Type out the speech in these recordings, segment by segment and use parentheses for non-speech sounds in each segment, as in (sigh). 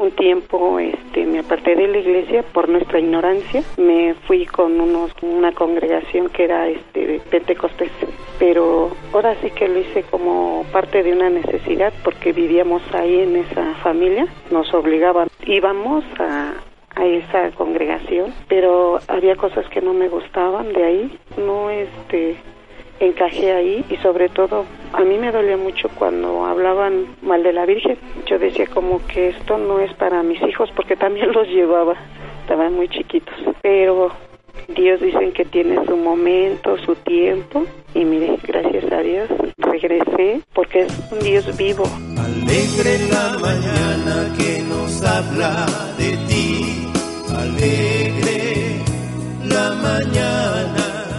un tiempo este me aparté de la iglesia por nuestra ignorancia. Me fui con unos una congregación que era este de Pentecostés. Pero ahora sí que lo hice como parte de una necesidad porque vivíamos ahí en esa familia. Nos obligaban. Íbamos a a esa congregación pero había cosas que no me gustaban de ahí. No este encajé ahí y sobre todo a mí me dolía mucho cuando hablaban mal de la Virgen. Yo decía como que esto no es para mis hijos porque también (laughs) los llevaba, estaban muy chiquitos. Pero Dios dicen que tiene su momento, su tiempo y mire, gracias a Dios regresé porque es un Dios vivo. Alegre la mañana que nos habla de ti, alegre la mañana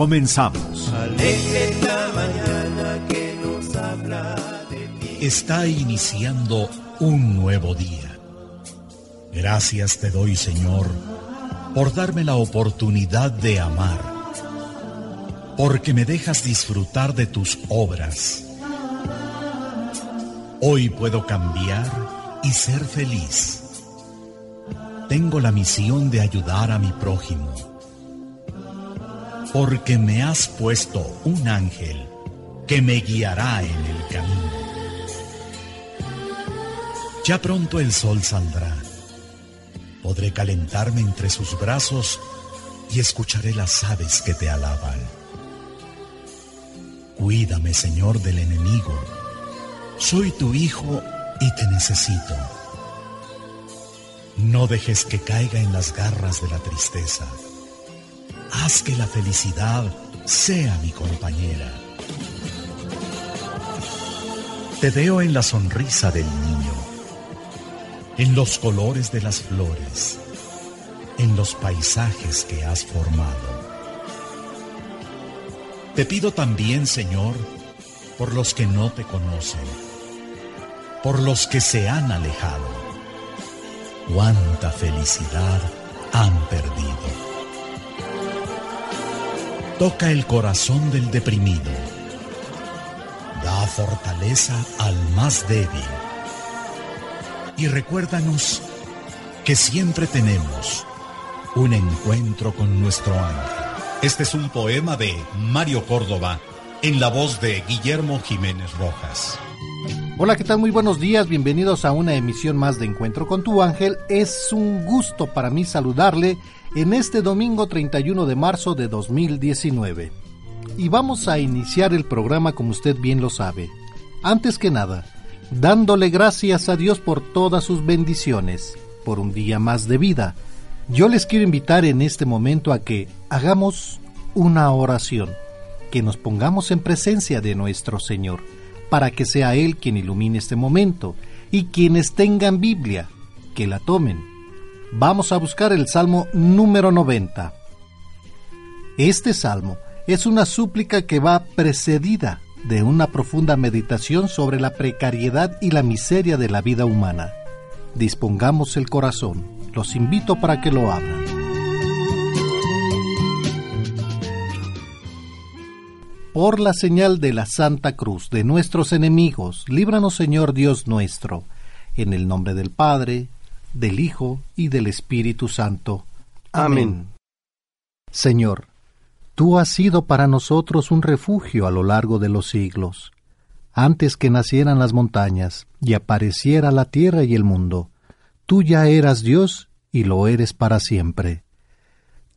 Comenzamos. Está iniciando un nuevo día. Gracias te doy, Señor, por darme la oportunidad de amar, porque me dejas disfrutar de tus obras. Hoy puedo cambiar y ser feliz tengo la misión de ayudar a mi prójimo. Porque me has puesto un ángel que me guiará en el camino. Ya pronto el sol saldrá. Podré calentarme entre sus brazos y escucharé las aves que te alaban. Cuídame, Señor, del enemigo. Soy tu hijo y te necesito. No dejes que caiga en las garras de la tristeza. Haz que la felicidad sea mi compañera. Te veo en la sonrisa del niño, en los colores de las flores, en los paisajes que has formado. Te pido también, Señor, por los que no te conocen, por los que se han alejado cuánta felicidad han perdido. Toca el corazón del deprimido. Da fortaleza al más débil. Y recuérdanos que siempre tenemos un encuentro con nuestro ángel. Este es un poema de Mario Córdoba en la voz de Guillermo Jiménez Rojas. Hola, ¿qué tal? Muy buenos días, bienvenidos a una emisión más de Encuentro con tu ángel. Es un gusto para mí saludarle en este domingo 31 de marzo de 2019. Y vamos a iniciar el programa como usted bien lo sabe. Antes que nada, dándole gracias a Dios por todas sus bendiciones, por un día más de vida. Yo les quiero invitar en este momento a que hagamos una oración, que nos pongamos en presencia de nuestro Señor para que sea Él quien ilumine este momento, y quienes tengan Biblia, que la tomen. Vamos a buscar el Salmo número 90. Este salmo es una súplica que va precedida de una profunda meditación sobre la precariedad y la miseria de la vida humana. Dispongamos el corazón. Los invito para que lo abran. por la señal de la Santa Cruz de nuestros enemigos, líbranos Señor Dios nuestro, en el nombre del Padre, del Hijo y del Espíritu Santo. Amén. Señor, tú has sido para nosotros un refugio a lo largo de los siglos. Antes que nacieran las montañas y apareciera la tierra y el mundo, tú ya eras Dios y lo eres para siempre.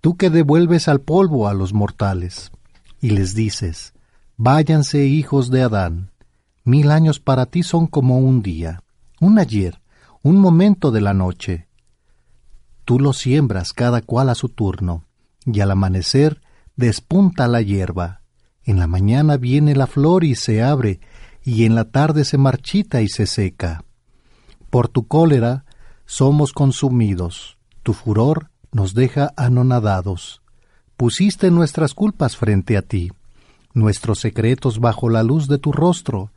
Tú que devuelves al polvo a los mortales, y les dices, Váyanse hijos de Adán, mil años para ti son como un día, un ayer, un momento de la noche. Tú los siembras cada cual a su turno, y al amanecer despunta la hierba, en la mañana viene la flor y se abre, y en la tarde se marchita y se seca. Por tu cólera somos consumidos, tu furor nos deja anonadados. Pusiste nuestras culpas frente a ti, nuestros secretos bajo la luz de tu rostro,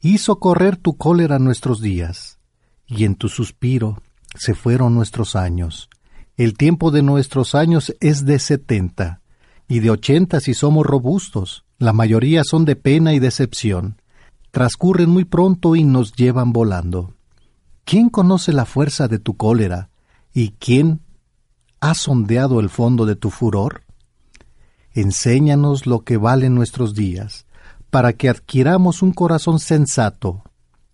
hizo correr tu cólera nuestros días, y en tu suspiro se fueron nuestros años. El tiempo de nuestros años es de setenta, y de ochenta si somos robustos, la mayoría son de pena y decepción. Transcurren muy pronto y nos llevan volando. ¿Quién conoce la fuerza de tu cólera? ¿Y quién ha sondeado el fondo de tu furor? Enséñanos lo que valen nuestros días, para que adquiramos un corazón sensato.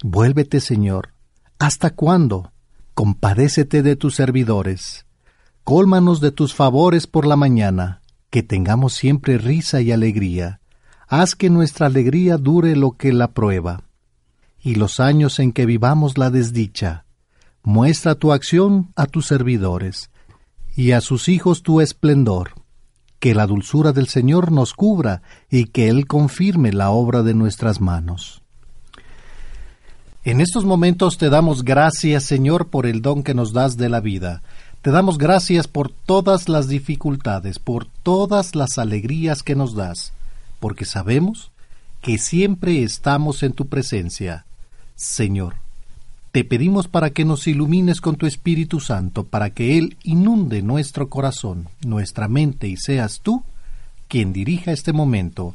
Vuélvete, Señor. ¿Hasta cuándo? Compadécete de tus servidores. Cólmanos de tus favores por la mañana, que tengamos siempre risa y alegría. Haz que nuestra alegría dure lo que la prueba. Y los años en que vivamos la desdicha. Muestra tu acción a tus servidores, y a sus hijos tu esplendor. Que la dulzura del Señor nos cubra y que Él confirme la obra de nuestras manos. En estos momentos te damos gracias, Señor, por el don que nos das de la vida. Te damos gracias por todas las dificultades, por todas las alegrías que nos das, porque sabemos que siempre estamos en tu presencia. Señor, te pedimos para que nos ilumines con tu Espíritu Santo, para que Él inunde nuestro corazón, nuestra mente y seas tú quien dirija este momento.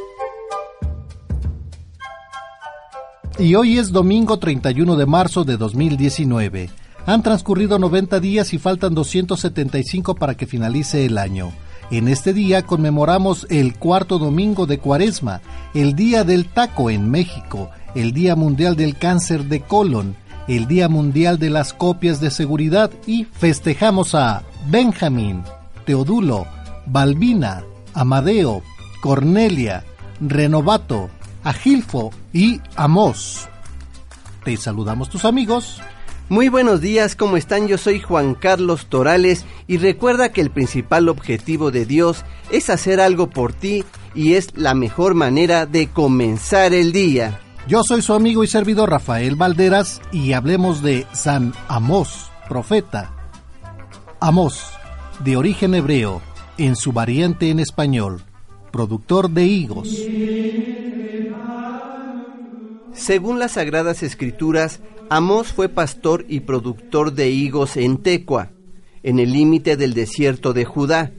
Y hoy es domingo 31 de marzo de 2019. Han transcurrido 90 días y faltan 275 para que finalice el año. En este día conmemoramos el cuarto domingo de Cuaresma, el Día del Taco en México, el Día Mundial del Cáncer de Colon, el Día Mundial de las Copias de Seguridad y festejamos a Benjamín, Teodulo, Balbina, Amadeo, Cornelia, Renovato, Agilfo y Amos. Te saludamos tus amigos. Muy buenos días, ¿cómo están? Yo soy Juan Carlos Torales y recuerda que el principal objetivo de Dios es hacer algo por ti y es la mejor manera de comenzar el día. Yo soy su amigo y servidor Rafael Valderas y hablemos de San Amós, profeta. Amós, de origen hebreo, en su variante en español, productor de higos. Según las Sagradas Escrituras, Amós fue pastor y productor de higos en Tecua, en el límite del desierto de Judá.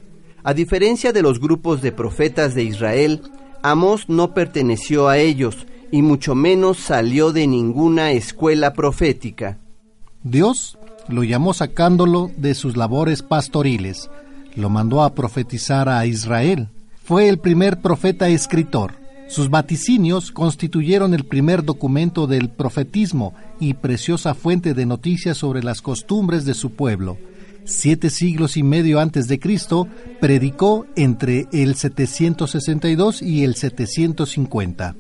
A diferencia de los grupos de profetas de Israel, Amós no perteneció a ellos, y mucho menos salió de ninguna escuela profética. Dios lo llamó sacándolo de sus labores pastoriles, lo mandó a profetizar a Israel. Fue el primer profeta escritor. Sus vaticinios constituyeron el primer documento del profetismo y preciosa fuente de noticias sobre las costumbres de su pueblo. Siete siglos y medio antes de Cristo, predicó entre el 762 y el 750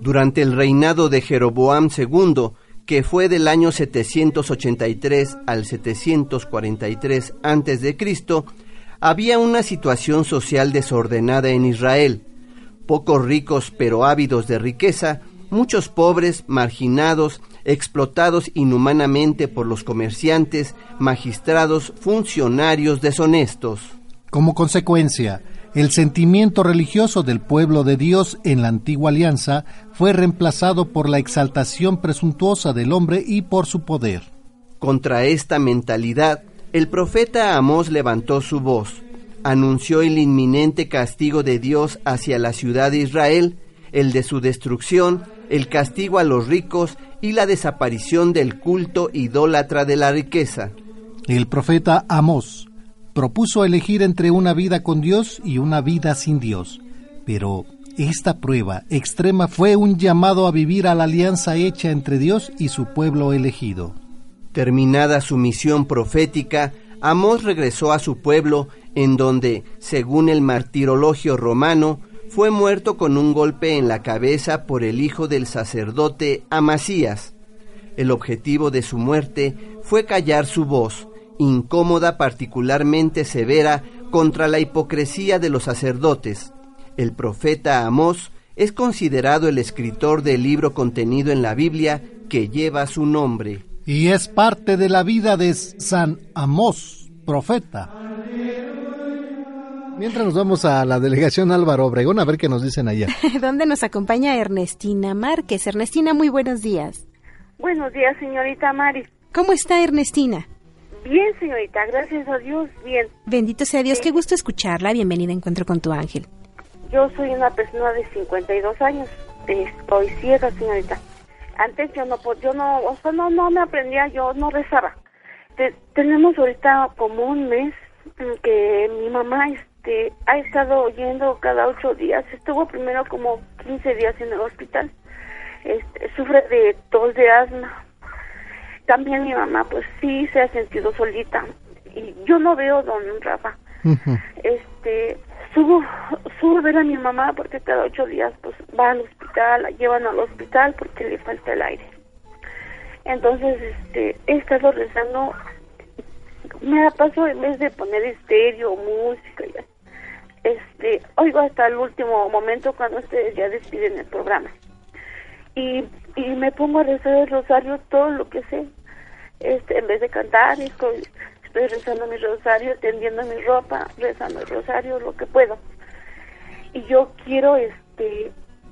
durante el reinado de Jeroboam II, que fue del año 783 al 743 a.C., había una situación social desordenada en Israel. Pocos ricos pero ávidos de riqueza, muchos pobres, marginados, explotados inhumanamente por los comerciantes, magistrados, funcionarios deshonestos. Como consecuencia, el sentimiento religioso del pueblo de Dios en la antigua alianza fue reemplazado por la exaltación presuntuosa del hombre y por su poder. Contra esta mentalidad, el profeta Amós levantó su voz, anunció el inminente castigo de Dios hacia la ciudad de Israel, el de su destrucción, el castigo a los ricos y la desaparición del culto idólatra de la riqueza. El profeta Amós propuso elegir entre una vida con Dios y una vida sin Dios. Pero esta prueba extrema fue un llamado a vivir a la alianza hecha entre Dios y su pueblo elegido. Terminada su misión profética, Amós regresó a su pueblo en donde, según el martirologio romano, fue muerto con un golpe en la cabeza por el hijo del sacerdote Amasías. El objetivo de su muerte fue callar su voz, incómoda particularmente severa contra la hipocresía de los sacerdotes. El profeta Amós es considerado el escritor del libro contenido en la Biblia que lleva su nombre. Y es parte de la vida de San Amós, profeta. Mientras nos vamos a la delegación Álvaro Obregón a ver qué nos dicen allá. (laughs) ¿Dónde nos acompaña Ernestina Márquez? Ernestina, muy buenos días. Buenos días, señorita Mari. ¿Cómo está Ernestina? Bien, señorita, gracias a Dios, bien. Bendito sea Dios, qué gusto escucharla. Bienvenida a Encuentro con tu ángel. Yo soy una persona de 52 años. Estoy ciega, señorita. Antes yo no, yo no, o sea, no, no me aprendía, yo no rezaba. tenemos ahorita como un mes que mi mamá este, ha estado oyendo cada ocho días. Estuvo primero como 15 días en el hospital. Este, sufre de tos de asma. También mi mamá, pues sí se ha sentido solita. Y yo no veo don Rafa. Este, subo, subo a ver a mi mamá porque cada ocho días pues va al hospital, la llevan al hospital porque le falta el aire. Entonces, este, he estado rezando, me ha pasado en vez de poner estéreo, música, este, oigo hasta el último momento cuando ustedes ya despiden el programa. Y, y me pongo a rezar el rosario todo lo que sé. Este, en vez de cantar, estoy estoy rezando mi rosario, tendiendo mi ropa, rezando el rosario, lo que puedo. Y yo quiero, este,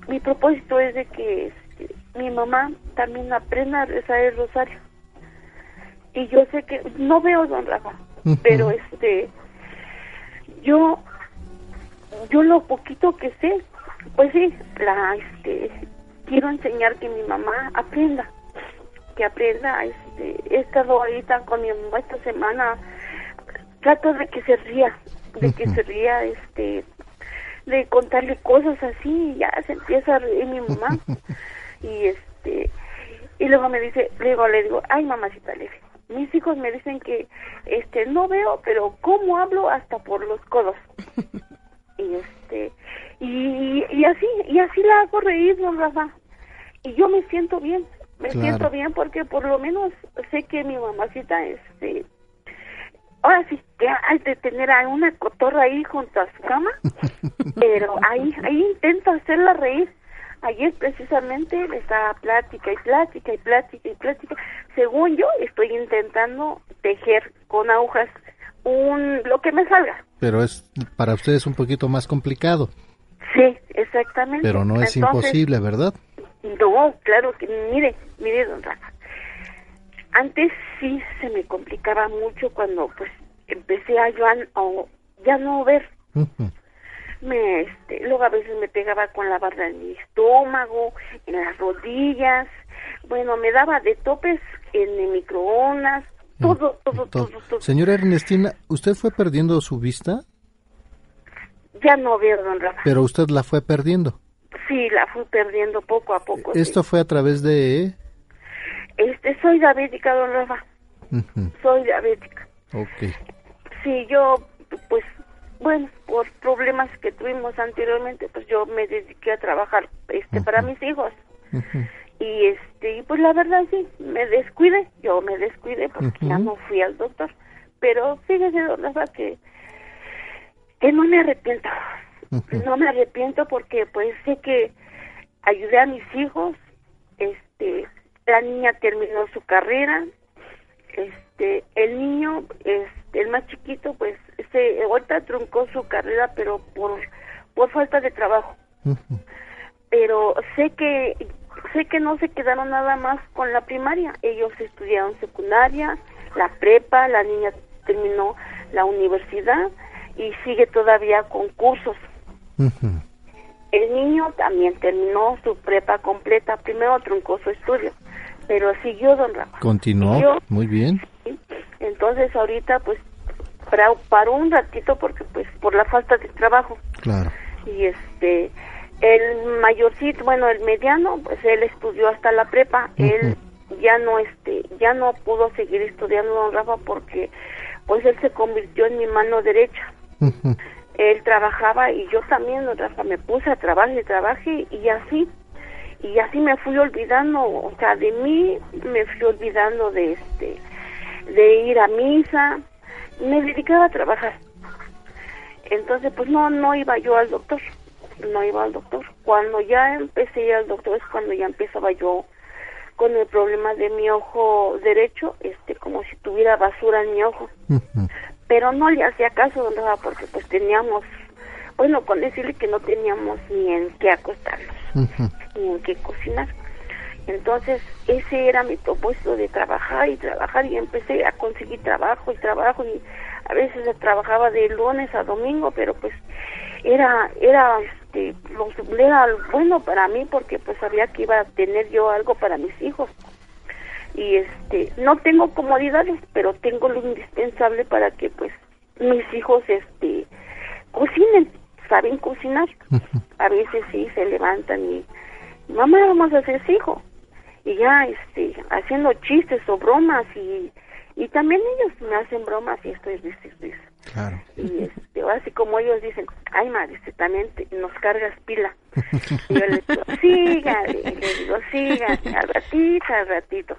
mi propósito es de que este, mi mamá también aprenda a rezar el rosario. Y yo sé que, no veo don Rafa, pero este, yo, yo lo poquito que sé, pues sí, la, este, quiero enseñar que mi mamá aprenda que aprenda. Este, he estado ahorita con mi mamá esta semana. Trato de que se ría, de que se ría, este, de contarle cosas así y ya se empieza a reír mi mamá. y este, y luego me dice, luego le digo, ay mamacita, le mis hijos me dicen que este no veo pero cómo hablo hasta por los codos y este y, y así y así la hago reír don Rafa. Y yo me siento bien me siento bien porque por lo menos sé que mi mamacita este ahora sí que hay de tener a una cotorra ahí junto a su cama (laughs) pero ahí ahí intento hacerla reír. Ayer precisamente le estaba plática y plática y plática y plática. Según yo estoy intentando tejer con agujas un lo que me salga pero es para ustedes un poquito más complicado sí exactamente pero no es imposible verdad no, claro que, mire, mire, don Rafa. Antes sí se me complicaba mucho cuando pues empecé a yo a, ya no ver. Me, este, luego a veces me pegaba con la barra en mi estómago, en las rodillas. Bueno, me daba de topes en el microondas, todo, todo, todo, todo, Señora Ernestina, ¿usted fue perdiendo su vista? Ya no veo, don Rafa. Pero usted la fue perdiendo. Sí, la fui perdiendo poco a poco. ¿Esto fue a través de...? Este, soy diabética, don Rafa. Soy diabética. Ok. Sí, yo, pues, bueno, por problemas que tuvimos anteriormente, pues yo me dediqué a trabajar este, para mis hijos. Y este, y pues la verdad sí, me descuide, yo me descuide porque ya no fui al doctor. Pero fíjese, don Rafa, que, que no me arrepiento no me arrepiento porque pues sé que ayudé a mis hijos, este, la niña terminó su carrera, este, el niño, este, el más chiquito, pues, se, ahorita truncó su carrera, pero por, por falta de trabajo. Pero sé que, sé que no se quedaron nada más con la primaria, ellos estudiaron secundaria, la prepa, la niña terminó la universidad y sigue todavía con cursos. El niño también terminó su prepa completa, primero truncó su estudio, pero siguió, don Rafa. Continuó, muy bien. Entonces ahorita pues paró un ratito porque pues por la falta de trabajo. Claro. Y este, el mayorcito, bueno, el mediano, pues él estudió hasta la prepa, él ya no este, ya no pudo seguir estudiando don Rafa porque pues él se convirtió en mi mano derecha. Él trabajaba y yo también, Rafa, me puse a trabajar y trabajé y así, y así me fui olvidando, o sea, de mí me fui olvidando de este, de ir a misa, me dedicaba a trabajar. Entonces, pues no, no iba yo al doctor, no iba al doctor. Cuando ya empecé a ir al doctor es cuando ya empezaba yo con el problema de mi ojo derecho, este, como si tuviera basura en mi ojo. Pero no le hacía caso, ¿verdad? Porque pues teníamos, bueno, con decirle que no teníamos ni en qué acostarnos, ni en qué cocinar. Entonces, ese era mi propósito de trabajar y trabajar y empecé a conseguir trabajo y trabajo y a veces trabajaba de lunes a domingo, pero pues era era este lo, era bueno para mí porque pues sabía que iba a tener yo algo para mis hijos. Y este no tengo comodidades pero tengo lo indispensable para que pues mis hijos este cocinen saben cocinar. A veces sí se levantan y mamá vamos a hacer hijo y ya este haciendo chistes o bromas y y también ellos me hacen bromas y estoy risa Claro. Y este, así como ellos dicen, ay, madre, este, también nos cargas pila. Y (laughs) yo les digo, siga, y les digo, siga, al ratito, al ratito.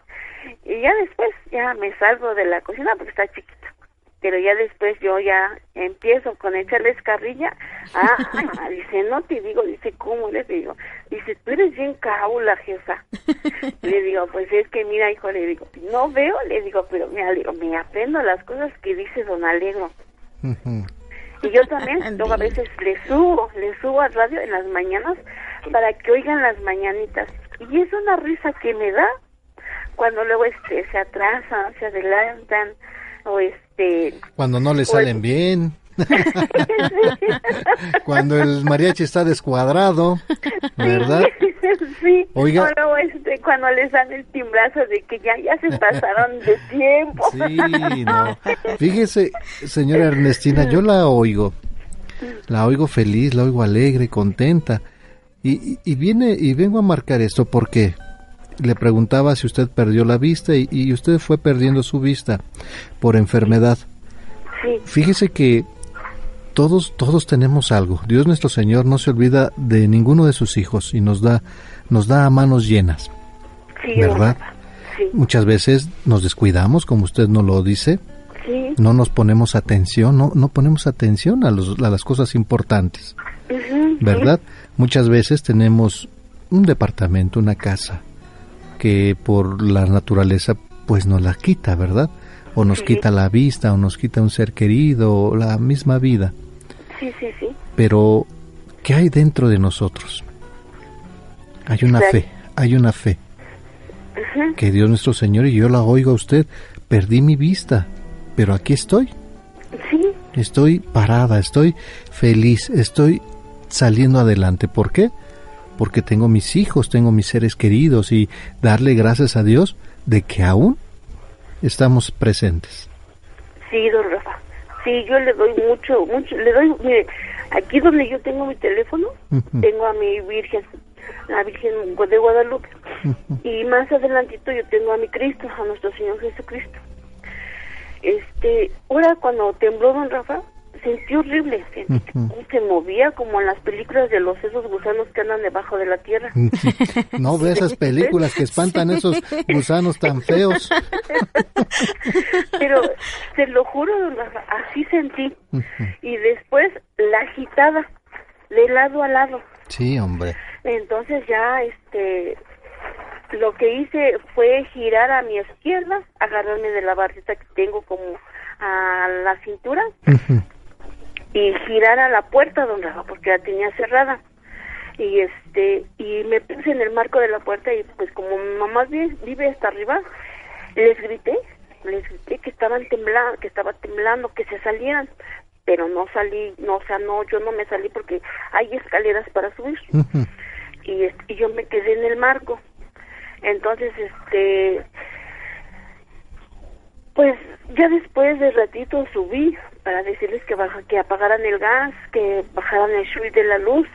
Y ya después, ya me salgo de la cocina porque está chiquita. Pero ya después yo ya empiezo con echarles carrilla. Ah, (laughs) dice, no te digo, dice, ¿cómo les digo? Dice, tú eres bien caula, jefa. (laughs) Le digo, pues es que mira, hijo, le digo, no veo, le digo, pero mira, le digo, me aprendo las cosas que dice don Alegro. Y yo también, (laughs) luego a veces le subo, le subo al radio en las mañanas para que oigan las mañanitas. Y es una risa que me da cuando luego este se atrasan, se adelantan o este cuando no le salen bien. (laughs) Cuando el mariachi está descuadrado, ¿verdad? (laughs) Sí, Oiga. este, cuando les dan el timbrazo de que ya, ya se pasaron de tiempo. (laughs) Sí, no. Fíjese, señora Ernestina, yo la oigo, la oigo feliz, la oigo alegre, contenta. Y, y viene y vengo a marcar esto porque le preguntaba si usted perdió la vista y, y usted fue perdiendo su vista por enfermedad. Sí. Fíjese que todos, todos tenemos algo. Dios nuestro Señor no se olvida de ninguno de sus hijos y nos da, nos da a manos llenas. ¿Verdad? Muchas veces nos descuidamos, como usted nos lo dice. No nos ponemos atención, no, no ponemos atención a, los, a las cosas importantes. ¿Verdad? Muchas veces tenemos un departamento, una casa, que por la naturaleza pues nos la quita, ¿verdad? O nos quita la vista, o nos quita un ser querido, o la misma vida. Sí, sí, sí. Pero, ¿qué hay dentro de nosotros? Hay una fe, hay una fe. Que Dios nuestro Señor, y yo la oigo a usted, perdí mi vista, pero aquí estoy. Sí. Estoy parada, estoy feliz, estoy saliendo adelante. ¿Por qué? Porque tengo mis hijos, tengo mis seres queridos y darle gracias a Dios de que aún estamos presentes. Sí, don sí, yo le doy mucho, mucho, le doy, mire, aquí donde yo tengo mi teléfono, tengo a mi Virgen, la Virgen de Guadalupe, y más adelantito yo tengo a mi Cristo, a nuestro Señor Jesucristo. Este, ahora cuando tembló don Rafa, sentí horrible, sentí se movía como en las películas de los esos gusanos que andan debajo de la tierra. no ve esas (laughs) películas que espantan esos gusanos tan feos. Pero te lo juro, así sentí. Y después la agitada de lado a lado. Sí, hombre. Entonces ya este lo que hice fue girar a mi izquierda, agarrarme de la barrita que tengo como a la cintura y girar a la puerta donde porque la tenía cerrada. Y este y me puse en el marco de la puerta y pues como mi mamá vive, hasta arriba les grité les grité que estaban temblando que estaba temblando que se salieran. Pero no salí no o sea no yo no me salí porque hay escaleras para subir. Y, y yo me quedé en el marco. Entonces este pues ya después de ratito subí para decirles que baja, que apagaran el gas, que bajaran el switch de la luz.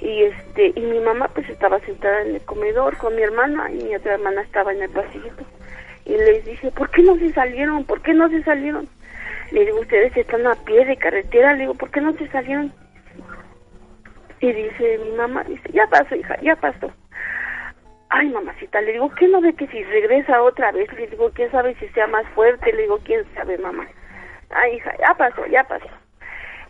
Y este y mi mamá pues estaba sentada en el comedor con mi hermana y mi otra hermana estaba en el pasillito. Y les dije, "¿Por qué no se salieron? ¿Por qué no se salieron?" Le digo, ustedes están a pie de carretera. Le digo, ¿por qué no se salieron? Y dice mi mamá, dice, ya pasó, hija, ya pasó. Ay, mamacita, le digo, ¿qué no ve que si regresa otra vez? Le digo, ¿quién sabe si sea más fuerte? Le digo, ¿quién sabe, mamá? Ay, hija, ya pasó, ya pasó.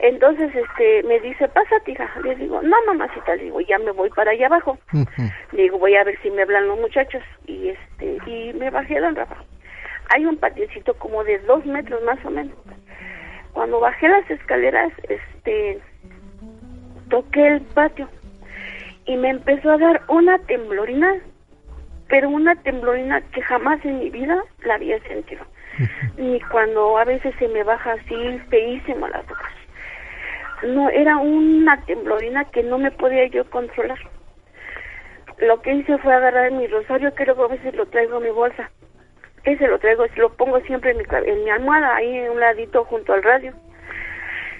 Entonces, este, me dice, pásate, hija. Le digo, no, mamacita, le digo, ya me voy para allá abajo. Le digo, voy a ver si me hablan los muchachos. Y este, y me bajé, don Rafa. Hay un patiecito como de dos metros más o menos. Cuando bajé las escaleras, este, toqué el patio y me empezó a dar una temblorina, pero una temblorina que jamás en mi vida la había sentido. Ni cuando a veces se me baja así feísimo las ojos no era una temblorina que no me podía yo controlar. Lo que hice fue agarrar mi rosario, que luego a veces lo traigo en mi bolsa. Ese lo traigo, lo pongo siempre en mi, en mi almohada, ahí en un ladito junto al radio.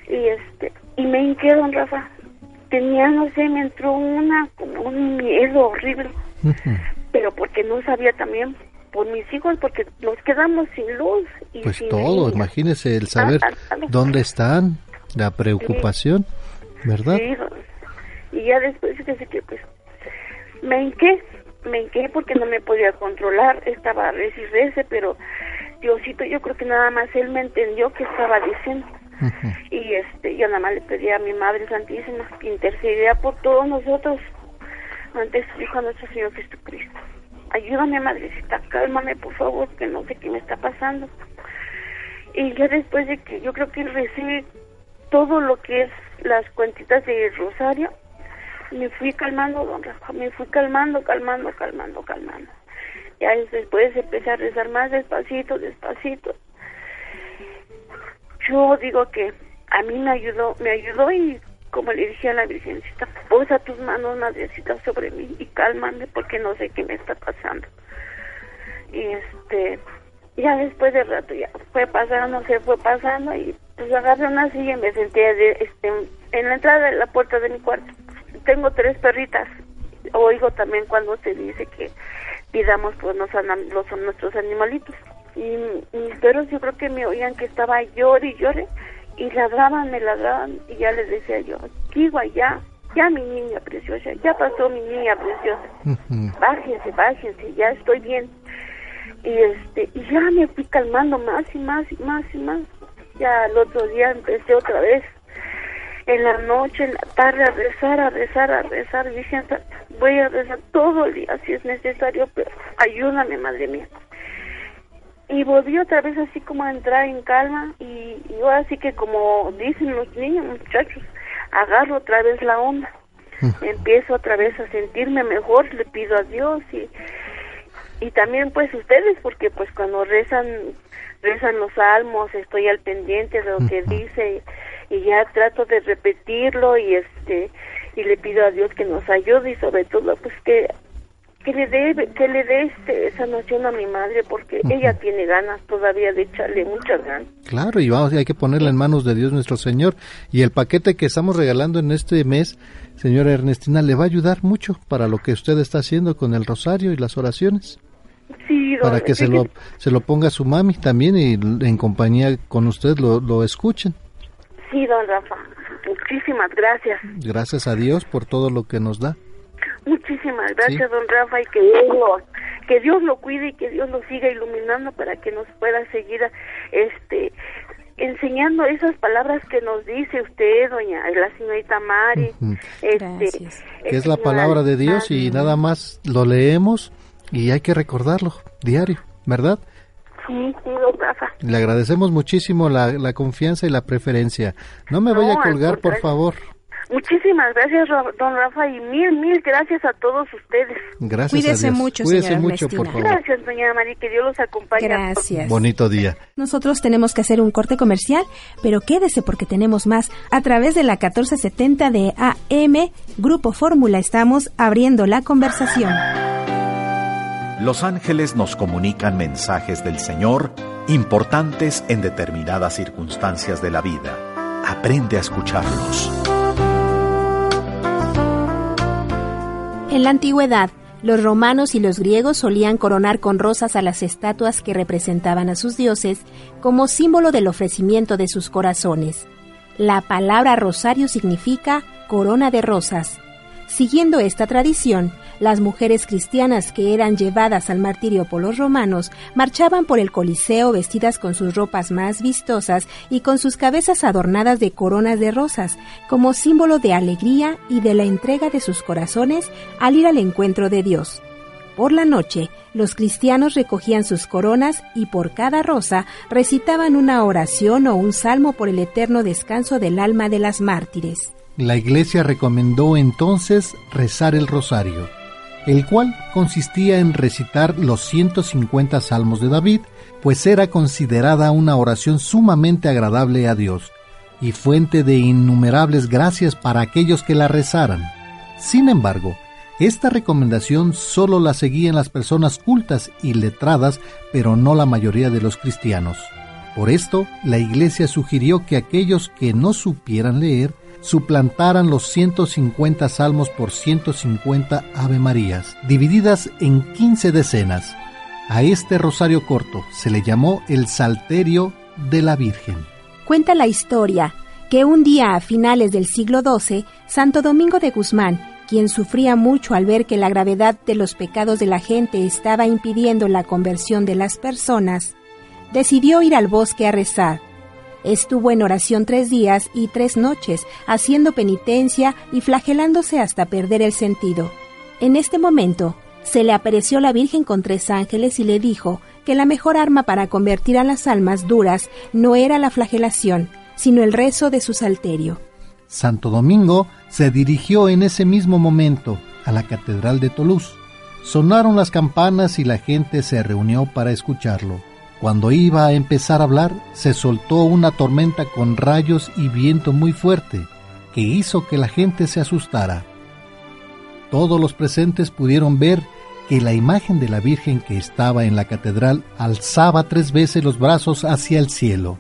Y este, y me hinqué, don Rafa. Tenía, no sé, me entró una, como un miedo horrible. Pero porque no sabía también por mis hijos, porque nos quedamos sin luz. Y pues todo, imagínese el saber dónde están, la preocupación, ¿verdad? Sí, y ya después fíjese que pues me hinqué, me hinqué porque no me podía controlar, estaba reci pero Diosito yo creo que nada más él me entendió que estaba diciendo. Y este, yo nada más le pedí a mi Madre Santísima que intercediera por todos nosotros ante su Hijo nuestro Señor Jesucristo. Ayúdame, Madrecita, cálmame, por favor, que no sé qué me está pasando. Y ya después de que yo creo que recibí todo lo que es las cuentitas de Rosario, me fui calmando, don Rafa, me fui calmando, calmando, calmando, calmando. Ya después empecé a rezar más despacito, despacito. Yo digo que a mí me ayudó, me ayudó y como le dije a la Virgencita, posa tus manos, madrecita, sobre mí y cálmame porque no sé qué me está pasando. Y este, ya después de rato ya fue pasando, se fue pasando y pues agarré una silla y me senté de, este, en la entrada de la puerta de mi cuarto. Tengo tres perritas. Oigo también cuando se dice que pidamos pues los, los nuestros animalitos. Y mis perros yo creo que me oían que estaba llore y llore y ladraban, me ladraban y ya les decía yo, Kiwa, ya, ya mi niña preciosa, ya pasó mi niña preciosa. Bájense, bájense, ya estoy bien. Y este, y ya me fui calmando más y más y más y más ya el otro día empecé otra vez en la noche, en la tarde a rezar, a rezar, a rezar, diciendo, voy a rezar todo el día si es necesario, pero ayúdame, madre mía. Y volví otra vez así como a entrar en calma y, yo así que como dicen los niños, muchachos, agarro otra vez la onda. Empiezo otra vez a sentirme mejor, le pido a Dios y, y también pues ustedes, porque pues cuando rezan rezan los salmos, estoy al pendiente de lo que dice y, ya trato de repetirlo y este y le pido a Dios que nos ayude y sobre todo pues que que le dé que le dé este, esa noción a mi madre porque ella tiene ganas todavía de echarle muchas ganas. Claro, y vamos, hay que ponerla en manos de Dios nuestro Señor y el paquete que estamos regalando en este mes, señora Ernestina, le va a ayudar mucho para lo que usted está haciendo con el rosario y las oraciones. Sí, para que se lo, se lo ponga su mami también y en compañía con usted lo, lo escuchen. Sí, don Rafa, muchísimas gracias. Gracias a Dios por todo lo que nos da. Muchísimas gracias, don Rafa, y que Dios, lo, que Dios lo cuide y que Dios lo siga iluminando para que nos pueda seguir este enseñando esas palabras que nos dice usted, doña la señorita Mari. este, que es la palabra de Dios y nada más lo leemos y hay que recordarlo diario, ¿verdad? Sí, sí, don Rafa. Le agradecemos muchísimo la, la confianza y la preferencia. No me vaya a colgar, por favor. Muchísimas gracias, don Rafa, y mil, mil gracias a todos ustedes. Gracias. Cuídese mucho, Cuídese mucho, por favor. Gracias, doña María, que Dios los acompañe. Gracias. Bonito día. Nosotros tenemos que hacer un corte comercial, pero quédese porque tenemos más. A través de la 1470 de AM, Grupo Fórmula, estamos abriendo la conversación. Los ángeles nos comunican mensajes del Señor importantes en determinadas circunstancias de la vida. Aprende a escucharlos. En la antigüedad, Los romanos y los griegos solían coronar con rosas a las estatuas que representaban a sus dioses como símbolo del ofrecimiento de sus corazones. La palabra rosario significa corona de rosas. Siguiendo esta tradición, las mujeres cristianas que eran llevadas al martirio por los romanos marchaban por el Coliseo vestidas con sus ropas más vistosas y con sus cabezas adornadas de coronas de rosas, como símbolo de alegría y de la entrega de sus corazones al ir al encuentro de Dios. Por la noche, los cristianos recogían sus coronas y por cada rosa recitaban una oración o un salmo por el eterno descanso del alma de las mártires. La Iglesia recomendó entonces rezar el rosario el cual consistía en recitar los 150 salmos de David, pues era considerada una oración sumamente agradable a Dios y fuente de innumerables gracias para aquellos que la rezaran. Sin embargo, esta recomendación solo la seguían las personas cultas y letradas, pero no la mayoría de los cristianos. Por esto, la Iglesia sugirió que aquellos que no supieran leer suplantaran los 150 salmos por 150 Ave Marías, divididas en 15 decenas. A este rosario corto se le llamó el Salterio de la Virgen. Cuenta la historia que un día a finales del siglo XII, Santo Domingo de Guzmán, quien sufría mucho al ver que la gravedad de los pecados de la gente estaba impidiendo la conversión de las personas, decidió ir al bosque a rezar Estuvo en oración tres días y tres noches, haciendo penitencia y flagelándose hasta perder el sentido. En este momento, se le apareció la Virgen con tres ángeles y le dijo que la mejor arma para convertir a las almas duras no era la flagelación, sino el rezo de su salterio. Santo Domingo se dirigió en ese mismo momento a la Catedral de Toulouse. Sonaron las campanas y la gente se reunió para escucharlo. Cuando iba a empezar a hablar, se soltó una tormenta con rayos y viento muy fuerte, que hizo que la gente se asustara. Todos los presentes pudieron ver que la imagen de la Virgen que estaba en la catedral alzaba tres veces los brazos hacia el cielo.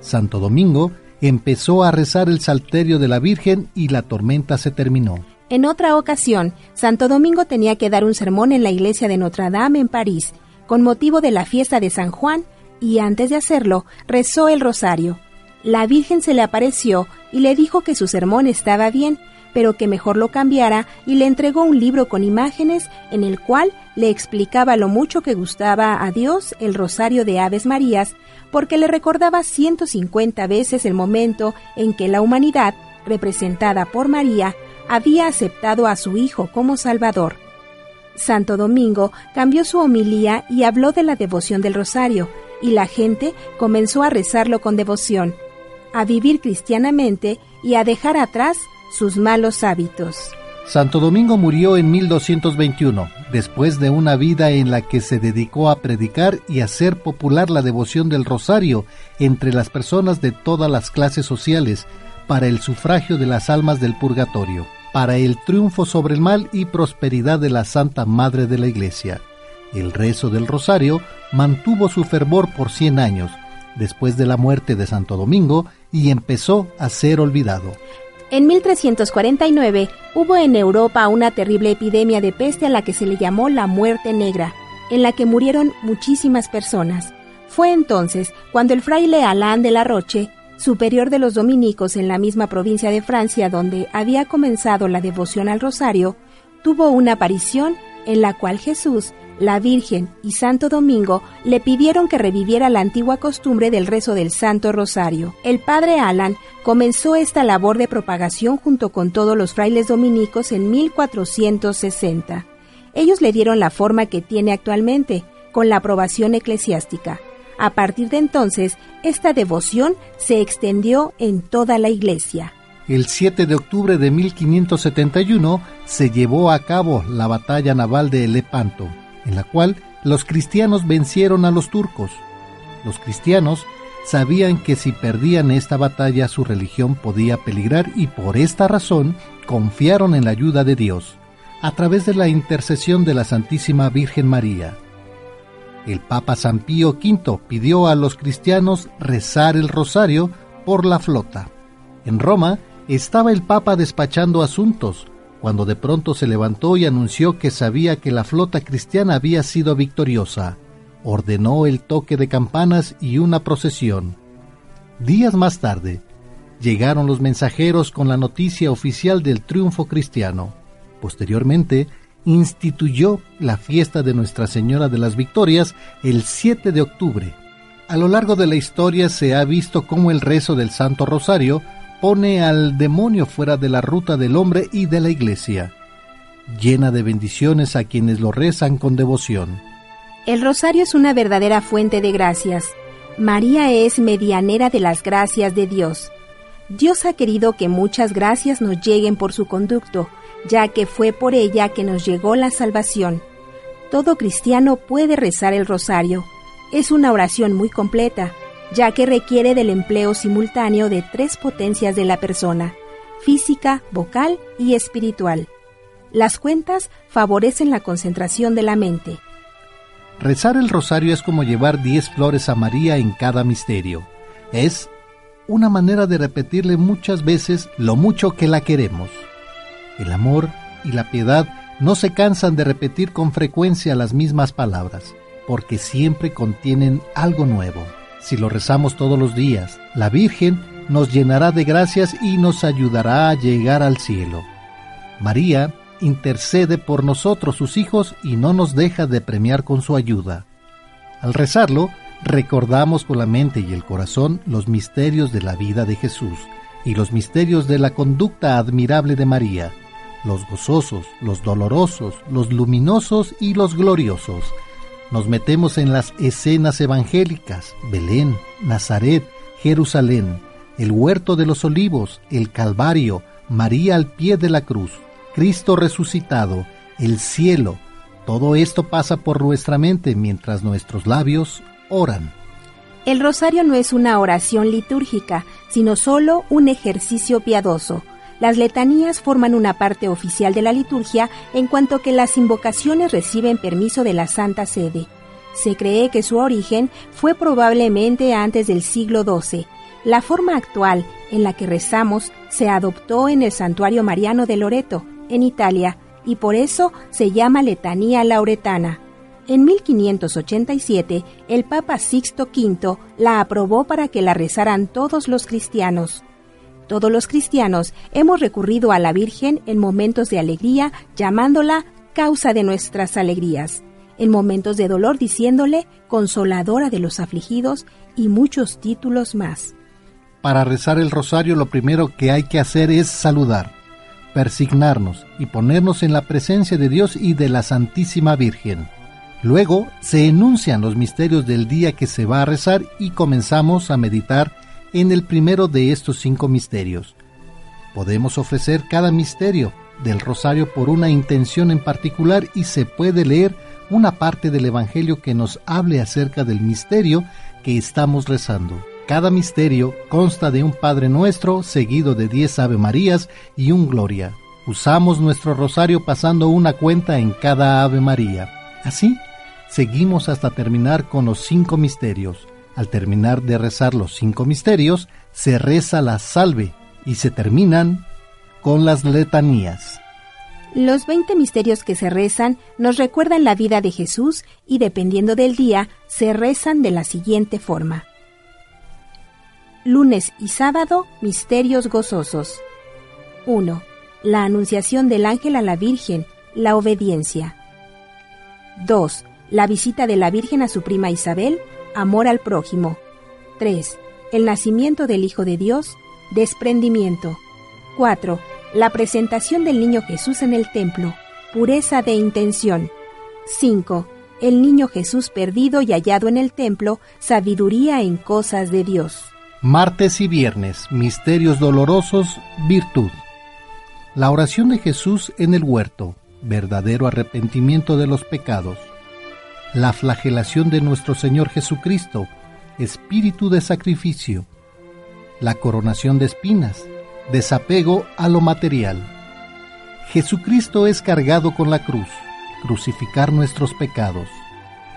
Santo Domingo empezó a rezar el salterio de la Virgen y la tormenta se terminó. En otra ocasión, Santo Domingo tenía que dar un sermón en la iglesia de Notre Dame en París, con motivo de la fiesta de San Juan y antes de hacerlo rezó el rosario. La Virgen se le apareció y le dijo que su sermón estaba bien, pero que mejor lo cambiara y le entregó un libro con imágenes en el cual le explicaba lo mucho que gustaba a Dios el rosario de Aves Marías, porque le recordaba 150 veces el momento en que la humanidad, representada por María, había aceptado a su Hijo como Salvador. Santo Domingo cambió su homilía y habló de la devoción del rosario, y la gente comenzó a rezarlo con devoción, a vivir cristianamente y a dejar atrás sus malos hábitos. Santo Domingo murió en 1221, después de una vida en la que se dedicó a predicar y hacer popular la devoción del rosario entre las personas de todas las clases sociales para el sufragio de las almas del purgatorio para el triunfo sobre el mal y prosperidad de la Santa Madre de la Iglesia. El rezo del rosario mantuvo su fervor por cien años, después de la muerte de Santo Domingo, y empezó a ser olvidado. En 1349 hubo en Europa una terrible epidemia de peste a la que se le llamó la muerte negra, en la que murieron muchísimas personas. Fue entonces cuando el fraile Alain de la Roche superior de los dominicos en la misma provincia de Francia donde había comenzado la devoción al rosario, tuvo una aparición en la cual Jesús, la Virgen y Santo Domingo le pidieron que reviviera la antigua costumbre del rezo del Santo Rosario. El padre Alan comenzó esta labor de propagación junto con todos los frailes dominicos en 1460. Ellos le dieron la forma que tiene actualmente, con la aprobación eclesiástica. A partir de entonces, esta devoción se extendió en toda la iglesia. El 7 de octubre de 1571 se llevó a cabo la batalla naval de Lepanto, en la cual los cristianos vencieron a los turcos. Los cristianos sabían que si perdían esta batalla su religión podía peligrar y por esta razón confiaron en la ayuda de Dios, a través de la intercesión de la Santísima Virgen María el Papa San Pío V pidió a los cristianos rezar el rosario por la flota. En Roma estaba el Papa despachando asuntos cuando de pronto se levantó y anunció que sabía que la flota cristiana había sido victoriosa. Ordenó el toque de campanas y una procesión. Días más tarde, llegaron los mensajeros con la noticia oficial del triunfo cristiano. Posteriormente, instituyó la fiesta de Nuestra Señora de las Victorias el 7 de octubre. A lo largo de la historia se ha visto cómo el rezo del Santo Rosario pone al demonio fuera de la ruta del hombre y de la iglesia, llena de bendiciones a quienes lo rezan con devoción. El rosario es una verdadera fuente de gracias. María es medianera de las gracias de Dios. Dios ha querido que muchas gracias nos lleguen por su conducto, ya que fue por ella que nos llegó la salvación. Todo cristiano puede rezar el rosario. Es una oración muy completa, ya que requiere del empleo simultáneo de tres potencias de la persona, física, vocal y espiritual. Las cuentas favorecen la concentración de la mente. Rezar el rosario es como llevar diez flores a María en cada misterio. Es una manera de repetirle muchas veces lo mucho que la queremos. El amor y la piedad no se cansan de repetir con frecuencia las mismas palabras, porque siempre contienen algo nuevo. Si lo rezamos todos los días, la Virgen nos llenará de gracias y nos ayudará a llegar al cielo. María intercede por nosotros sus hijos y no nos deja de premiar con su ayuda. Al rezarlo, recordamos con la mente y el corazón los misterios de la vida de Jesús y los misterios de la conducta admirable de María, los gozosos, los dolorosos, los luminosos y los gloriosos. Nos metemos en las escenas evangélicas, Belén, Nazaret, Jerusalén, el huerto de los olivos, el Calvario, María al pie de la cruz, Cristo resucitado, el cielo. Todo esto pasa por nuestra mente mientras nuestros labios oran. El rosario no es una oración litúrgica, sino solo un ejercicio piadoso las letanías forman una parte oficial de la liturgia en cuanto que las invocaciones reciben permiso de la Santa Sede. Se cree que su origen fue probablemente antes del siglo XII. La forma actual en la que rezamos se adoptó en el santuario mariano de Loreto, en Italia, y por eso se llama letanía lauretana. En 1587, el Papa Sixto V la aprobó para que la rezaran todos los cristianos. Todos los cristianos hemos recurrido a la Virgen en momentos de alegría llamándola causa de nuestras alegrías, en momentos de dolor diciéndole consoladora de los afligidos y muchos títulos más. Para rezar el rosario lo primero que hay que hacer es saludar, persignarnos y ponernos en la presencia de Dios y de la Santísima Virgen. Luego se enuncian los misterios del día que se va a rezar y comenzamos a meditar en el primero de estos cinco misterios. Podemos ofrecer cada misterio del rosario por una intención en particular y se puede leer una parte del Evangelio que nos hable acerca del misterio que estamos rezando. Cada misterio consta de un Padre Nuestro seguido de diez Ave Marías y un Gloria. Usamos nuestro rosario pasando una cuenta en cada Ave María. Así, seguimos hasta terminar con los cinco misterios. Al terminar de rezar los cinco misterios, se reza la salve y se terminan con las letanías. Los veinte misterios que se rezan nos recuerdan la vida de Jesús y dependiendo del día se rezan de la siguiente forma. Lunes y sábado, misterios gozosos. 1. La anunciación del ángel a la Virgen, la obediencia. 2. La visita de la Virgen a su prima Isabel, amor al prójimo. 3. El nacimiento del Hijo de Dios, desprendimiento. 4. La presentación del niño Jesús en el templo, pureza de intención. 5. El niño Jesús perdido y hallado en el templo, sabiduría en cosas de Dios. Martes y viernes, misterios dolorosos, virtud. La oración de Jesús en el huerto, verdadero arrepentimiento de los pecados la flagelación de nuestro Señor Jesucristo, espíritu de sacrificio, la coronación de espinas, desapego a lo material. Jesucristo es cargado con la cruz, crucificar nuestros pecados.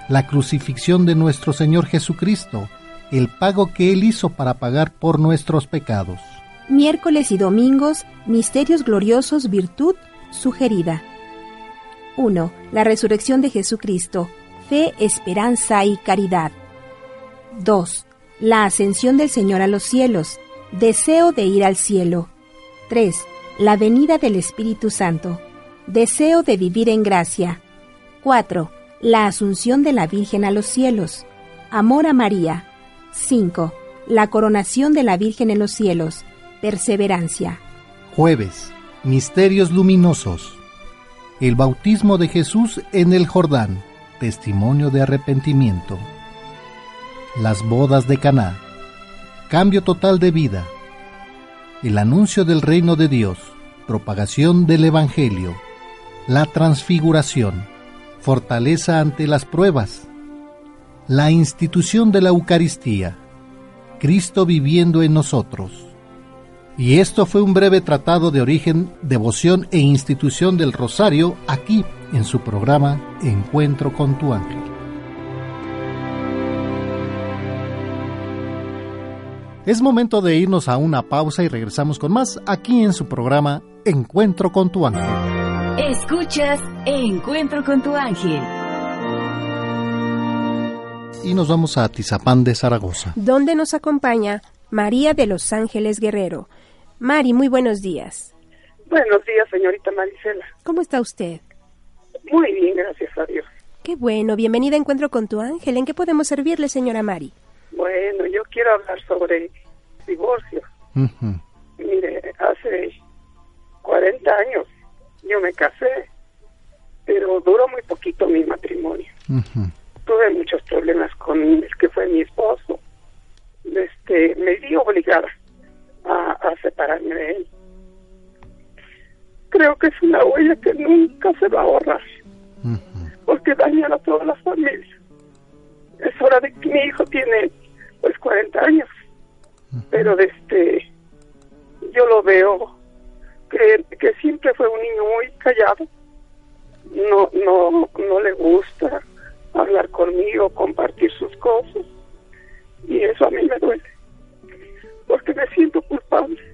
La crucifixión de nuestro Señor Jesucristo, el pago que Él hizo para pagar por nuestros pecados. Miércoles y domingos, misterios gloriosos, virtud sugerida. 1. La resurrección de Jesucristo, esperanza y caridad. 2. La ascensión del Señor a los cielos, deseo de ir al cielo. 3. La venida del Espíritu Santo, deseo de vivir en gracia. 4. La asunción de la Virgen a los cielos, amor a María. 5. La coronación de la Virgen en los cielos, perseverancia. Jueves, misterios luminosos. El bautismo de Jesús en el Jordán, testimonio de arrepentimiento. Las bodas de Caná, cambio total de vida. El anuncio del reino de Dios, propagación del Evangelio. La transfiguración, fortaleza ante las pruebas. La institución de la Eucaristía, Cristo viviendo en nosotros. Y esto fue un breve tratado de origen, devoción e institución del Rosario aquí en su programa Encuentro con tu ángel. Es momento de irnos a una pausa y regresamos con más aquí en su programa Encuentro con tu ángel. Escuchas Encuentro con tu ángel. Y nos vamos a Tizapán de Zaragoza. Donde nos acompaña María de los Ángeles Guerrero. Mari, muy buenos días. Buenos días, señorita Marisela. ¿Cómo está usted? Muy bien, gracias a Dios. Qué bueno, bienvenida a Encuentro con tu ángel. ¿En qué podemos servirle, señora Mari? Bueno, yo quiero hablar sobre divorcio. Mire, hace 40 años yo me casé, pero duró muy poquito mi matrimonio. Tuve muchos problemas con el que fue mi esposo. Este, me vi obligada a, a separarme de él. Creo que es una huella que nunca se va a borrar, porque daña a todas las familias. Es hora de que mi hijo tiene pues 40 años, pero este yo lo veo que, que siempre fue un niño muy callado, no no no le gusta hablar conmigo, compartir sus cosas, y eso a mí me duele, porque me siento culpable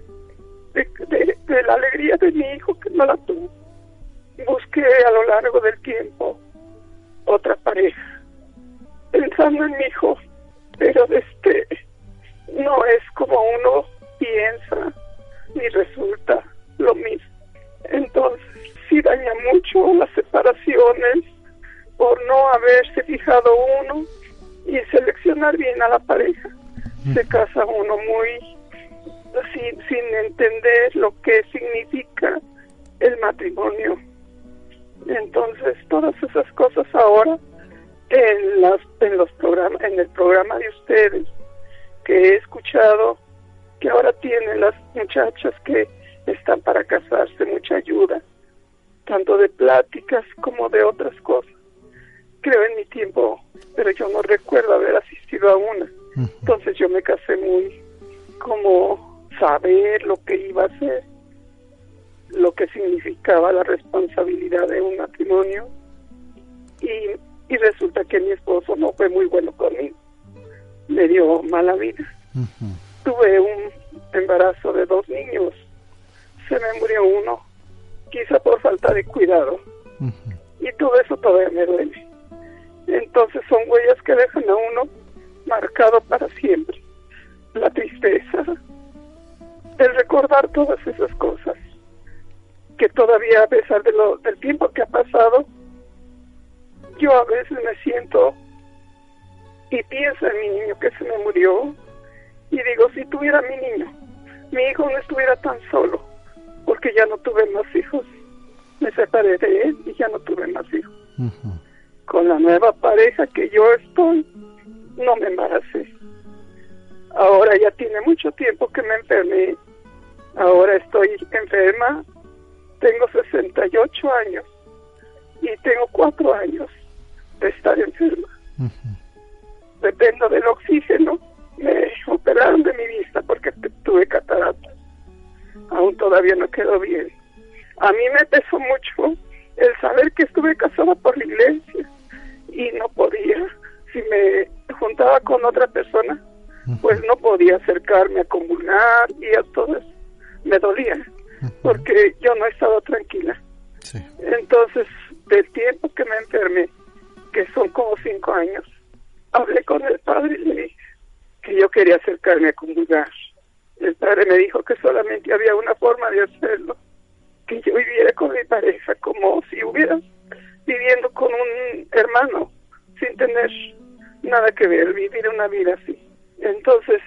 de, de, de la alegría de mi hijo que no la tuvo. Busqué a lo largo del tiempo otra pareja, pensando en mi hijo pero este no es como uno piensa ni resulta lo mismo. Entonces, sí daña mucho las separaciones por no haberse fijado uno y seleccionar bien a la pareja. Se casa uno muy sin, sin entender lo que significa el matrimonio. Entonces, todas esas cosas ahora en las en los programas en el programa de ustedes que he escuchado que ahora tienen las muchachas que están para casarse mucha ayuda tanto de pláticas como de otras cosas. Creo en mi tiempo pero yo no recuerdo haber asistido a una. Entonces yo me casé muy como saber lo que iba a ser lo que significaba la responsabilidad de un matrimonio y y resulta que mi esposo no fue muy bueno conmigo. Me dio mala vida. Tuve un embarazo de dos niños. Se me murió uno, quizá por falta de cuidado. Y todo eso todavía me duele. Entonces son huellas que dejan a uno marcado para siempre. La tristeza, el recordar todas esas cosas, que todavía a pesar de lo, del tiempo que ha pasado, yo a veces me siento y pienso en mi niño que se me murió y digo, si tuviera mi niño, mi hijo no estuviera tan solo, porque ya no tuve más hijos. Me separé de él y ya no tuve más hijos. Con la nueva pareja que yo estoy, no me embaracé. Ahora ya tiene mucho tiempo que me enfermé. Ahora estoy enferma. Tengo 68 años y tengo cuatro años de estar enferma. Dependo del oxígeno. Me operaron de mi vista porque tuve catarata. Aún todavía no quedó bien. A mí me pesó mucho el saber que estuve casada por la iglesia y no podía. Si me juntaba con otra persona, pues no podía acercarme a comunar y a todo eso. Me dolía porque yo no estaba tranquila. Entonces, del tiempo que me enfermé, que son como cinco años, hablé con el padre y le dije que yo quería acercarme a comulgar. El padre me dijo que solamente había una forma de hacerlo, que yo viviera con mi pareja como si hubiera viviendo con un hermano, sin tener nada que ver, vivir una vida así. Entonces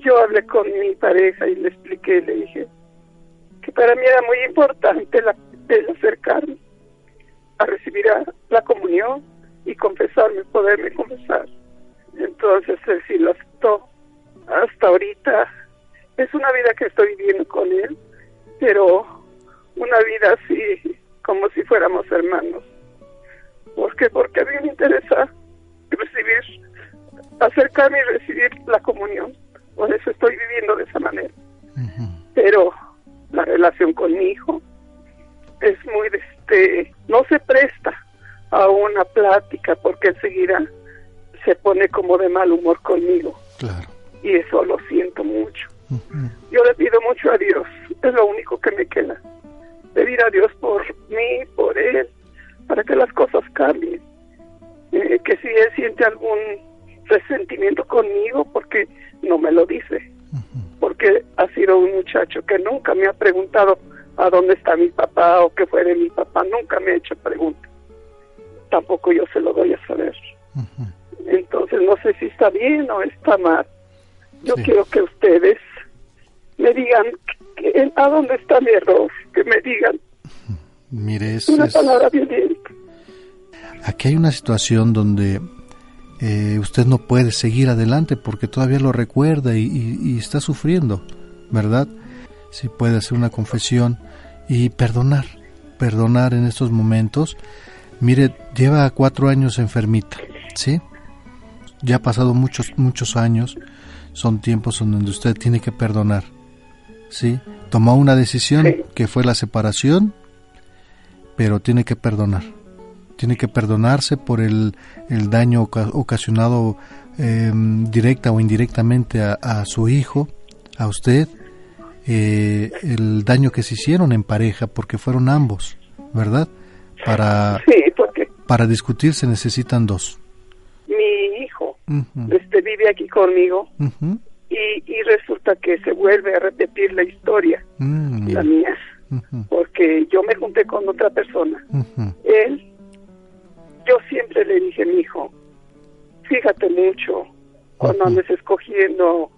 yo hablé con mi pareja y le expliqué, le dije que para mí era muy importante la, el acercarme a recibir la comunión y confesarme, poderme confesar. Entonces él sí lo aceptó. Hasta ahorita es una vida que estoy viviendo con él, pero una vida así como si fuéramos hermanos. ¿Por qué? Porque a mí me interesa recibir, acercarme y recibir la comunión. Por eso estoy viviendo de esa manera. Pero la relación con mi hijo es muy, este, no se presta a una plática porque enseguida se pone como de mal humor conmigo. Claro. Y eso lo siento mucho. Yo le pido mucho a Dios, es lo único que me queda. Pedir a Dios por mí, por él, para que las cosas cambien. Eh, que si él siente algún resentimiento conmigo, porque no me lo dice. Porque ha sido un muchacho que nunca me ha preguntado a dónde está mi papá o qué fue de mi papá, nunca me ha hecho preguntas. Tampoco yo se lo doy a saber. Entonces no sé si está bien o está mal. Yo quiero que ustedes me digan que, a dónde está mi error, que me digan Mire, es, una palabra violenta. Aquí hay una situación donde eh, usted no puede seguir adelante porque todavía lo recuerda y, y, está sufriendo, ¿verdad? Si puede hacer una confesión y perdonar, perdonar en estos momentos. Mire, lleva cuatro años enfermita, ¿sí? Ya ha pasado muchos, muchos años, son tiempos en donde usted tiene que perdonar, ¿sí? Tomó una decisión que fue la separación, pero tiene que perdonar. Tiene que perdonarse por el, el daño ocasionado eh, directa o indirectamente a, su hijo, a usted, eh, el daño que se hicieron en pareja, porque fueron ambos, ¿verdad? Para, para discutir se necesitan dos. Mi hijo este, vive aquí conmigo y, y, resulta que se vuelve a repetir la historia, mm, la mía porque yo me junté con otra persona. Él, yo siempre le dije, mi hijo, fíjate mucho cuando andes escogiendo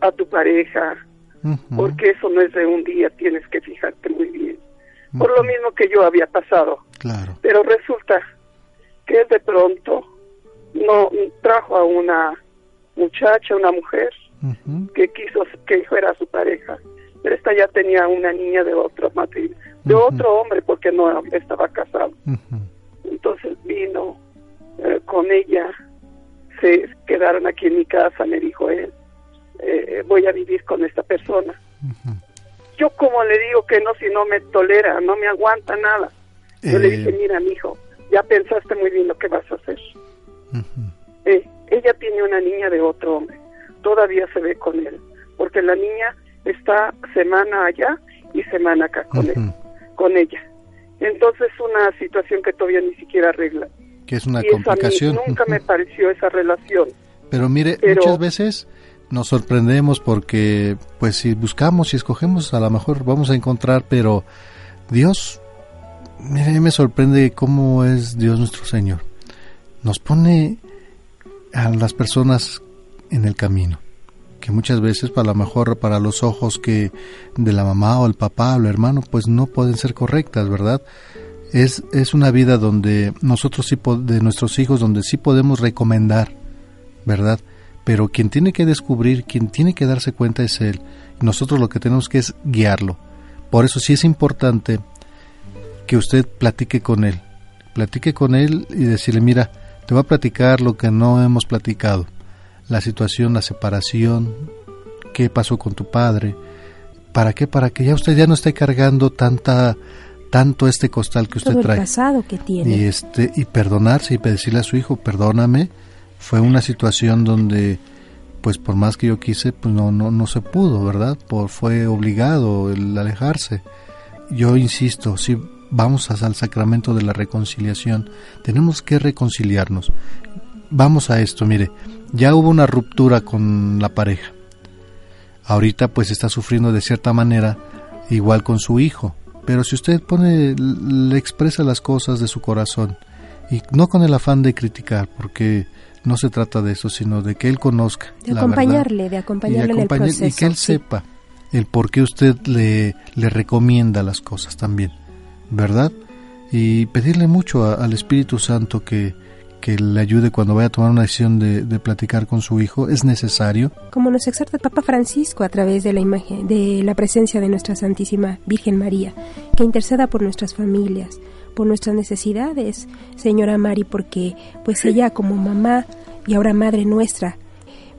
a tu pareja, porque eso no es de un día, tienes que fijarte muy bien. Por lo mismo que yo había pasado. Claro. Pero resulta que de pronto no trajo a una muchacha, una mujer, que quiso que fuera su pareja pero esta ya tenía una niña de otro matrimonio, de otro hombre porque no estaba casado. Entonces vino eh, con ella, se quedaron aquí en mi casa, me dijo él, eh, voy a vivir con esta persona. Yo como le digo que no, si no me tolera, no me aguanta nada. Yo le dije, eh. mira, mi hijo, ya pensaste muy bien lo que vas a hacer. ella tiene una niña de otro hombre, todavía se ve con él, porque la niña está semana allá y semana acá con, él, con ella. Entonces una situación que todavía ni siquiera arregla. Que es una complicación. nunca me (laughs) pareció esa relación. Pero mire, muchas veces nos sorprendemos porque pues si buscamos y escogemos a lo mejor vamos a encontrar, pero Dios, mire, me sorprende cómo es Dios nuestro Señor. Nos pone a las personas en el camino que muchas veces para lo mejor para los ojos que de la mamá o el papá o el hermano pues no pueden ser correctas, ¿verdad? Es, es una vida donde nosotros sí de nuestros hijos donde sí podemos recomendar, ¿verdad? Pero quien tiene que descubrir, quien tiene que darse cuenta es él. Nosotros lo que tenemos que es guiarlo. Por eso sí es importante que usted platique con él. Platique con él y decirle, mira, te voy a platicar lo que no hemos platicado la situación, la separación, qué pasó con tu padre, para qué, para que ya usted ya no esté cargando tanta tanto este costal que usted trae. que tiene. Y este y perdonarse y decirle a su hijo, "Perdóname." Fue una situación donde pues por más que yo quise, pues no no no se pudo, ¿verdad? Por fue obligado el alejarse. Yo insisto, sí vamos al sacramento de la reconciliación. Tenemos que reconciliarnos. Vamos a esto, mire, ya hubo una ruptura con la pareja. Ahorita pues está sufriendo de cierta manera igual con su hijo. Pero si usted pone, le expresa las cosas de su corazón y no con el afán de criticar, porque no se trata de eso, sino de que él conozca. De acompañarle, de acompañarle en el proceso. Y que él sepa el por qué usted le, le recomienda las cosas también, ¿verdad? Y pedirle mucho al Espíritu Santo que, que le ayude cuando vaya a tomar una decisión de, de, platicar con su hijo es necesario. Como nos exhorta el Papa Francisco a través de la imagen, de la presencia de nuestra Santísima Virgen María, que interceda por nuestras familias, por nuestras necesidades, señora Mari, porque pues ella como mamá y ahora madre nuestra,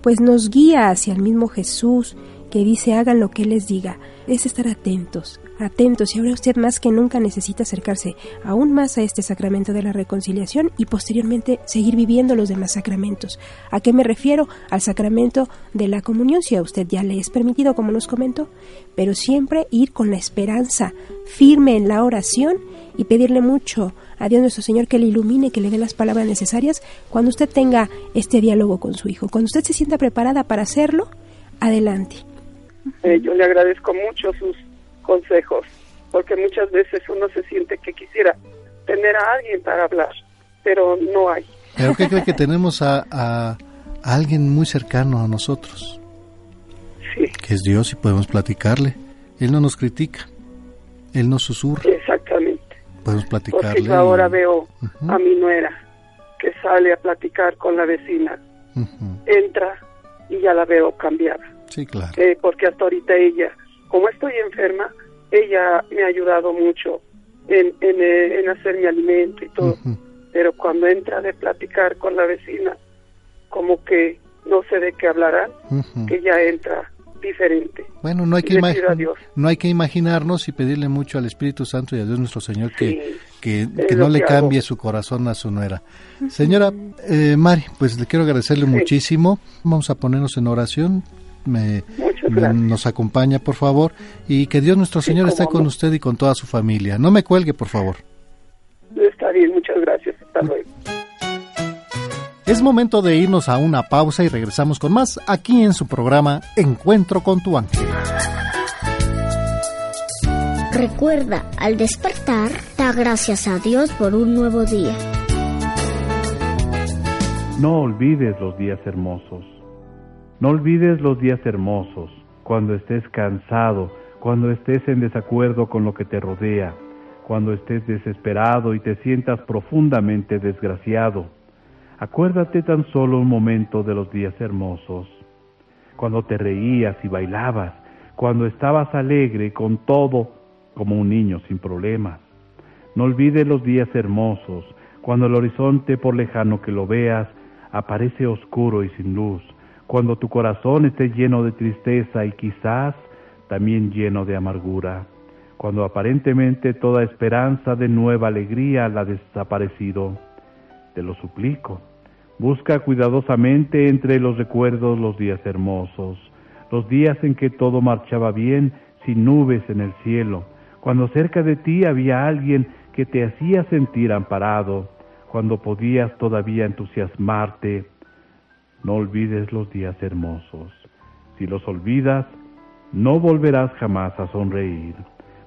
pues nos guía hacia el mismo Jesús que dice hagan lo que les diga, es estar atentos, atentos y ahora usted más que nunca necesita acercarse aún más a este sacramento de la reconciliación y posteriormente seguir viviendo los demás sacramentos. ¿A qué me refiero? Al sacramento de la comunión, si a usted ya le es permitido, como nos comentó, pero siempre ir con la esperanza firme en la oración y pedirle mucho a Dios nuestro Señor que le ilumine, que le dé las palabras necesarias cuando usted tenga este diálogo con su hijo. Cuando usted se sienta preparada para hacerlo, adelante. Eh, yo le agradezco mucho sus consejos, porque muchas veces uno se siente que quisiera tener a alguien para hablar, pero no hay. Pero que cree que tenemos a, a, alguien muy cercano a nosotros, sí. que es Dios y podemos platicarle. Él no nos critica, Él nos susurra. Exactamente. Podemos platicarle. Porque yo ahora veo uh -huh. a mi nuera que sale a platicar con la vecina, uh -huh. entra y ya la veo cambiada. Sí, claro. Eh, porque hasta ahorita ella como estoy enferma, ella me ha ayudado mucho en, en, eh, en hacer mi alimento y todo. Uh -huh. Pero cuando entra de platicar con la vecina, como que no sé de qué hablarán, uh -huh. que ya entra diferente. Bueno, no hay, que no hay que imaginarnos y pedirle mucho al Espíritu Santo y a Dios nuestro Señor que, sí, que, que no le cambie hago. su corazón a su nuera. Señora eh, Mari, pues le quiero agradecerle sí. muchísimo. Vamos a ponernos en oración. Me, me, nos acompaña, por favor, y que Dios nuestro Señor esté con usted y con toda su familia. No me cuelgue, por favor. Está bien, muchas gracias. Hasta luego. Es momento de irnos a una pausa y regresamos con más aquí en su programa Encuentro con tu ángel. Recuerda, al despertar, da gracias a Dios por un nuevo día. No olvides los días hermosos. No olvides los días hermosos, cuando estés cansado, cuando estés en desacuerdo con lo que te rodea, cuando estés desesperado y te sientas profundamente desgraciado. Acuérdate tan solo un momento de los días hermosos, cuando te reías y bailabas, cuando estabas alegre con todo como un niño sin problemas. No olvides los días hermosos, cuando el horizonte por lejano que lo veas aparece oscuro y sin luz, cuando tu corazón esté lleno de tristeza y quizás también lleno de amargura, cuando aparentemente toda esperanza de nueva alegría la ha desaparecido. Te lo suplico, busca cuidadosamente entre los recuerdos los días hermosos, los días en que todo marchaba bien sin nubes en el cielo, cuando cerca de ti había alguien que te hacía sentir amparado, cuando podías todavía entusiasmarte. No olvides los días hermosos. Si los olvidas, no volverás jamás a sonreír.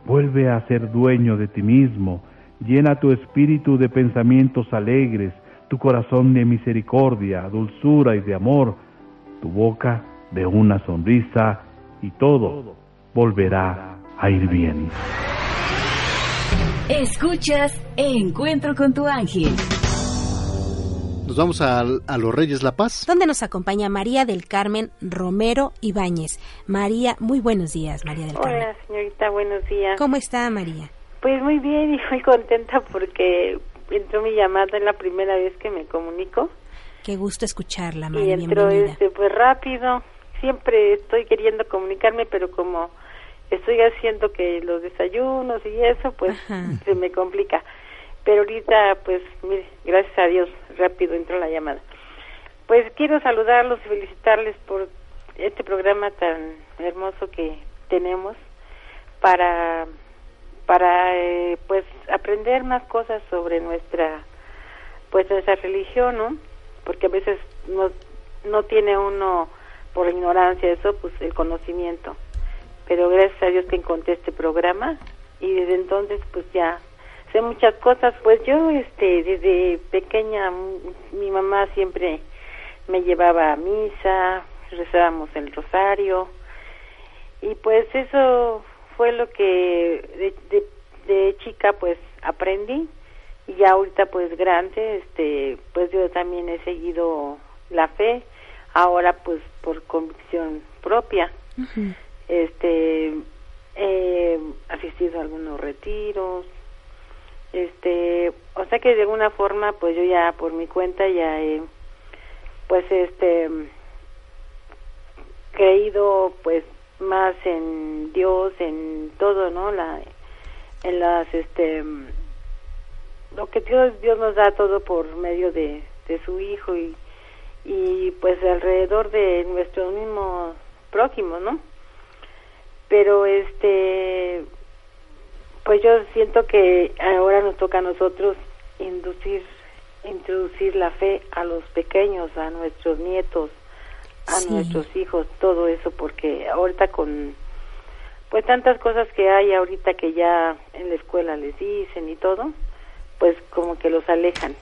Vuelve a ser dueño de ti mismo. Llena tu espíritu de pensamientos alegres, tu corazón de misericordia, dulzura y de amor, tu boca de una sonrisa y todo volverá a ir bien. Escuchas Encuentro con tu ángel. Nos vamos a, a, los Reyes La Paz. Donde nos acompaña María del Carmen Romero Ibáñez. María, muy buenos días, María del Carmen. Hola, señorita, buenos días. ¿Cómo está, María? Pues muy bien y muy contenta porque entró mi llamada, es la primera vez que me comunico. Qué gusto escucharla, María. Y entró bienvenida. este, pues rápido. Siempre estoy queriendo comunicarme, pero como estoy haciendo que los desayunos y eso, pues Ajá. se me complica. Pero ahorita, pues, mire, gracias a Dios, rápido entró la llamada. Pues quiero saludarlos y felicitarles por este programa tan hermoso que tenemos para, para eh, pues, aprender más cosas sobre nuestra pues nuestra religión, ¿no? Porque a veces no no tiene uno por ignorancia eso, pues el conocimiento. Pero gracias a Dios que encontré este programa y desde entonces pues ya sé muchas cosas. Pues yo este desde pequeña mi mamá siempre me llevaba a misa, rezábamos el rosario y pues eso fue lo que de, de, chica pues aprendí y ya ahorita pues grande este pues yo también he seguido la fe ahora pues por convicción propia este he asistido a algunos retiros este o sea que de alguna forma pues yo ya por mi cuenta ya he pues este creído pues más en Dios en todo no la en las este lo que Dios Dios nos da todo por medio de, de su hijo y y pues alrededor de nuestros mismos prójimos no pero este pues yo siento que ahora nos toca a nosotros inducir introducir la fe a los pequeños, a nuestros nietos, a nuestros hijos, todo eso, porque ahorita con pues tantas cosas que hay ahorita que ya en la escuela les dicen y todo, pues como que los alejan,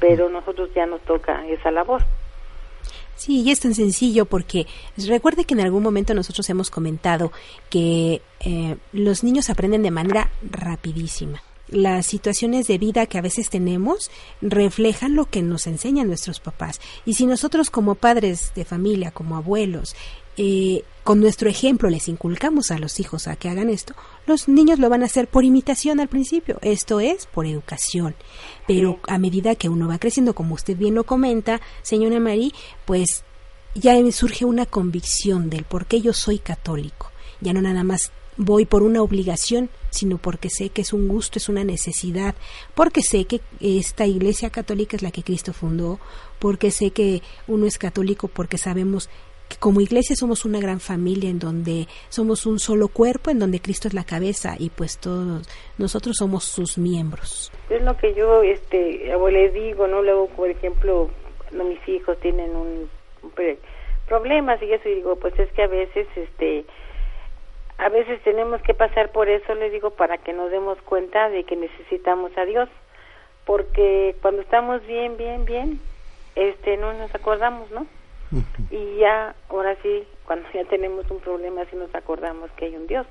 pero nosotros ya nos toca esa labor. Sí, y es tan sencillo porque recuerde que en algún momento nosotros hemos comentado que eh, los niños aprenden de manera rapidísima las situaciones de vida que a veces tenemos reflejan lo que nos enseñan nuestros papás. Y si nosotros como padres de familia, como abuelos, eh, con nuestro ejemplo les inculcamos a los hijos a que hagan esto, los niños lo van a hacer por imitación al principio, esto es por educación. Pero a medida que uno va creciendo, como usted bien lo comenta, señora Marí, pues ya surge una convicción del por qué yo soy católico. Ya no nada más voy por una obligación, sino porque sé que es un gusto, es una necesidad, porque sé que esta iglesia católica es la que Cristo fundó, porque sé que uno es católico porque sabemos que como iglesia somos una gran familia en donde somos un solo cuerpo, en donde Cristo es la cabeza y pues todos nosotros somos sus miembros. Es lo que yo este le digo, ¿no? Luego, por ejemplo, mis hijos tienen un, problemas y eso y digo, pues es que a veces este a veces tenemos que pasar por eso, les digo, para que nos demos cuenta de que necesitamos a Dios, porque cuando estamos bien, bien, bien, este, no nos acordamos, ¿no? Y ya, ahora sí, cuando ya tenemos un problema, sí nos acordamos que hay un Dios,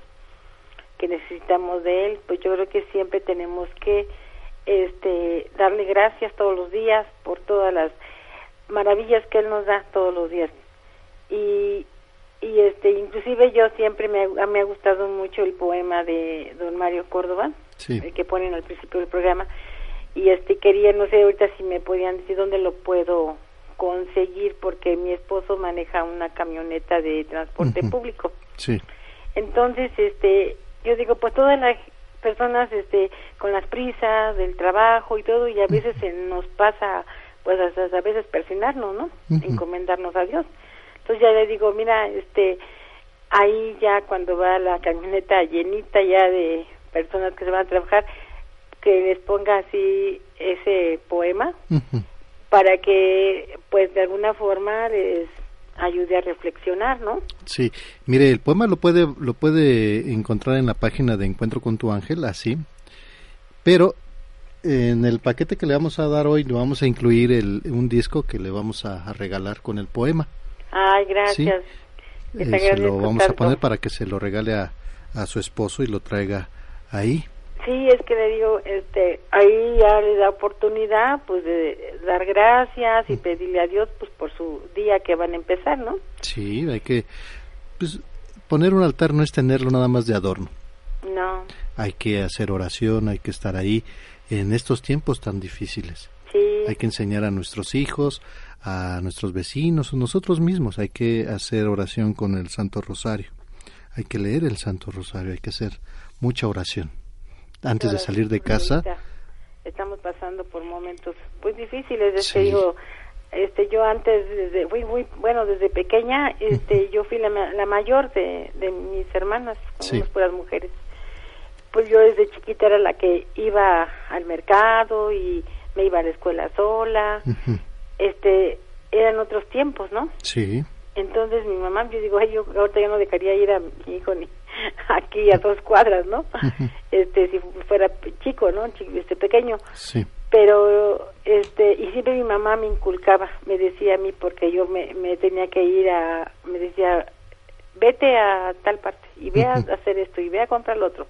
que necesitamos de Él, pues yo creo que siempre tenemos que, este, darle gracias todos los días por todas las maravillas que Él nos da todos los días. Y, y este inclusive yo siempre me, me ha gustado mucho el poema de don Mario Córdoba el que ponen al principio del programa. Y este quería no sé ahorita si me podían decir dónde lo puedo conseguir porque mi esposo maneja una camioneta de transporte público. Sí. Entonces este yo digo pues todas las personas este con las prisas del trabajo y todo y a veces se nos pasa pues a veces persinarnos no encomendarnos a Dios. Entonces ya le digo, mira, este, ahí ya cuando va la camioneta llenita ya de personas que se van a trabajar, que les ponga así ese poema para que pues de alguna forma les ayude a reflexionar, ¿no? Sí, mire, el poema lo puede lo puede encontrar en la página de Encuentro con tu ángel, así, pero en el paquete que le vamos a dar hoy le vamos a incluir el, un disco que le vamos a regalar con el poema. Ay, gracias. Eh, se lo vamos a poner para que se lo regale a, a su esposo y lo traiga ahí. Sí, es que le digo, este, ahí ya le da oportunidad, pues, de dar gracias y mm. pedirle a Dios, pues, por su día que van a empezar, ¿no? Sí, hay que, pues, poner un altar no es tenerlo nada más de adorno. No. Hay que hacer oración, hay que estar ahí en estos tiempos tan difíciles. Sí. Hay que enseñar a nuestros hijos, a nuestros vecinos o nosotros mismos. Hay que hacer oración con el Santo Rosario. Hay que leer el Santo Rosario, hay que hacer mucha oración. Antes de salir de casa. Estamos pasando por momentos muy difíciles. Este, digo, este, yo antes, desde, muy, muy, bueno, desde pequeña, este, yo fui la, la mayor de, de mis hermanas, como sí. puras mujeres. pues yo desde chiquita era la que iba al mercado y me iba a la escuela sola. Este, eran otros tiempos, ¿no? Sí. Entonces mi mamá, yo digo, ay, yo ahorita ya no dejaría ir a mi hijo ni (laughs) aquí a dos cuadras, ¿no? (laughs) Este, si fuera chico, ¿no? Este pequeño. Sí. Pero, este, y siempre mi mamá me inculcaba, me decía a mí, porque yo me, me tenía que ir a, me decía, vete a tal parte y ve a hacer esto y ve a comprar lo otro.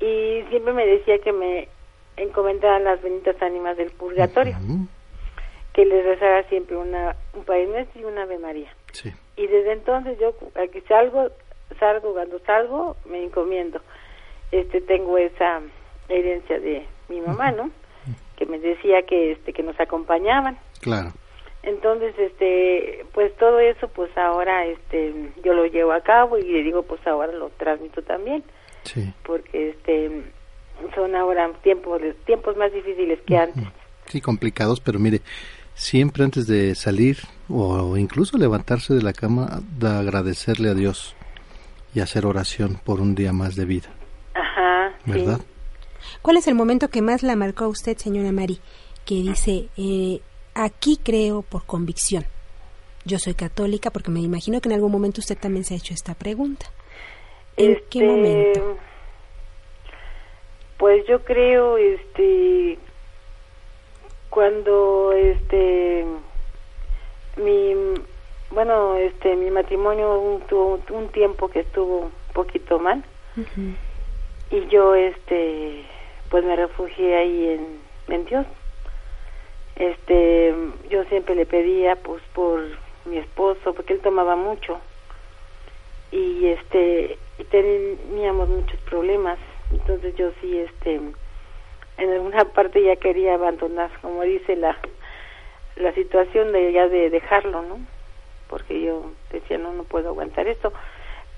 Y siempre me decía que me encomendaban las benditas ánimas del purgatorio, que les rezara siempre una, un Padre Nuestro y una Ave María. Sí. Y desde entonces yo aquí salgo, salgo, cuando salgo me encomiendo. Este tengo esa herencia de mi mamá, ¿no? Que me decía que este que nos acompañaban. Claro. Entonces, este, pues todo eso, pues ahora, este, yo lo llevo a cabo y le digo, pues ahora lo transmito también, Sí. porque, este, son ahora tiempos, tiempos más difíciles que antes. Sí, complicados, pero mire, siempre antes de salir o incluso levantarse de la cama, de agradecerle a Dios y hacer oración por un día más de vida, Ajá, sí. ¿verdad? ¿Cuál es el momento que más la marcó a usted, señora Mari? Que dice, eh, aquí creo por convicción. Yo soy católica porque me imagino que en algún momento usted también se ha hecho esta pregunta. ¿En qué Este, momento? Pues yo creo, este, cuando, este, mi, bueno, este, mi matrimonio un- tuvo un tiempo que estuvo un poquito mal. Y yo, este, pues me refugié ahí en, en Dios. Este, yo siempre le pedía, pues, por mi esposo, porque él tomaba mucho. Y este y teníamos muchos problemas. Entonces yo sí este en alguna parte ya quería abandonar como dice la la situación de ya de dejarlo no porque yo decía no no puedo aguantar esto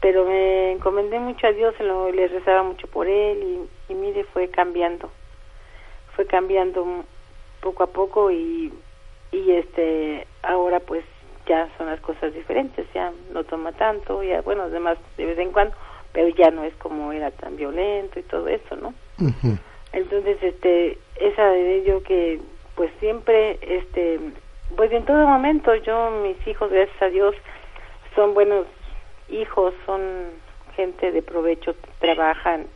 pero me encomendé mucho a Dios lo, le rezaba mucho por él y, y mire fue cambiando. Fue cambiando poco a poco y y este ahora pues ya son las cosas diferentes ya no toma tanto ya bueno además de vez en cuando pero ya no es como era tan violento y todo eso no entonces este esa de yo que pues siempre este pues en todo momento yo mis hijos gracias a Dios son buenos hijos son gente de provecho trabajan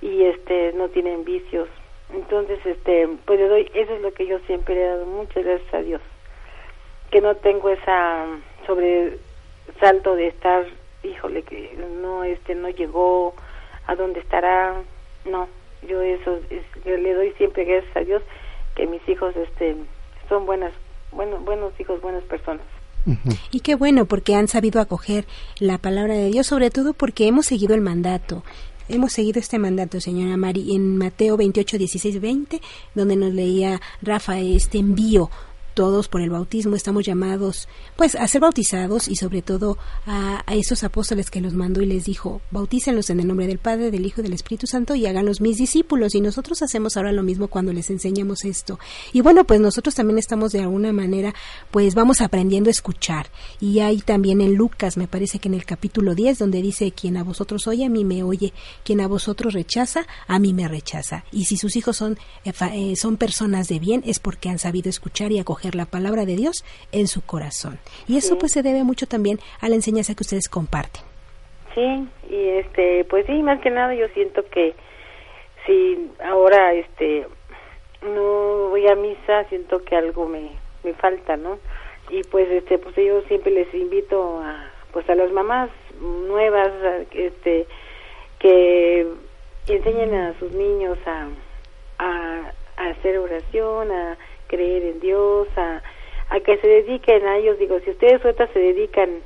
y este no tienen vicios. Entonces este pues le doy eso es lo que yo siempre le he dado muchas gracias a Dios. Que no tengo esa sobresalto de estar híjole que no este no llegó a dónde estará. No yo eso es, yo le doy siempre gracias a Dios que mis hijos este son buenas bueno, buenos hijos buenas personas Y qué bueno, porque han sabido acoger la palabra de Dios, sobre todo porque hemos seguido el mandato. Hemos seguido este mandato, señora Mari, en Mateo 28, 16, 20, donde nos leía Rafa este envío. Todos por el bautismo estamos llamados, pues, a ser bautizados y sobre todo a, esos apóstoles que los mandó y les dijo, bautícenlos en el nombre del Padre, del Hijo y del Espíritu Santo y háganlos mis discípulos. Y nosotros hacemos ahora lo mismo cuando les enseñamos esto. Y bueno, pues nosotros también estamos de alguna manera, pues vamos aprendiendo a escuchar. Y hay también en Lucas, me parece que en el capítulo 10, donde dice, quien a vosotros oye, a mí me oye, quien a vosotros rechaza, a mí me rechaza. Y si sus hijos son, eh, eh, son personas de bien, es porque han sabido escuchar y acoger la palabra de Dios en su corazón. Y eso Sí. pues se debe mucho también a la enseñanza que ustedes comparten. Sí, y este, pues sí, más que nada yo siento que si ahora este no voy a misa, siento que algo me, me falta, ¿no? Y pues este, pues yo siempre les invito a pues a las mamás nuevas este que enseñen a sus niños a, a, a hacer oración, a creer en Dios, a, a que se dediquen a ellos. Digo, si ustedes ahorita se dedican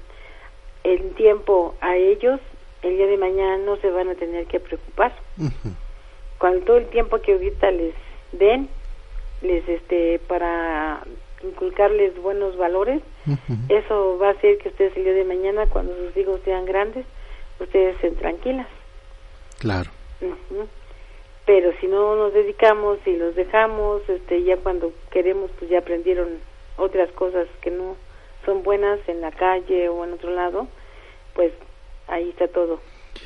el tiempo a ellos, el día de mañana no se van a tener que preocupar. Cuando todo el tiempo que ahorita les den, les este para inculcarles buenos valores, eso va a hacer que ustedes el día de mañana, cuando sus hijos sean grandes, ustedes estén tranquilas. Claro. Pero si no nos dedicamos y los dejamos, este, ya cuando queremos, pues ya aprendieron otras cosas que no son buenas en la calle o en otro lado, pues ahí está todo,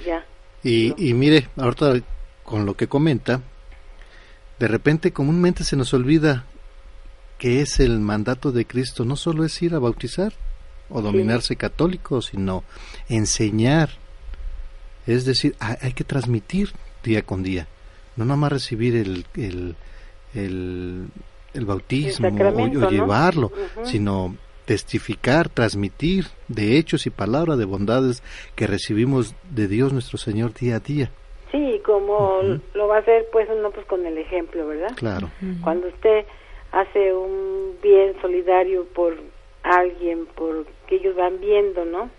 ya. Y, y mire, ahorita con lo que comenta, de repente comúnmente se nos olvida que es el mandato de Cristo, no solo es ir a bautizar o dominarse católico, sino enseñar. Es decir, hay que transmitir día con día, no nada más recibir el, el, el, bautismo o, llevarlo, sino testificar, transmitir de hechos y palabras de bondades que recibimos de Dios nuestro Señor día a día. Sí, como lo va a hacer pues uno pues con el ejemplo, ¿verdad? Claro. Cuando usted hace un bien solidario por alguien, por que ellos van viendo, ¿no?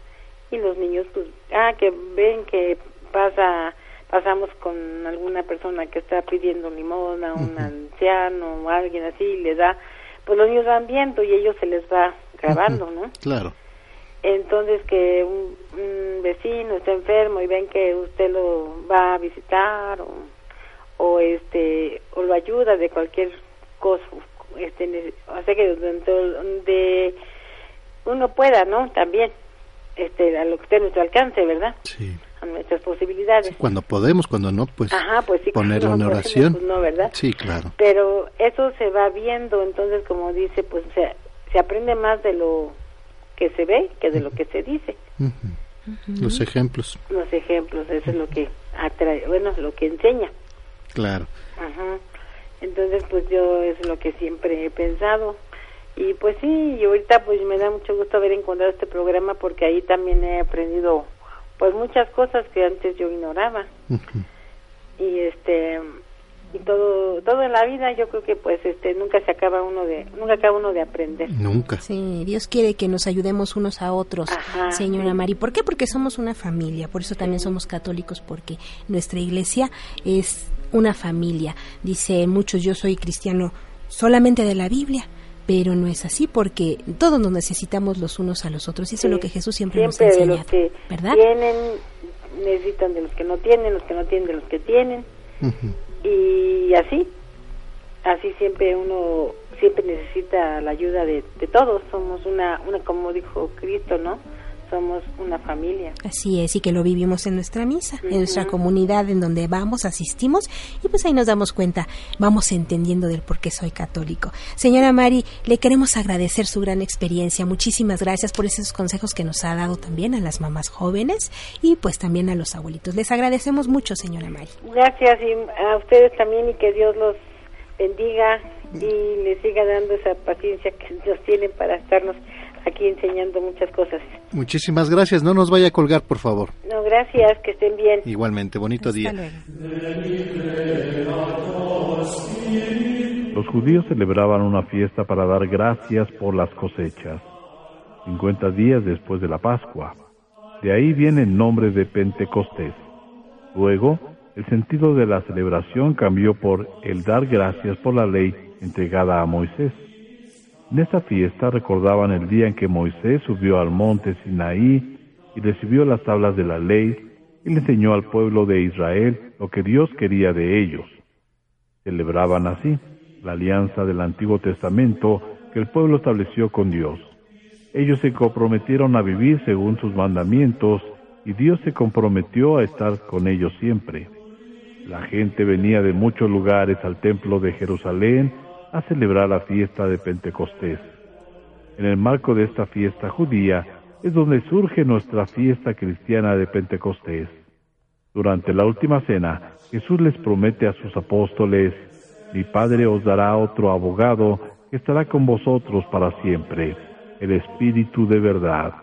Y los niños pues ah que ven que pasa pasamos con alguna persona que está pidiendo limona, un anciano o alguien así y le da, pues los niños van viendo y ellos se les va grabando, ¿no? Claro. Entonces que un, vecino está enfermo y ven que usted lo va a visitar o, o este o lo ayuda de cualquier cosa, este, o sea que donde uno pueda, ¿no? También, este, a lo que esté a nuestro alcance, ¿verdad? Sí. A nuestras posibilidades. cuando podemos, cuando no, pues, Ajá, pues sí, ponerlo en oración. Pues no, ¿verdad? Sí, claro. Pero eso se va viendo, entonces, como dice, pues se, se aprende más de lo que se ve que de lo que se dice. Los ejemplos. Los ejemplos, eso es lo que atrae, bueno, lo que enseña. Claro. Ajá. Entonces, pues yo es lo que siempre he pensado. Y pues sí, y ahorita pues me da mucho gusto haber encontrado este programa porque ahí también he aprendido pues muchas cosas que antes yo ignoraba. Y este y todo todo en la vida yo creo que pues este nunca se acaba uno de nunca acaba uno de aprender. Nunca. Sí Dios quiere que nos ayudemos unos a otros señora Mari. ¿por qué? porque somos una familia por eso también somos católicos porque nuestra iglesia es una familia. Dice muchos yo soy cristiano solamente de la Biblia pero no es así porque todos nos necesitamos los unos a los otros y eso es lo que Jesús siempre, nos ha enseñado, de los que ¿verdad? tienen necesitan de los que no tienen los que no tienen de los que tienen. Y así así siempre uno siempre necesita la ayuda de, de todos. Somos una una como dijo Cristo no somos una familia. Así es, y que lo vivimos en nuestra misa, en nuestra comunidad en donde vamos, asistimos, y pues ahí nos damos cuenta, vamos entendiendo del por qué soy católico. Señora Mari, le queremos agradecer su gran experiencia, muchísimas gracias por esos consejos que nos ha dado también a las mamás jóvenes y pues también a los abuelitos. Les agradecemos mucho, señora Mari. Gracias y a ustedes también y que Dios los bendiga y les siga dando esa paciencia que Dios tienen para estarnos aquí enseñando muchas cosas. Muchísimas gracias. No nos vaya a colgar, por favor. No, gracias. Que estén bien. Igualmente. Bonito día. Los judíos celebraban una fiesta para dar gracias por las cosechas, 50 días después de la Pascua. De ahí viene el nombre de Pentecostés. Luego, el sentido de la celebración cambió por el dar gracias por la ley entregada a Moisés. En esta fiesta recordaban el día en que Moisés subió al monte Sinaí y recibió las tablas de la ley y le enseñó al pueblo de Israel lo que Dios quería de ellos. Celebraban así la alianza del Antiguo Testamento que el pueblo estableció con Dios. Ellos se comprometieron a vivir según sus mandamientos y Dios se comprometió a estar con ellos siempre. La gente venía de muchos lugares al templo de Jerusalén a celebrar la fiesta de Pentecostés. En el marco de esta fiesta judía es donde surge nuestra fiesta cristiana de Pentecostés. Durante la última cena, Jesús les promete a sus apóstoles, mi Padre os dará otro abogado que estará con vosotros para siempre, el Espíritu de verdad.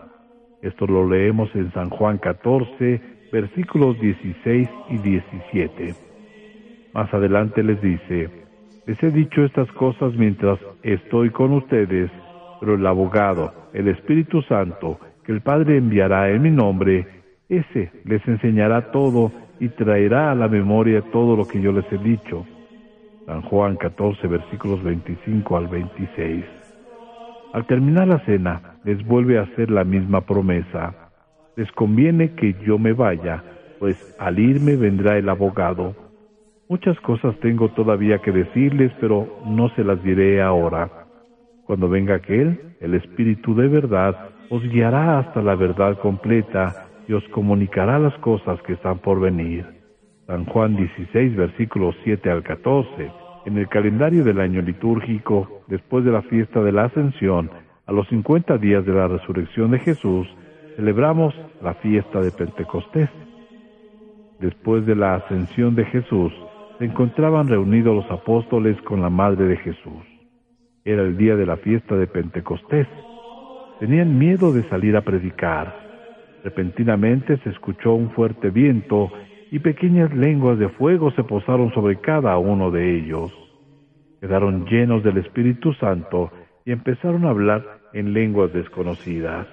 Esto lo leemos en San Juan 14, versículos 16 y 17. Más adelante les dice, les he dicho estas cosas mientras estoy con ustedes, pero el abogado, el Espíritu Santo, que el Padre enviará en mi nombre, ese les enseñará todo y traerá a la memoria todo lo que yo les he dicho. San Juan 14, versículos 25 al 26. Al terminar la cena, les vuelve a hacer la misma promesa. Les conviene que yo me vaya, pues al irme vendrá el abogado Muchas cosas tengo todavía que decirles, pero no se las diré ahora. Cuando venga aquel, el Espíritu de verdad os guiará hasta la verdad completa y os comunicará las cosas que están por venir. San Juan 16, versículos 7 al 14. En el calendario del año litúrgico, después de la fiesta de la Ascensión, a los 50 días de la resurrección de Jesús, celebramos la fiesta de Pentecostés. Después de la ascensión de Jesús, se encontraban reunidos los apóstoles con la madre de Jesús. Era el día de la fiesta de Pentecostés. Tenían miedo de salir a predicar. Repentinamente se escuchó un fuerte viento y pequeñas lenguas de fuego se posaron sobre cada uno de ellos. Quedaron llenos del Espíritu Santo y empezaron a hablar en lenguas desconocidas.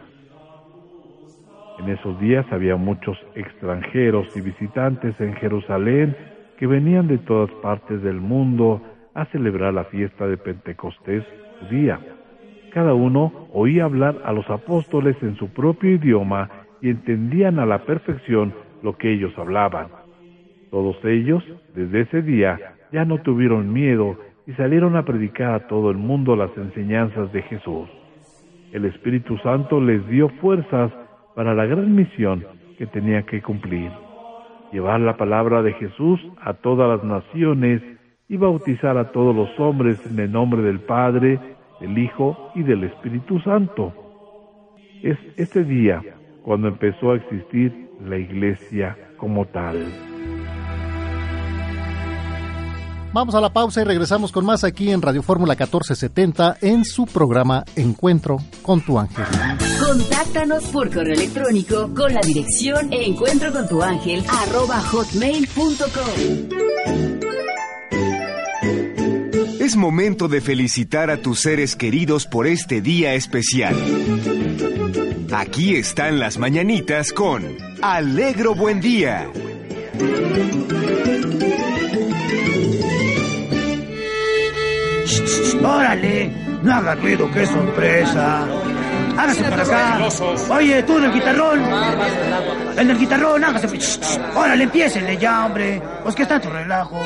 En esos días había muchos extranjeros y visitantes en Jerusalén que venían de todas partes del mundo a celebrar la fiesta de Pentecostés judía. Cada uno oía hablar a los apóstoles en su propio idioma y entendían a la perfección lo que ellos hablaban. Todos ellos, desde ese día, ya no tuvieron miedo y salieron a predicar a todo el mundo las enseñanzas de Jesús. El Espíritu Santo les dio fuerzas para la gran misión que tenía que cumplir, llevar la palabra de Jesús a todas las naciones y bautizar a todos los hombres en el nombre del Padre, del Hijo y del Espíritu Santo. Es este día cuando empezó a existir la iglesia como tal. Vamos a la pausa y regresamos con más aquí en Radio Fórmula 1470 en su programa Encuentro con tu ángel. Contáctanos por correo electrónico con la dirección encuentro con tu ángel Es momento de felicitar a tus seres queridos por este día especial. Aquí están las mañanitas con Alegro Buen Día. ¡Órale! No haga ruido, qué sorpresa. Hágase para acá. Oye, tú en el guitarrón. En el guitarrón, hágase. Órale, empiecenle ya, hombre. Pues que tanto relajo. (laughs)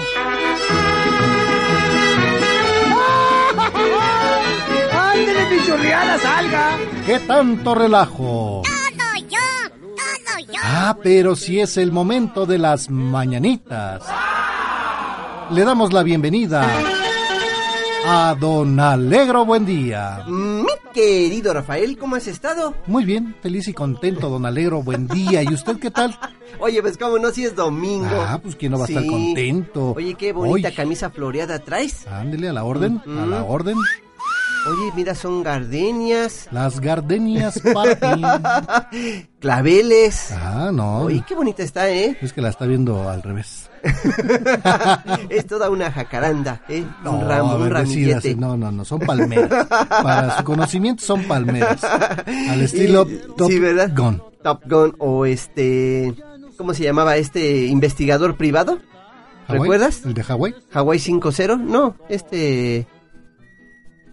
¡Ándele, pichurriada, salga! ¿Qué tanto relajo? Todo yo, todo yo. Ah, pero si es el momento de las mañanitas. Le damos la bienvenida a Don Alegro Buen Día. Mi querido Rafael, ¿cómo has estado? Muy bien, feliz y contento, Don Alegro Buen Día. ¿Y usted qué tal? (laughs) Oye, pues cómo no, si es domingo. Ah, pues quién no va a estar contento. Oye, qué bonita camisa floreada traes. Ándele a la orden, a la orden. Oye, mira, son gardenias. Las gardenias (laughs) para ti. Claveles. Ah, no. Oye, qué bonita está, ¿eh? Es que la está viendo al revés. (laughs) es toda una jacaranda, ¿eh? No, un ramo, un ramillete. decídase, no, no, no, son palmeras. Para su conocimiento son palmeras. Al estilo (laughs) Y- Top sí, ¿verdad? Gun. Top Gun o este... ¿Cómo se llamaba este investigador privado? ¿Hawái? ¿Recuerdas? ¿El de Hawái? Hawái 5-0. No, este...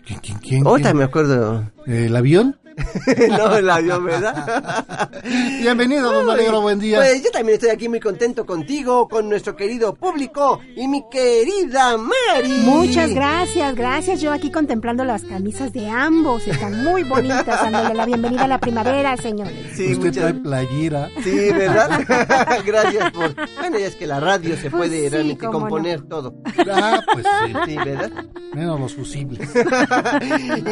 ¿Quién, quién, quién? Ahorita quién? me acuerdo. ¿El avión? (laughs) no, el avión, ¿verdad? (laughs) Bienvenido, don Alegro, buen día. Pues yo también estoy aquí muy contento contigo, con nuestro querido público y mi querida Mary. Muchas gracias, gracias. Yo aquí contemplando las camisas de ambos. Están muy bonitas, (laughs) dándole la bienvenida a la primavera, señores. Sí, Usted muchas- trae playera. Sí, ¿verdad? Gracias por... Bueno, ya es que la radio se Pues puede sí, realmente no. componer todo. Ah, pues sí. Sí, ¿verdad? Menos los fusibles.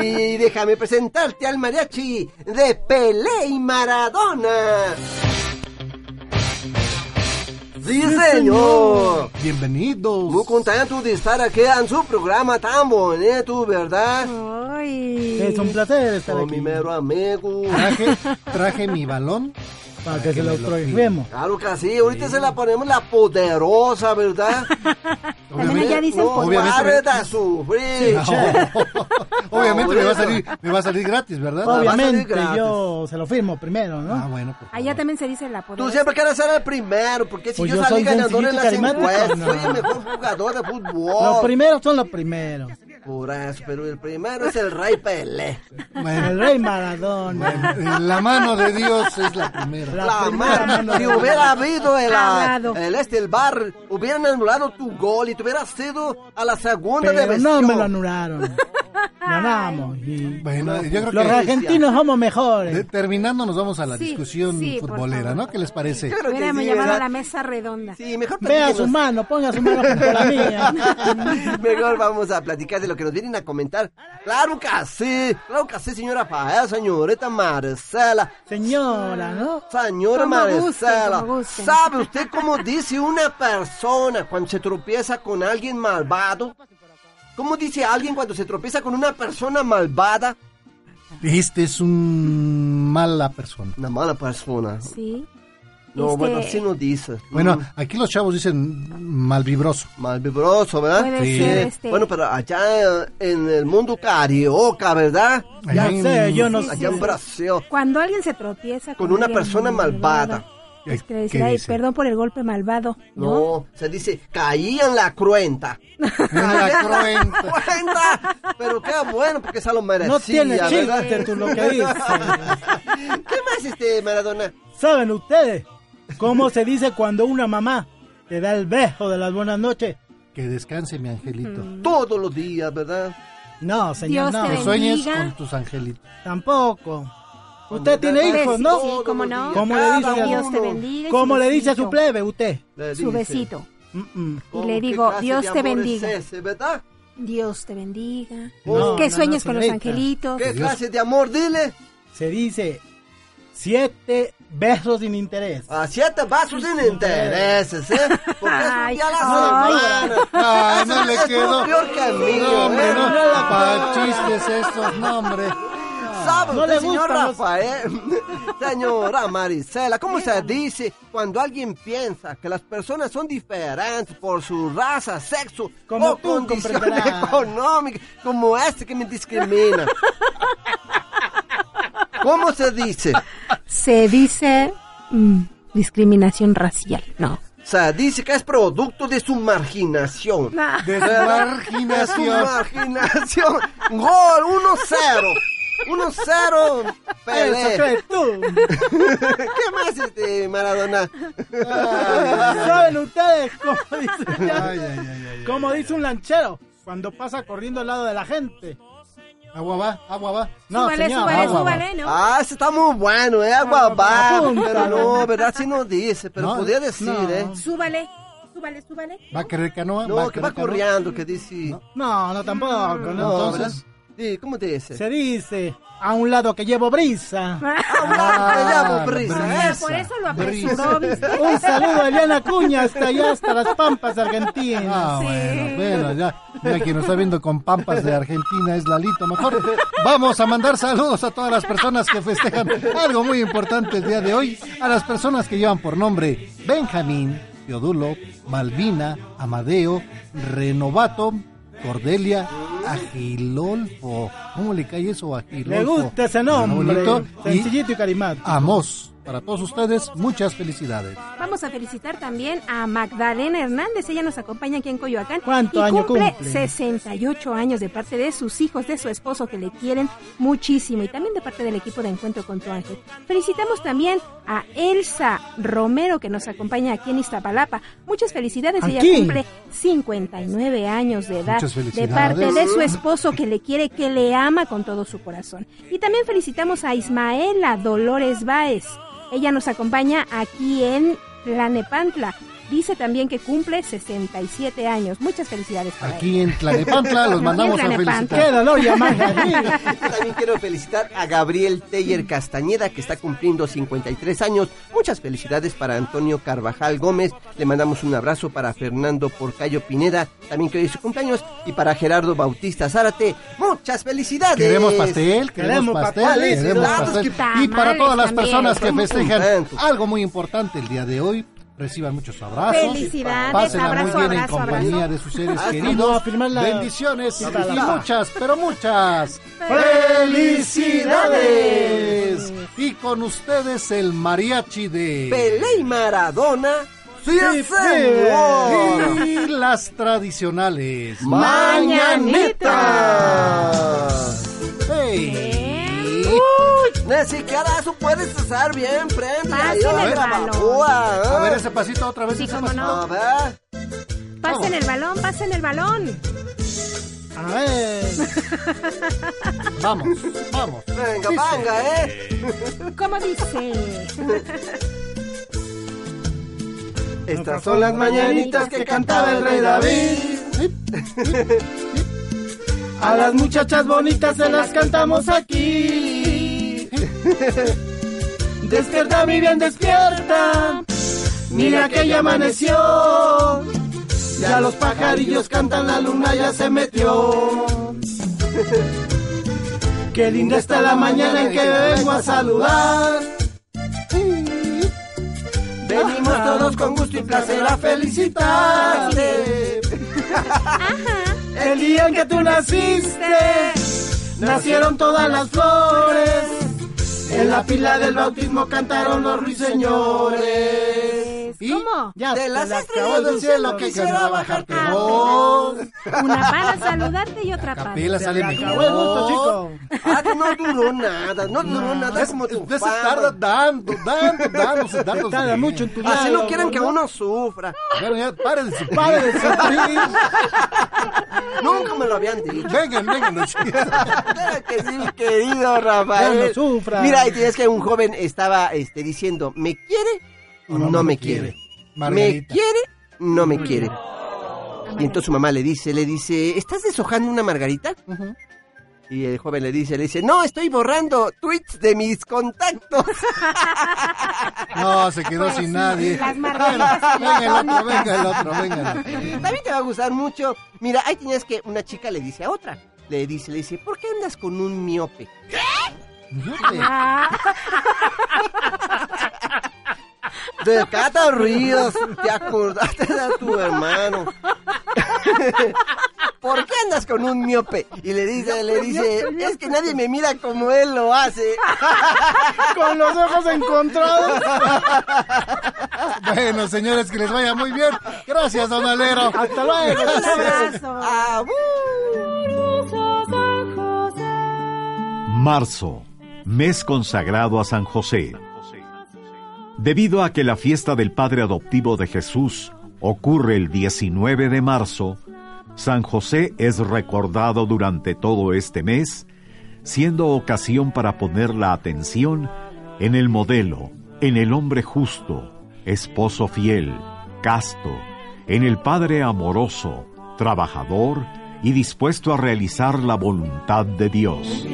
y déjame presentarte al mariachi de Pelé y Maradona. Sí, señor. Bienvenidos. Muy contento de estar aquí en su programa tan bonito, ¿verdad? Ay. Es un placer estar Con aquí. mi mero amigo. Traje, traje mi balón. Para que se lo me lo prohibimos. Claro que sí, ahorita se la ponemos la poderosa, ¿verdad? (laughs) También allá dicen no, Obviamente- de sufrir. (laughs) Obviamente me va a salir, me va a salir gratis, ¿verdad? va a salir Obviamente, gratis. yo se lo firmo primero, ¿no? Ah, bueno. por Allá también se dice la Tú poderosa. siempre quieres ser el primero, porque si Pues yo, yo salí ganador en las encuestas, soy el mejor jugador de Los fútbol. primeros son los primeros. Por pero el primero es el Rey Pelé. Bueno, El rey Maradona. la mano de Dios es la primera. La La primera mano, mano si de- hubiera habido el, este el bar, hubieran anulado tu gol y te hubieras sido a la segunda de Pero no me lo anularon. ganamos. Y Bueno, yo creo los que- argentinos somos mejores. De- terminando nos vamos a la Sí, discusión sí, por futbolera. ¿no? ¿Qué les parece? Hubiéramos llamado a la mesa redonda. Sí, mejor Vea su mano, ponga su mano junto a la mía. (laughs) Mejor vamos a platicar de lo que nos vienen a comentar. Claro que sí, claro que sí, señora Paella, señorita Marcela. Señora, ¿no? Señora Como Marcela. ¿Sabe usted cómo dice una persona cuando se tropieza con alguien malvado? ¿Cómo dice alguien cuando se tropieza con una persona malvada? Este es un mala persona. Una mala persona. Sí. No, bueno, que- así no dice. Bueno, Mm. aquí los chavos dicen malvibroso. Malvibroso, ¿verdad? Puede Sí. ser, este- Bueno, pero allá en el mundo carioca, ¿verdad? Ya Allá sé, en- yo no Allá sé. en Brasil. Cuando alguien se tropieza Con una alguien persona malvada. Es que ¿Qué decir, ay, perdón por el golpe malvado. No, se dice, caía en la cruenta. (laughs) la cruenta. cruenta. Pero qué bueno, porque esa lo merecía, No tiene ¿verdad? chiste tú lo que dices. (laughs) ¿Qué más, este, Maradona? ¿Saben ustedes cómo se dice cuando una mamá te da el beso de las buenas noches? Que descanse mi angelito. Todos los días, ¿verdad? No, señor, Dios no. te Que sueñes bendiga. con tus angelitos. Tampoco. Usted tiene hijos, ¿no? Sí, cómo no. ¿Cómo le dice, Dios te bendiga ¿Cómo su le dice a su besito. plebe usted? Su besito. Mm-mm. Y ¿cómo, le digo, Dios te amor es bendiga. ese, ¿verdad? Dios te bendiga. No, que no, sueñes no, con los angelitos. ¿Qué clase de amor, dile? Se dice siete besos sin interés. A siete vasos sin intereses, ¿eh? Porque es un día a la semana. Ay, no le es quedó. peor que a mí, No, hombre, ¿eh? no. Pa' chistes estos, no, hombre. ¿Sabe No usted, señor Rafael? (laughs) Señora Maricela, ¿cómo se dice cuando alguien piensa que las personas son diferentes por su raza, sexo Como o tú condición comprenderás. (laughs) económica, como este que me discrimina? ¿Cómo se dice? Se dice mm, discriminación racial. No. Se dice que es producto de su marginación. Ah. De su marginación. De su marginación. Gol, 1-0. 1-0. Pelé. Eso crees tú. (laughs) ¿Qué más, este, Maradona? ¿Saben ustedes cómo dice, Ay, ay, ay, ay, ay. cómo dice un lanchero cuando pasa corriendo al lado de la gente? Agua va, agua va. No, súbale, señor. súbale, agua, súbale, ¿no? Ah, ese está muy bueno, ¿eh? Agua va. Pero no, ¿verdad? Sí no dice, pero No, podría decir, no. ¿eh? Súbale, súbale, súbale. ¿Va a querer canoa? No, a que va corriendo, que dice... No, no tampoco. No, No, ¿verdad? entonces. Sí, ¿cómo te dice? Se dice a un lado que llevo brisa. (laughs) Ah, me llamo Brisa, brisa. ¿eh? Por eso lo apresuró, ¿viste? Un saludo a Eliana Cuña hasta allá, hasta las Pampas Argentinas. Ah, Sí. bueno, bueno, ya, ya quien nos está viendo con pampas de Argentina es Lalito, mejor. Vamos a mandar saludos a todas las personas que festejan algo muy importante el día de hoy, a las personas que llevan por nombre Benjamín, Teodulo, Malvina, Amadeo, Renovato, Cordelia, Agilolfo. ¿Cómo le cae eso a Agilolfo? Le gusta ese nombre. Sencillito y carismático. Amos. Para todos ustedes, muchas felicidades. Vamos a felicitar también a Magdalena Hernández. Ella nos acompaña aquí en Coyoacán. ¿Cuánto y año cumple? cumple? 68 años de parte de sus hijos, de su esposo que le quieren muchísimo y también de parte del equipo de Encuentro con tu Ángel. Felicitamos también a Elsa Romero que nos acompaña aquí en Iztapalapa. Muchas felicidades. Ella cumple 59 años de edad Muchas de felicidades. parte de su esposo que le quiere, que le ama con todo su corazón. Y también felicitamos a Ismaela Dolores Báez. Ella nos acompaña aquí en Tlanepantla. Dice también que cumple 67 años. Muchas felicidades para Aquí en Tlanepantla los (laughs) mandamos a Tlanepantla. Qué felicitar. dolor llamar (laughs) también quiero felicitar a Gabriel Teyer Castañeda, que está cumpliendo 53 años. Muchas felicidades para Antonio Carvajal Gómez. Le mandamos un abrazo para Fernando Porcayo Pineda, también que hoy es su cumpleaños. Y para Gerardo Bautista Zárate, muchas felicidades. Queremos pastel, queremos Queremos pastel, queremos pastel. Y para todas las personas que festejan algo muy importante el día de hoy, reciban muchos abrazos. Felicidades, Pásenla abrazo, muy bien en compañía abrazo. de sus seres queridos. la- Bendiciones y muchas, pero muchas Felicidades. Y con ustedes el mariachi de Pelé y Maradona. Sí, y las tradicionales Mañanitas. Hey. Ni siquiera eso puedes usar bien, prende. ahí, Pasen el balón. ¿eh? A ver ese pasito otra vez. Sí, cómo no. A ver. Pasen el balón, pasen el balón. A ver. (laughs) Vamos, vamos. Venga, venga, ¿eh? ¿Cómo dice? Estas son las mañanitas que cantaba el rey David. (laughs) A las muchachas bonitas se las cantamos aquí. (laughs) Despierta, mi bien, despierta. Mira que ya amaneció. Ya los pajarillos cantan, la luna ya se metió. (laughs) Qué linda está la mañana en que vengo a saludar. Venimos todos con gusto y placer a felicitarte. El día en que tú naciste, nacieron todas las flores. En la pila del bautismo cantaron los ruiseñores. ¿Cómo? Ya De te las la estrellas del cielo quisiera no bajarte Ah, voz. Una para saludarte y otra para. Capela sale mejor. chico. Ah, no duró nada, no duró nada como tu se fama. tarda dando, dando, dando, (laughs) se tarda. Tarda mucho en tu Así no quieren que uno sufra. Bueno, ya, de sufrir. (laughs) Nunca me lo habían dicho. Vengan, vengan. (laughs) Que sí, mi querido Rafael. Ya no sufra. Mira, y tienes que un joven estaba este, diciendo, ¿me quiere? No, me quiere. ¿Me quiere? No me quiere. Y entonces su mamá le dice, le dice, ¿estás deshojando una margarita? Y el joven le dice, le dice, no, estoy borrando tweets de mis contactos. (laughs) No, se quedó Pues sin sí, nadie. las margaritas Venga el otro, venga el otro, venga. También te va a gustar mucho. Mira, ahí tienes que una chica le dice a otra. Le dice, le dice, ¿por qué andas con un miope? Ah, (laughs) De Cata Ríos, te acordaste de tu hermano. ¿Por qué andas con un miope? Y le dice, le dice, es que nadie me mira como él lo hace. (laughs) Con los ojos encontrados. Bueno, señores, que les vaya muy bien. Gracias, don Alero. Hasta luego. un abrazo. Ah, Marzo, mes consagrado a San José. Debido a que la fiesta del Padre Adoptivo de Jesús ocurre el 19 de marzo, San José es recordado durante todo este mes, siendo ocasión para poner la atención en el modelo, en el hombre justo, esposo fiel, casto, en el Padre amoroso, trabajador y dispuesto a realizar la voluntad de Dios.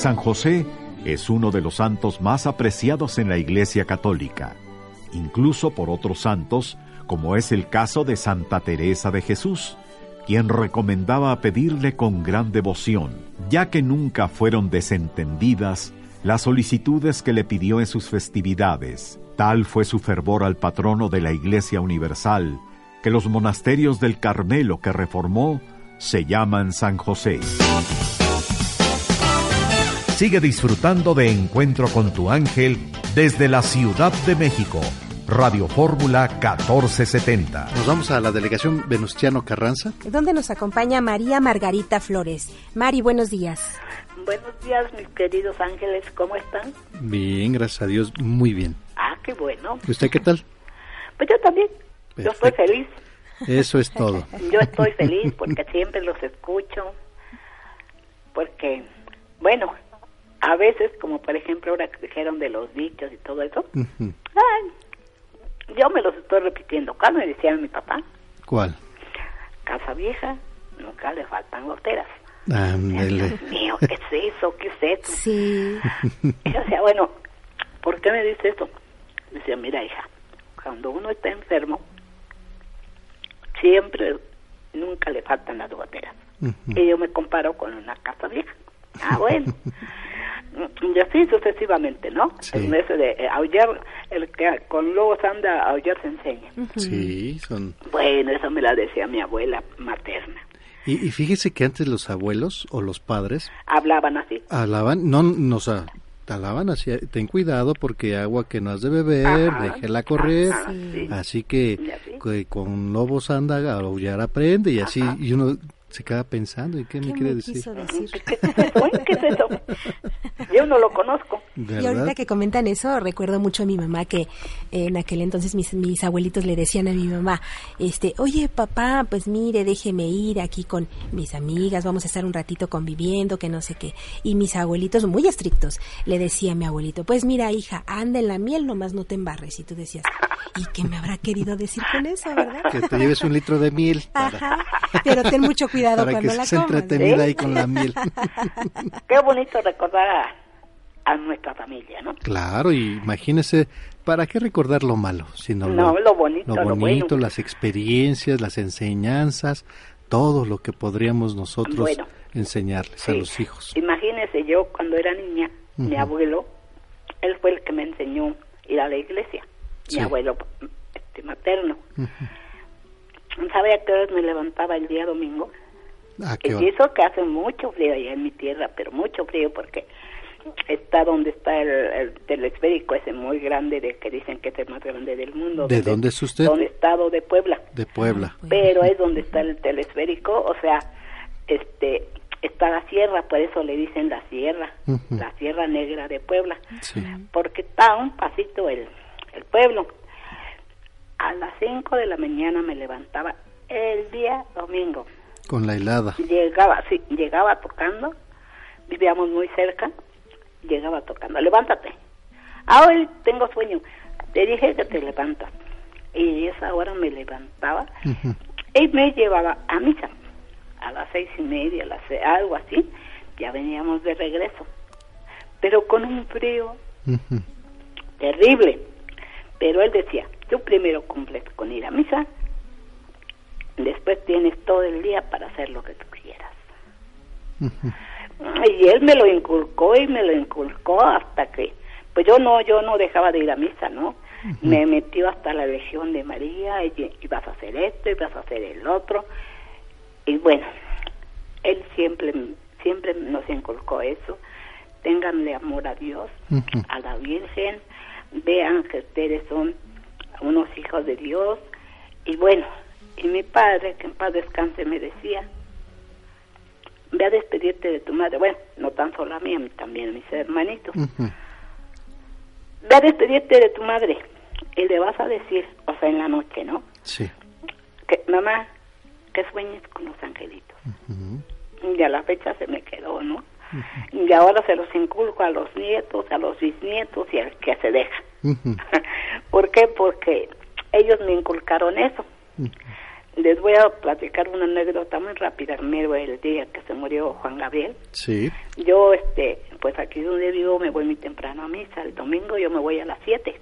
San José es uno de los santos más apreciados en la Iglesia Católica, incluso por otros santos, como es el caso de Santa Teresa de Jesús, quien recomendaba pedirle con gran devoción, ya que nunca fueron desentendidas las solicitudes que le pidió en sus festividades. Tal fue su fervor al patrono de la Iglesia Universal, que los monasterios del Carmelo que reformó se llaman San José. Sigue disfrutando de Encuentro con tu ángel desde la Ciudad de México. Radio Fórmula 1470. Nos vamos a la delegación Venustiano Carranza. ¿Dónde nos acompaña María Margarita Flores? Mari, buenos días. Buenos días, mis queridos ángeles, ¿cómo están? Bien, gracias a Dios, muy bien. Ah, qué bueno. ¿Y usted qué tal? Pues yo también. Yo estoy feliz. Eso es todo. Yo estoy feliz porque siempre los escucho. Porque, bueno, a veces, como por ejemplo ahora que dijeron de los dichos y todo eso, ay, yo me los estoy repitiendo. Cuando me decía mi papá, ¿Cuál? casa vieja, nunca le faltan goteras. Dios mío, ¿qué es eso? ¿Qué es eso? Sí. Y yo decía, bueno, ¿por qué me dice esto? Decía, mira, hija, cuando uno está enfermo, siempre, nunca le faltan las goteras. Y yo me comparo con una casa vieja. Ah, bueno. (laughs) y así sucesivamente, ¿no? Sí. En ese de eh, aullar, el que con lobos anda, a aullar se enseña. Sí, son... Bueno, eso me la decía mi abuela materna. Y, y fíjese que antes los abuelos o los padres Hablaban así. hablaban, no nos a- hablaban así, ten cuidado porque agua que no has de beber, Ajá, déjela correr, ajá, sí. así que, Y así. que con lobos anda, a aullar aprende y así, y uno Se queda pensando, ¿y qué, me quiere decir? (laughs) ¿Qué es eso? Yo no lo conozco. Y ahorita que comentan eso, recuerdo mucho a mi mamá que en aquel entonces mis, mis abuelitos le decían a mi mamá, este, oye papá, pues mire, déjeme ir aquí con mis amigas, vamos a estar un ratito conviviendo, que no sé qué. Y mis abuelitos, muy estrictos, le decía a mi abuelito, pues mira hija, anda en la miel, nomás no te embarres. Y tú decías, ¿y qué me habrá querido decir con eso, verdad? Que te lleves un litro de miel. Ajá, pero ten mucho cuidado para cuando que la estés comas. entretenida ahí con la miel. (laughs) Qué bonito recordar a, a nuestra familia, ¿no? Claro, y imagínese, ¿para qué recordar lo malo? Sino No, lo bonito, lo lo bonito, bueno. las experiencias, las enseñanzas, todo lo que podríamos nosotros Bueno. enseñarles a Sí. los hijos. Imagínese, yo cuando era niña, mi Ujú. abuelo, él fue el que me enseñó a ir a la iglesia. Sí. Mi abuelo este, materno. ¿Sabe a qué horas me levantaba el día domingo? ¿A qué Y eso que hace mucho frío allá en mi tierra, pero mucho frío porque está donde está el, el telesférico ese muy grande de que dicen que es el más grande del mundo. ¿De donde- dónde es usted? Donde estado de Puebla. De Puebla. Pero es donde está el telesférico, o sea, este está la sierra, por eso le dicen la sierra, la sierra negra de Puebla, Sí. porque está a un pasito el, el pueblo. A las 5 de la mañana me levantaba el día domingo. Con la helada. Llegaba, sí, llegaba tocando, vivíamos muy cerca, llegaba tocando, levántate. Ah, hoy tengo sueño. Te dije que te levantas. Y esa hora me levantaba y me llevaba a misa. A las seis y media, a las algo así, ya veníamos de regreso. Pero con un frío terrible. Pero él decía, tú primero cumples con ir a misa, después tienes todo el día para hacer lo que tú quieras. Y él me lo inculcó y me lo inculcó hasta que, pues yo no, yo no dejaba de ir a misa, ¿no? Me metió hasta la Legión de María y, y vas a hacer esto y vas a hacer el otro. Y bueno, él siempre, siempre nos inculcó eso. Ténganle amor a Dios, a la Virgen, vean que ustedes son unos hijos de Dios. Y bueno, y mi padre, que en paz descanse, me decía, ve a despedirte de tu madre. Bueno, no tan solo a mí, a mí también, a mis hermanitos. Ve a despedirte de tu madre y le vas a decir, o sea, en la noche, ¿no? Sí. Que mamá, que sueñes con los angelitos. Y a la fecha se me quedó, ¿no? Y ahora se los inculco a los nietos, a los bisnietos y al que se deja. (laughs) ¿Por qué? Porque ellos me inculcaron eso. Les voy a platicar una anécdota muy rápida. Primero, el día que se murió Juan Gabriel, Sí. yo, este, pues aquí donde vivo me voy muy temprano a misa. El domingo yo me voy a las 7.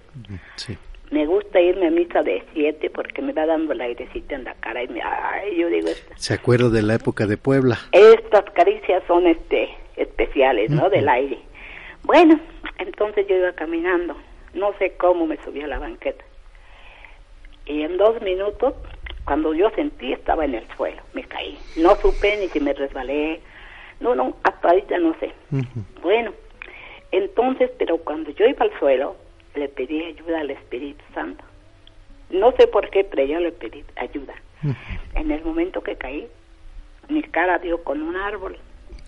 Sí. Me gusta irme a misa de 7 porque me va dando el airecito en la cara y me, ay, yo digo, Se acuerda de la época de Puebla. estas caricias son este especiales, ¿no? Del aire. Bueno, entonces yo iba caminando, no sé cómo me subí a la banqueta. Y en dos minutos, cuando yo sentí, estaba en el suelo, me caí. No supe ni si me resbalé. No, no, hasta ahorita no sé. Bueno, entonces, pero cuando yo iba al suelo, le pedí ayuda al Espíritu Santo. No sé por qué, pero yo le pedí ayuda. En el momento que caí, mi cara dio con un árbol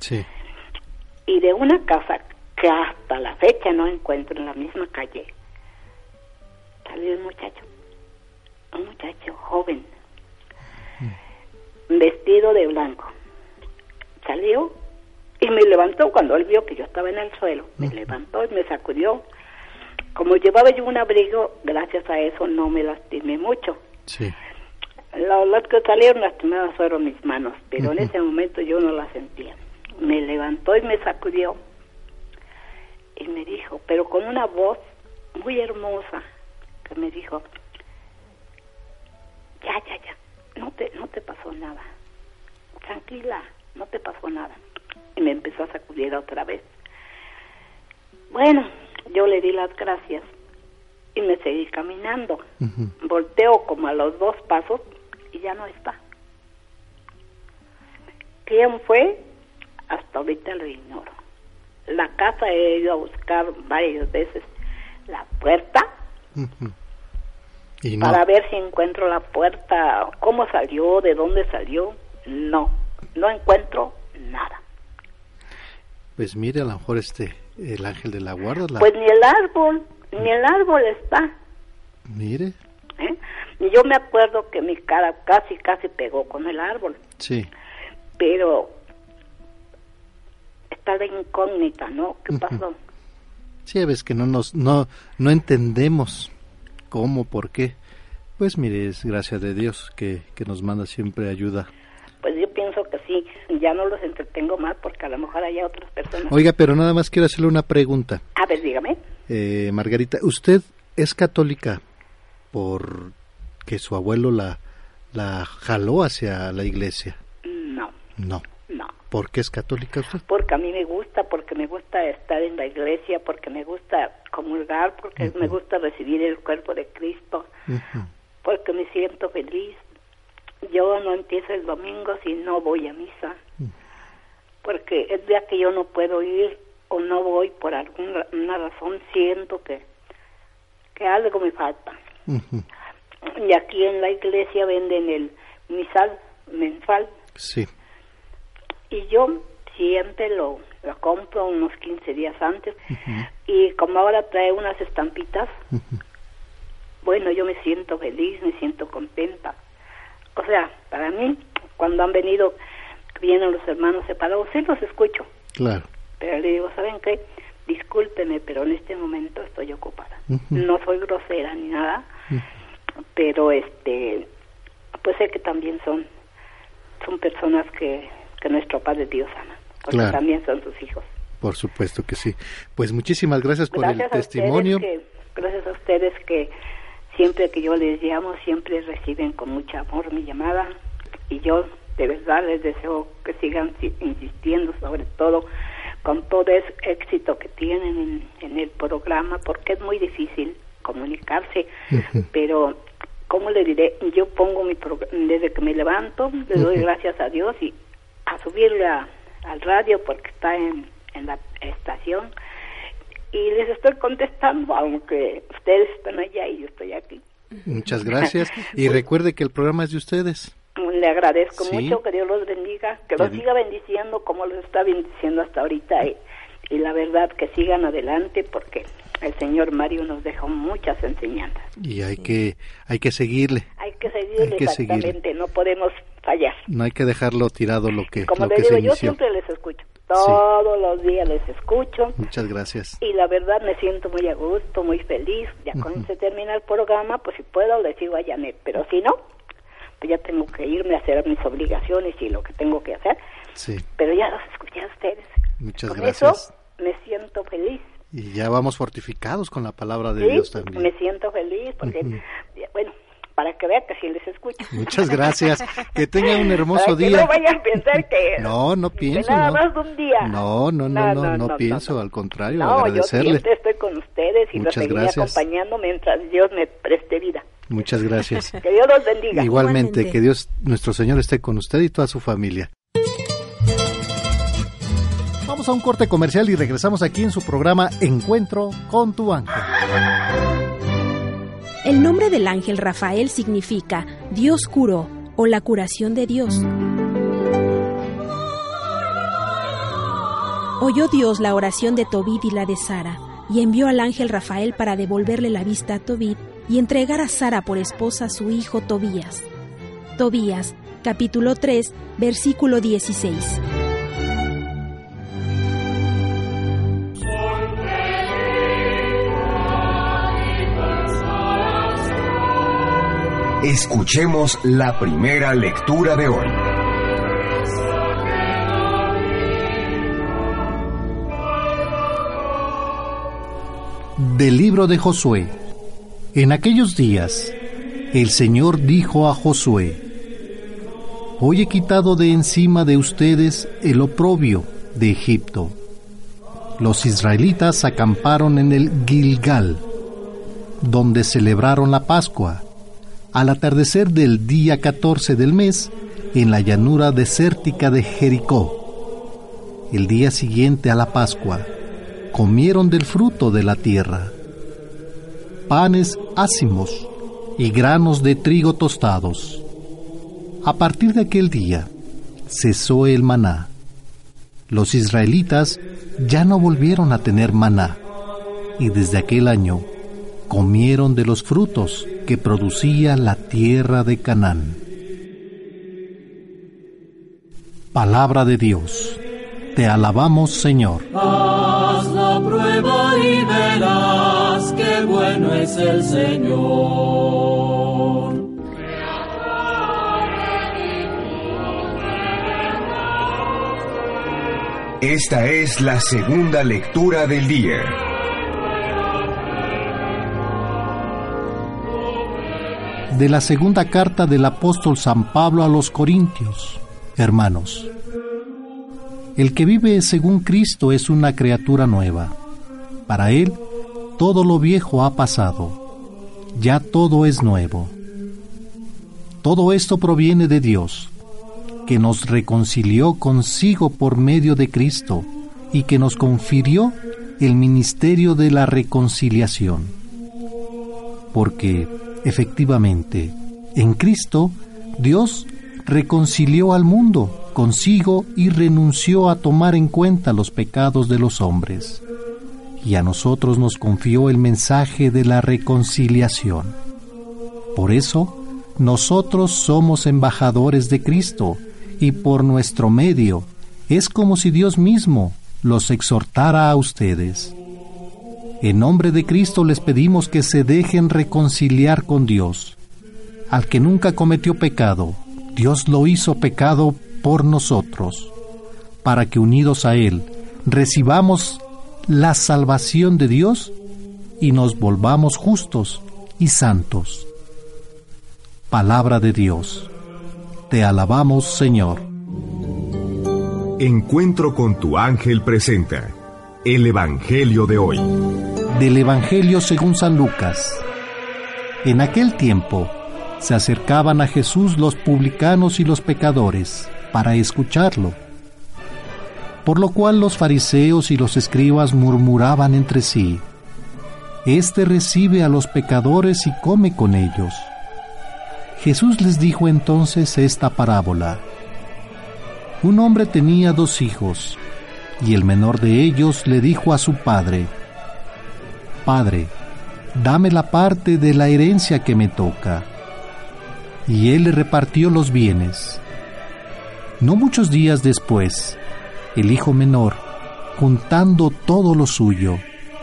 Sí. y de una casa que hasta la fecha no encuentro en la misma calle, salió un muchacho, un muchacho joven, vestido de blanco. Salió y me levantó cuando él vio que yo estaba en el suelo. Me levantó y me sacudió. Como llevaba yo un abrigo, gracias a eso no me lastimé mucho. Sí. Lo- Las que salieron lastimadas fueron mis manos, pero en ese momento yo no las sentía. Me levantó y me sacudió y me dijo, pero con una voz muy hermosa, que me dijo, ya, ya, ya, no te, no te pasó nada, tranquila, no te pasó nada. Y me empezó a sacudir otra vez. Bueno, yo le di las gracias y me seguí caminando. Volteo como a los dos pasos y ya no está. ¿Quién fue? Hasta ahorita lo ignoro. La casa he ido a buscar varias veces la puerta Y no. para ver si encuentro la puerta, cómo salió, de dónde salió. No, no encuentro nada. Pues mire, a lo mejor este, el ángel de la guarda. La... Pues ni el árbol, ni el árbol está. Mire. ¿eh? Y yo me acuerdo que mi cara casi, casi pegó con el árbol. Sí. Pero está de incógnita, ¿no? ¿Qué pasó? Sí, ves que no nos, no, no entendemos cómo, por qué. Pues mire, es gracias de Dios que, que nos manda siempre ayuda. Pues yo pienso que sí, ya no los entretengo más porque a lo mejor hay otras personas. Oiga, pero nada más quiero hacerle una pregunta. A ver, dígame. Eh, Margarita, ¿usted es católica por que su abuelo la, la jaló hacia la iglesia? No. No. ¿Por qué es católica usted? Porque a mí me gusta, porque me gusta estar en la iglesia, porque me gusta comulgar, porque me gusta recibir el cuerpo de Cristo, porque me siento feliz. Yo no empiezo el domingo si no voy a misa, porque el día que yo no puedo ir o no voy por alguna una razón, siento que, que algo me falta. Y aquí en la iglesia venden el misal mensual. Sí. Y yo siempre lo, lo compro unos 15 días antes. Y como ahora trae unas estampitas, bueno, yo me siento feliz, me siento contenta. O sea, para mí, cuando han venido, vienen los hermanos separados, sí los escucho. Claro. Pero le digo, ¿saben qué? Discúlpeme, pero en este momento estoy ocupada. No soy grosera ni nada, pero este, pues sé que también son, son personas que, que nuestro Padre Dios ama, porque Claro. también son sus hijos. Por supuesto que sí. Pues muchísimas gracias por Gracias el testimonio. que- gracias a ustedes que siempre que yo les llamo, siempre reciben con mucho amor mi llamada y yo de verdad les deseo que sigan si- insistiendo sobre todo con todo ese éxito que tienen en, en el programa porque es muy difícil comunicarse pero ¿cómo le diré? Yo pongo mi progr- desde que me levanto, le doy gracias a Dios y a subirle a- al radio porque está en, en la estación y les estoy contestando aunque ustedes están allá y yo estoy aquí. Muchas gracias. (laughs) Y recuerde que el programa es de ustedes. Le agradezco Sí. mucho, que Dios los bendiga, que los siga bendiciendo como los está bendiciendo hasta ahorita y, y la verdad que sigan adelante porque el señor Mario nos dejó muchas enseñanzas. Y hay que, hay que seguirle. Hay que seguirle Hay que exactamente, no podemos fallar. No hay que dejarlo tirado lo que, Como lo le que digo, se yo inició. siempre les escucho, todos los días les escucho Muchas gracias. y la verdad me siento muy a gusto, muy feliz. Ya cuando se termina el programa, pues si puedo les digo a Janet, pero si no, pues ya tengo que irme a hacer mis obligaciones y lo que tengo que hacer. Sí. Pero ya los escuché a ustedes. Muchas Con gracias. eso me siento feliz. Y ya vamos fortificados con la palabra de ¿sí? Dios también. Me siento feliz porque, Ujú. bueno, para que vean que sí les escucho. Muchas gracias. (laughs) Que tenga un hermoso Para que día. no vayan a pensar que... No, no pienso, nada no. más de un día. No, no, no, no, no, pienso, al contrario, No, yo agradecerle. siempre estoy con ustedes y los seguiré acompañando mientras Dios me preste vida. Muchas gracias. (laughs) Que Dios los bendiga. Igualmente, que Dios, nuestro Señor, esté con usted y toda su familia. Vamos a un corte comercial y regresamos aquí en su programa Encuentro con tu ángel. El nombre del ángel Rafael significa Dios curó o la curación de Dios. Oyó Dios la oración de Tobit y la de Sara, y envió al ángel Rafael para devolverle la vista a Tobit y entregar a Sara por esposa a su hijo Tobías. Tobías, capítulo 3, versículo 16. Escuchemos la primera lectura de hoy. Del libro de Josué. En aquellos días, el Señor dijo a Josué, Hoy he quitado de encima de ustedes el oprobio de Egipto. Los israelitas acamparon en el Gilgal, donde celebraron la Pascua, al atardecer del día 14 del mes, en la llanura desértica de Jericó. El día siguiente a la Pascua, comieron del fruto de la tierra, panes ácimos y granos de trigo tostados. A partir de aquel día, cesó el maná. Los israelitas ya no volvieron a tener maná y desde aquel año comieron de los frutos que producía la tierra de Canaán. Palabra de Dios. Te alabamos, Señor. Haz la prueba y verás qué bueno es el Señor. Esta es la segunda lectura del día. De la segunda carta del apóstol San Pablo a los Corintios. Hermanos, el que vive según Cristo es una criatura nueva. Para él, todo lo viejo ha pasado. Ya todo es nuevo. Todo esto proviene de Dios que nos reconcilió consigo por medio de Cristo y que nos confirió el ministerio de la reconciliación. Porque, efectivamente, en Cristo Dios reconcilió al mundo consigo y renunció a tomar en cuenta los pecados de los hombres. Y a nosotros nos confió el mensaje de la reconciliación. Por eso, nosotros somos embajadores de Cristo, y por nuestro medio es como si Dios mismo los exhortara a ustedes. En nombre de Cristo les pedimos que se dejen reconciliar con Dios. Al que nunca cometió pecado, Dios lo hizo pecado por nosotros, para que unidos a Él recibamos la salvación de Dios y nos volvamos justos y santos. Palabra de Dios. Te alabamos, Señor. Encuentro con tu ángel presenta el Evangelio de hoy. Del Evangelio según San Lucas. En aquel tiempo se acercaban a Jesús los publicanos y los pecadores para escucharlo. Por lo cual los fariseos y los escribas murmuraban entre sí, Este recibe a los pecadores y come con ellos. Jesús les dijo entonces esta parábola. Un hombre tenía dos hijos, y el menor de ellos le dijo a su padre, Padre, dame la parte de la herencia que me toca. Y él le repartió los bienes. No muchos días después, el hijo menor, juntando todo lo suyo,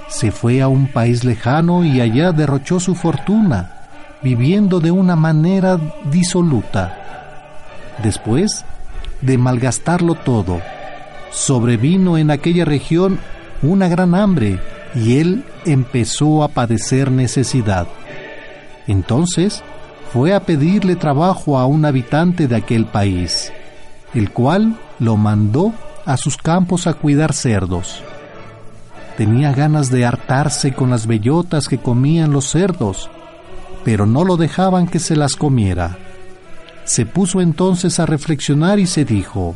se fue a un país lejano y allá derrochó su fortuna viviendo de una manera disoluta. Después de malgastarlo todo, sobrevino en aquella región una gran hambre y él empezó a padecer necesidad. Entonces fue a pedirle trabajo a un habitante de aquel país, el cual lo mandó a sus campos a cuidar cerdos. Tenía ganas de hartarse con las bellotas que comían los cerdos pero no lo dejaban que se las comiera. Se puso entonces a reflexionar y se dijo,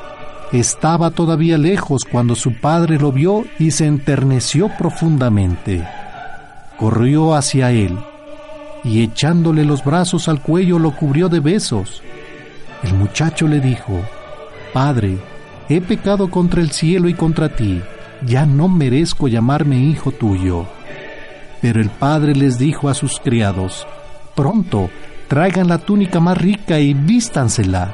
Estaba todavía lejos cuando su padre lo vio y se enterneció profundamente. Corrió hacia él y echándole los brazos al cuello lo cubrió de besos. El muchacho le dijo, Padre, he pecado contra el cielo y contra ti, ya no merezco llamarme hijo tuyo. Pero el padre les dijo a sus criados, Pronto, traigan la túnica más rica y vístansela.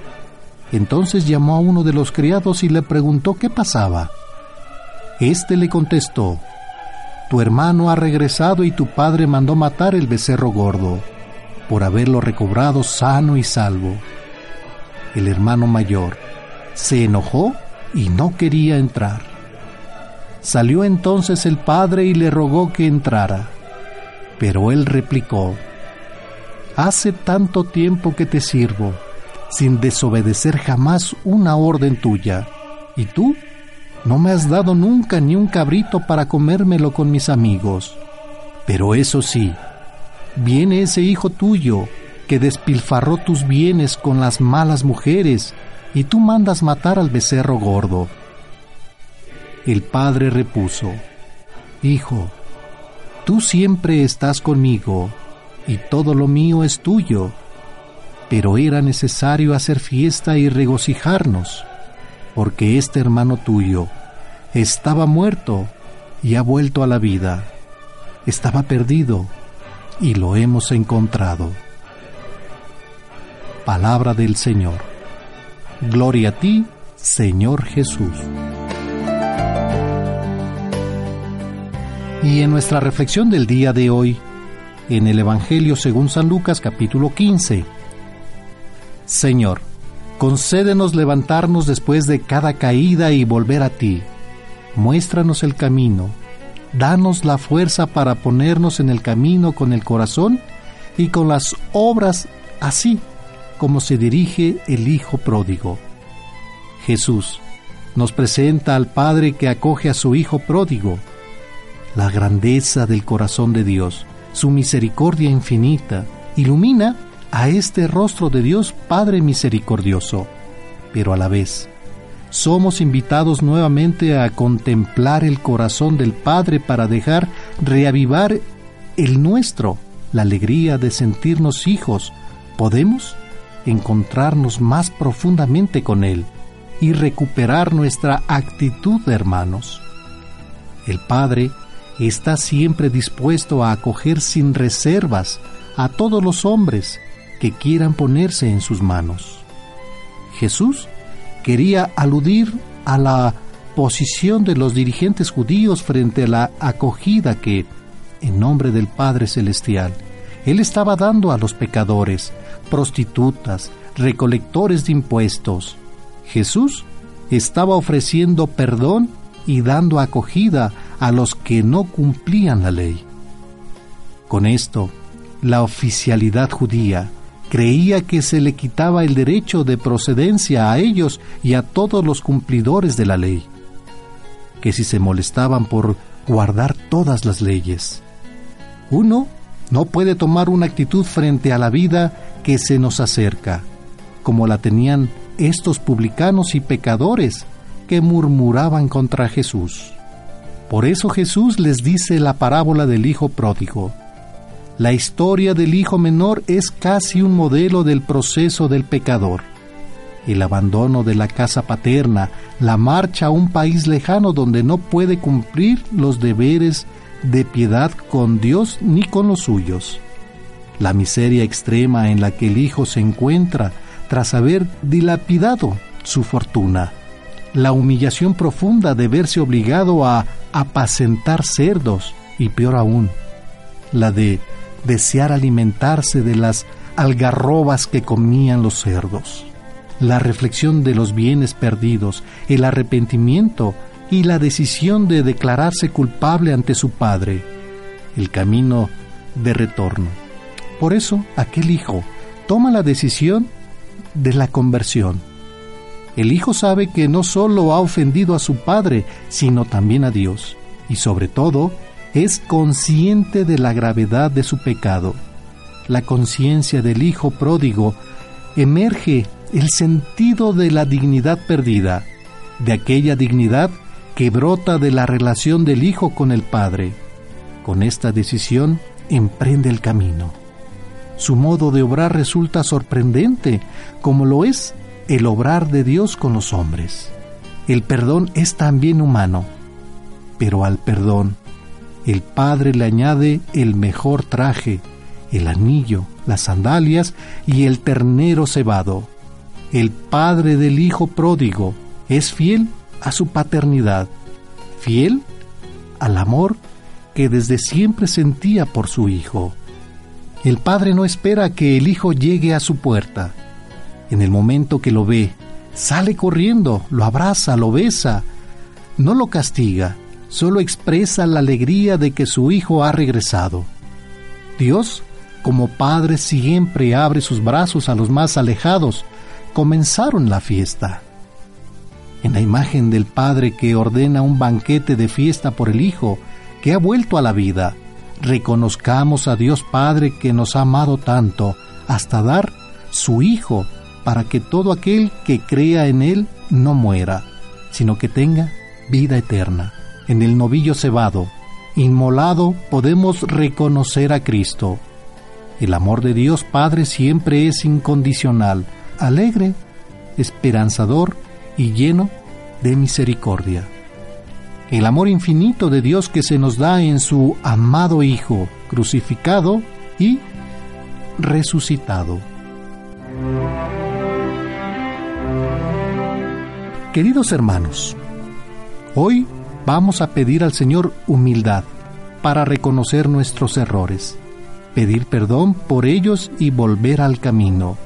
Entonces llamó a uno de los criados y le preguntó qué pasaba. Este le contestó, Tu hermano ha regresado y tu padre mandó matar el becerro gordo, por haberlo recobrado sano y salvo. El hermano mayor se enojó y no quería entrar. Salió entonces el padre y le rogó que entrara. Pero él replicó, Hace tanto tiempo que te sirvo, sin desobedecer jamás una orden tuya, y tú no me has dado nunca ni un cabrito para comérmelo con mis amigos. Pero eso sí, viene ese hijo tuyo que despilfarró tus bienes con las malas mujeres, y tú mandas matar al becerro gordo. El padre repuso, Hijo, tú siempre estás conmigo, y todo lo mío es tuyo, pero era necesario hacer fiesta y regocijarnos, porque este hermano tuyo estaba muerto y ha vuelto a la vida, estaba perdido y lo hemos encontrado. Palabra del Señor. Gloria a ti, Señor Jesús. Y en nuestra reflexión del día de hoy, en el Evangelio según San Lucas capítulo 15, Señor, concédenos levantarnos después de cada caída y volver a ti. Muéstranos el camino, danos la fuerza para ponernos en el camino con el corazón y con las obras así como se dirige el Hijo pródigo. Jesús nos presenta al Padre que acoge a su Hijo pródigo, la grandeza del corazón de Dios, su misericordia infinita, ilumina a este rostro de Dios Padre misericordioso, pero a la vez somos invitados nuevamente a contemplar el corazón del Padre para dejar reavivar el nuestro, la alegría de sentirnos hijos. ¿Podemos? encontrarnos más profundamente con Él y recuperar nuestra actitud de hermanos. El Padre está siempre dispuesto a acoger sin reservas a todos los hombres que quieran ponerse en sus manos. Jesús quería aludir a la posición de los dirigentes judíos frente a la acogida que, en nombre del Padre Celestial, Él estaba dando a los pecadores, prostitutas, recolectores de impuestos. Jesús estaba ofreciendo perdón y dando acogida a los que no cumplían la ley. Con esto, la oficialidad judía creía que se le quitaba el derecho de procedencia a ellos y a todos los cumplidores de la ley, que si se molestaban por guardar todas las leyes. Uno no puede tomar una actitud frente a la vida que se nos acerca, como la tenían estos publicanos y pecadores que murmuraban contra Jesús. Por eso Jesús les dice la parábola del Hijo pródigo. La historia del Hijo menor es casi un modelo del proceso del pecador. El abandono de la casa paterna, la marcha a un país lejano donde no puede cumplir los deberes de piedad con Dios ni con los suyos la miseria extrema en la que el hijo se encuentra tras haber dilapidado su fortuna, la humillación profunda de verse obligado a apacentar cerdos y peor aún, la de desear alimentarse de las algarrobas que comían los cerdos, la reflexión de los bienes perdidos, el arrepentimiento y la decisión de declararse culpable ante su padre, el camino de retorno. Por eso aquel hijo toma la decisión de la conversión. El hijo sabe que no solo ha ofendido a su padre, sino también a Dios, y sobre todo es consciente de la gravedad de su pecado. La conciencia del hijo pródigo emerge el sentido de la dignidad perdida, de aquella dignidad que brota de la relación del hijo con el padre. Con esta decisión emprende el camino. Su modo de obrar resulta sorprendente, como lo es el obrar de Dios con los hombres. El perdón es también humano, pero al perdón el Padre le añade el mejor traje, el anillo, las sandalias y el ternero cebado. el padre del hijo pródigo es fiel a su paternidad, fiel al amor que desde siempre sentía por su hijo. El padre no espera que el hijo llegue a su puerta. En el momento que lo ve, sale corriendo, lo abraza, lo besa. No lo castiga, solo expresa la alegría de que su hijo ha regresado. Dios, como Padre, siempre abre sus brazos a los más alejados. Comenzaron la fiesta. En la imagen del Padre que ordena un banquete de fiesta por el Hijo, que ha vuelto a la vida, reconozcamos a Dios Padre que nos ha amado tanto hasta dar su Hijo para que todo aquel que crea en Él no muera, sino que tenga vida eterna. En el novillo cebado, inmolado, podemos reconocer a Cristo. El amor de Dios Padre siempre es incondicional, alegre, esperanzador y lleno de misericordia el amor infinito de Dios que se nos da en su amado Hijo, crucificado y resucitado. Queridos hermanos, hoy vamos a pedir al Señor humildad para reconocer nuestros errores, pedir perdón por ellos y volver al camino.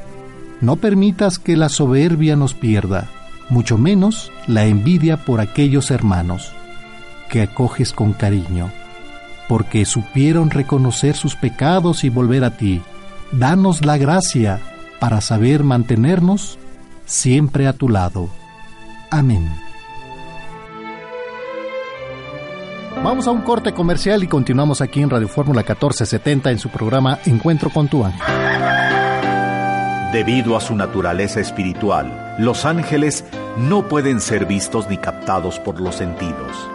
No permitas que la soberbia nos pierda, mucho menos la envidia por aquellos hermanos que acoges con cariño, porque supieron reconocer sus pecados y volver a ti. Danos la gracia para saber mantenernos siempre a tu lado. Amén. Vamos a un corte comercial y continuamos aquí en Radio Fórmula 1470 en su programa Encuentro con tu ángel. Debido a su naturaleza espiritual, los ángeles no pueden ser vistos ni captados por los sentidos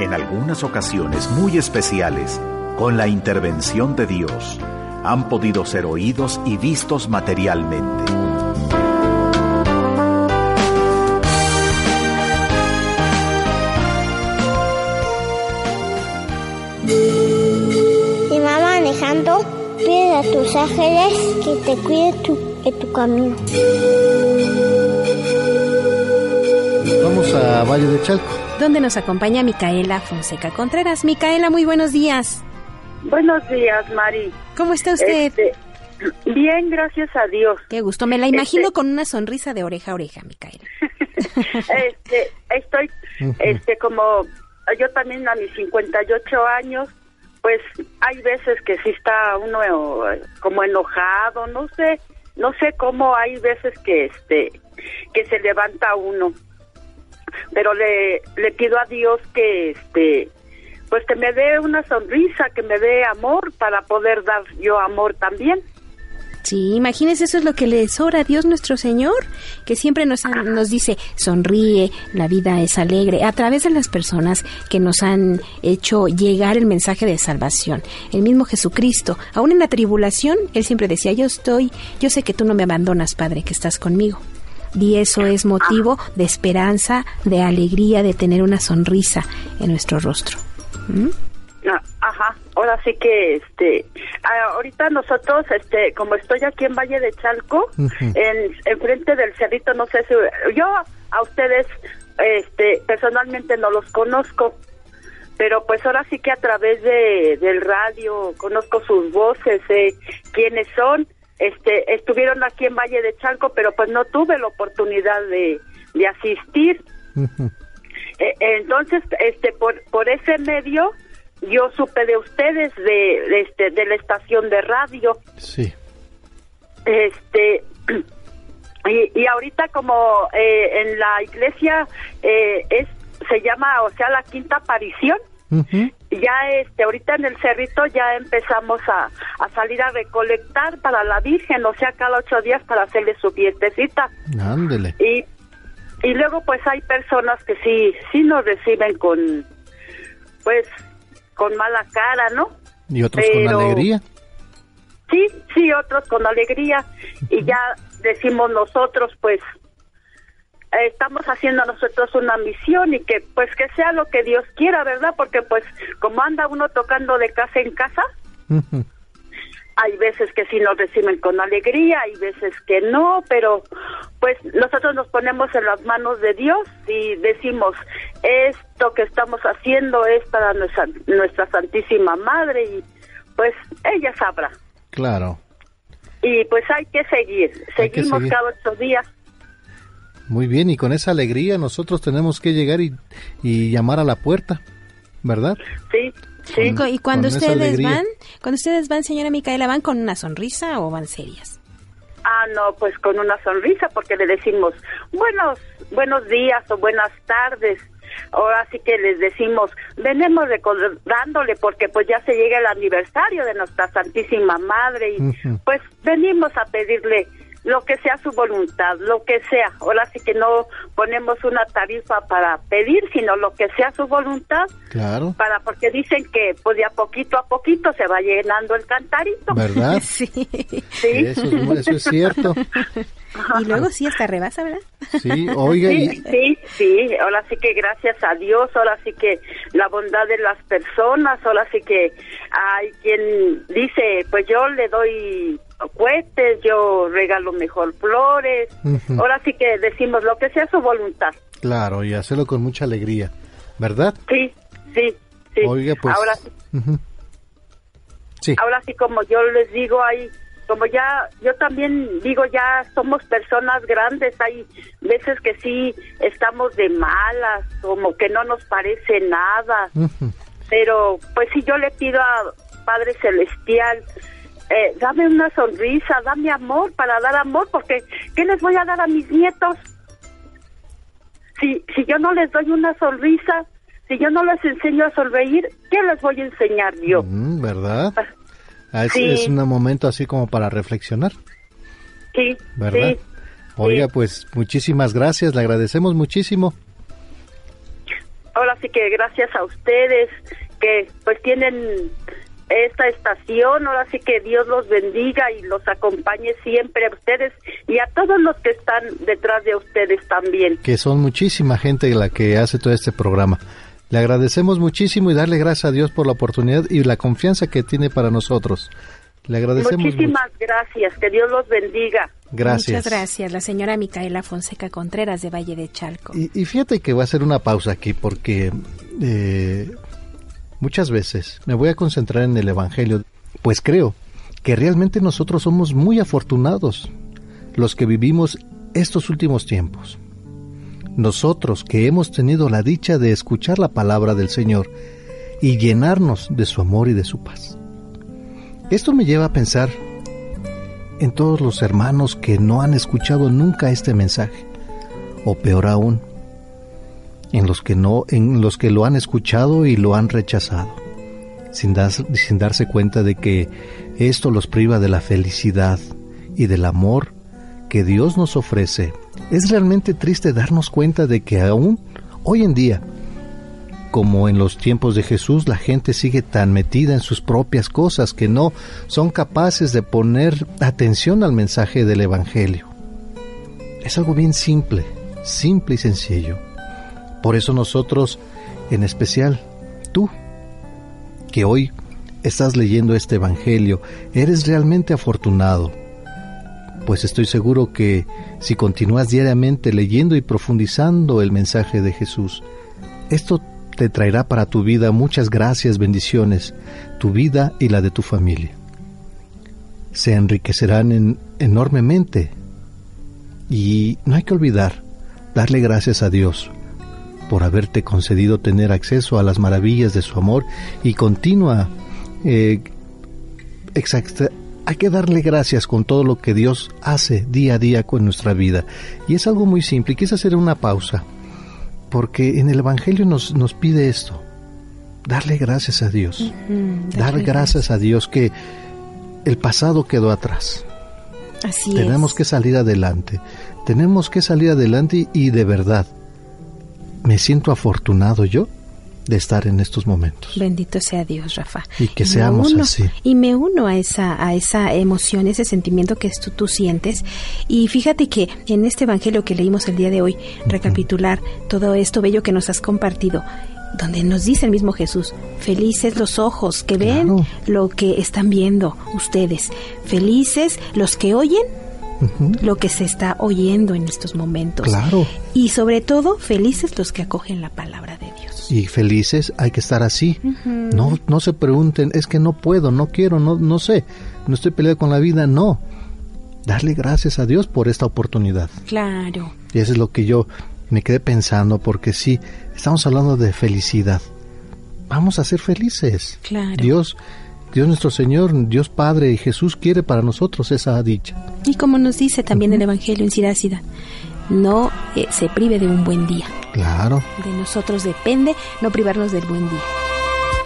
en algunas ocasiones muy especiales, con la intervención de Dios, han podido ser oídos y vistos materialmente. A tus ángeles que te cuiden tu, en tu camino. Vamos a Valle de Chalco donde nos acompaña Micaela Fonseca Contreras. Micaela, muy buenos días. Buenos días, Mari. ¿Cómo está usted? Este, (clears throat) bien, gracias a Dios. Qué gusto, me la imagino este con una sonrisa de oreja a oreja, Micaela. (laughs) este, estoy, este, como yo también a mis 58 años, pues hay veces que sí está uno eh, como enojado, no sé, no sé cómo hay veces que este, que se levanta uno pero le, le pido a Dios que este pues que me dé una sonrisa, que me dé amor para poder dar yo amor también. Sí, imagínese, eso es lo que le sobra a Dios nuestro Señor, que siempre nos, nos dice, sonríe, la vida es alegre, a través de las personas que nos han hecho llegar el mensaje de salvación. El mismo Jesucristo, aún en la tribulación, Él siempre decía, yo estoy, yo sé que tú no me abandonas, Padre, que estás conmigo y eso es motivo de esperanza, de alegría, de tener una sonrisa en nuestro rostro. ¿Mm? Ajá, ahora sí que este ahorita nosotros este como estoy aquí en Valle de Chalco, en frente del cerrito, no sé si yo a ustedes este personalmente no los conozco, pero pues ahora sí que a través de del radio conozco sus voces, sé quiénes son este, estuvieron aquí en Valle de Chalco, pero pues no tuve la oportunidad de, de asistir. E, entonces, este, por, por ese medio, yo supe de ustedes de, este, de la estación de radio. Sí. Este, (clears throat) y, y ahorita como eh, en la iglesia eh, es, se llama, o sea, la quinta aparición ya este ahorita en el cerrito ya empezamos a, a, salir a recolectar para la Virgen, o sea, cada ocho días para hacerle su fiestecita. Ándele. Y, y luego pues hay personas que sí, sí nos reciben con, pues, con mala cara, ¿no? Y otros con alegría. Sí, sí, otros con alegría. Y ya decimos nosotros, pues, estamos haciendo nosotros una misión y que pues que sea lo que Dios quiera, ¿verdad? Porque pues como anda uno tocando de casa en casa, hay veces que sí nos reciben con alegría, hay veces que no, pero pues nosotros nos ponemos en las manos de Dios y decimos, esto que estamos haciendo es para nuestra, nuestra Santísima Madre y pues ella sabrá. Claro. Y pues hay que seguir, seguimos cada ocho días. Muy bien, y con esa alegría nosotros tenemos que llegar y, y llamar a la puerta, ¿verdad? Sí, sí. y cuando ustedes van, cuando ustedes van, señora Micaela, ¿van con una sonrisa o van serias? Ah, no, pues con una sonrisa porque le decimos buenos buenos días o buenas tardes. Ahora sí que les decimos, venimos recordándole porque pues ya se llega el aniversario de nuestra Santísima Madre y pues venimos a pedirle lo que sea su voluntad, lo que sea. Ahora sí que no ponemos una tarifa para pedir, sino lo que sea su voluntad. Claro. Para porque dicen que pues de a poquito a poquito se va llenando el cantarito. ¿Verdad? sí. (laughs) Sí. Eso, es, eso es cierto. (laughs) Y luego sí hasta rebasa, ¿verdad? Sí, oiga. Sí, sí, sí, ahora sí que gracias a Dios, ahora sí que la bondad de las personas, ahora sí que hay quien dice, pues yo le doy cohetes, yo regalo mejor flores. Ahora sí que decimos lo que sea su voluntad. Claro, y hacerlo con mucha alegría, ¿verdad? Sí, sí, sí. Oiga, pues. Ahora sí. Ahora sí, como yo les digo, ahí, como ya, yo también digo, ya somos personas grandes, hay veces que sí estamos de malas, como que no nos parece nada. Pero, pues sí, yo le pido a Padre Celestial, eh, dame una sonrisa, dame amor para dar amor, porque ¿qué les voy a dar a mis nietos? Si, si yo no les doy una sonrisa, si yo no les enseño a sonreír, ¿qué les voy a enseñar yo? Mm, ¿Verdad? Ah, es, un momento así como para reflexionar. Sí, ¿verdad? Oiga, pues muchísimas gracias, le agradecemos muchísimo. Ahora sí que gracias a ustedes que pues tienen esta estación. Ahora sí que Dios los bendiga y los acompañe siempre a ustedes y a todos los que están detrás de ustedes también. Que son muchísima gente la que hace todo este programa. Le agradecemos muchísimo y darle gracias a Dios por la oportunidad y la confianza que tiene para nosotros. Le agradecemos. Muchísimas gracias, que Dios los bendiga. Gracias. Muchas gracias, la señora Micaela Fonseca Contreras de Valle de Chalco. Y, fíjate que voy a hacer una pausa aquí porque eh, Muchas veces me voy a concentrar en el Evangelio, pues creo que realmente nosotros somos muy afortunados los que vivimos estos últimos tiempos. Nosotros que hemos tenido la dicha de escuchar la palabra del Señor y llenarnos de su amor y de su paz. Esto me lleva a pensar en todos los hermanos que no han escuchado nunca este mensaje, o peor aún, en los que no, en los que lo han escuchado y lo han rechazado, sin, sin darse cuenta de que esto los priva de la felicidad y del amor que Dios nos ofrece. Es realmente triste darnos cuenta de que aún hoy en día, como en los tiempos de Jesús, la gente sigue tan metida en sus propias cosas que no son capaces de poner atención al mensaje del Evangelio. Es algo bien simple, simple y sencillo. Por eso nosotros, en especial tú, que hoy estás leyendo este Evangelio, eres realmente afortunado, pues estoy seguro que si continúas diariamente leyendo y profundizando el mensaje de Jesús, esto te traerá para tu vida muchas gracias, bendiciones, tu vida y la de tu familia. Se enriquecerán enormemente y no hay que olvidar darle gracias a Dios por haberte concedido tener acceso a las maravillas de su amor y continua. Eh, exacta, hay que darle gracias con todo lo que Dios hace día a día con nuestra vida. Y es algo muy simple. Quise hacer una pausa, porque en el Evangelio nos, nos pide esto, darle gracias a Dios, dar gracias a Dios que el pasado quedó atrás. Así tenemos que salir adelante, tenemos que salir adelante y de verdad me siento afortunado yo de estar en estos momentos. Bendito sea Dios, Rafa. Y que seamos así. Y me uno a esa, a esa emoción, ese sentimiento que tú, tú, sientes. Y fíjate que en este evangelio que leímos el día de hoy, recapitular todo esto bello que nos has compartido, donde nos dice el mismo Jesús, felices los ojos que ven lo que están viendo ustedes, felices los que oyen lo que se está oyendo en estos momentos. Claro. Y sobre todo, felices los que acogen la palabra de Dios. Y felices hay que estar así. No no se pregunten, es que no puedo, no quiero, no no sé, no estoy peleado con la vida, no. Darle gracias a Dios por esta oportunidad. Claro. Y eso es lo que yo me quedé pensando, porque sí, estamos hablando de felicidad. Vamos a ser felices. Claro. Dios, Dios nuestro Señor, Dios Padre y Jesús quiere para nosotros esa dicha. Y como nos dice también el Evangelio en Sirácida, no eh, se prive de un buen día. Claro. De nosotros depende no privarnos del buen día.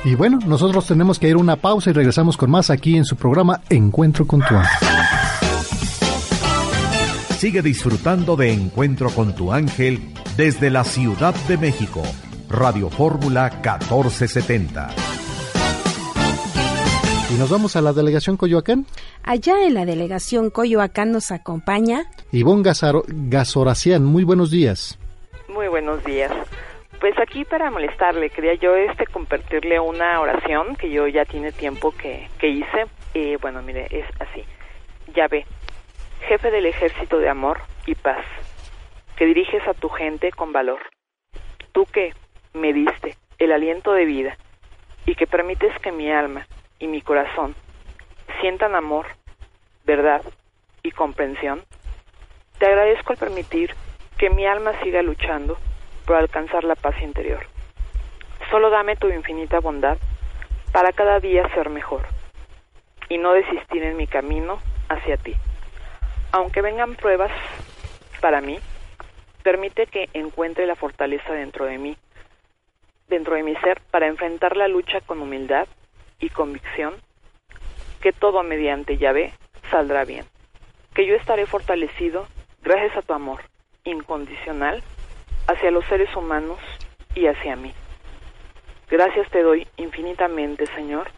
Y bueno, nosotros tenemos que ir a una pausa y regresamos con más aquí en su programa Encuentro con tu ángel. Sigue disfrutando de Encuentro con tu ángel desde la Ciudad de México. Radio Fórmula 1470. Y nos vamos a la delegación Coyoacán. Allá en la delegación Coyoacán nos acompaña Ivonne Gazaro- Gazoracián, muy buenos días. Muy buenos días. Pues aquí para molestarle, quería yo este compartirle una oración que yo ya tiene tiempo que, que hice. Y bueno, mire, es así. Yahvé, jefe del ejército de amor y paz, que diriges a tu gente con valor. Tú que me diste el aliento de vida y que permites que mi alma y mi corazón sientan amor, verdad y comprensión, te agradezco al permitir que mi alma siga luchando por alcanzar la paz interior. Solo dame tu infinita bondad para cada día ser mejor y no desistir en mi camino hacia ti. Aunque vengan pruebas para mí, permite que encuentre la fortaleza dentro de mí, dentro de mi ser, para enfrentar la lucha con humildad y convicción, que todo mediante Yahvé saldrá bien, que yo estaré fortalecido gracias a tu amor incondicional hacia los seres humanos y hacia mí. Gracias te doy infinitamente, Señor,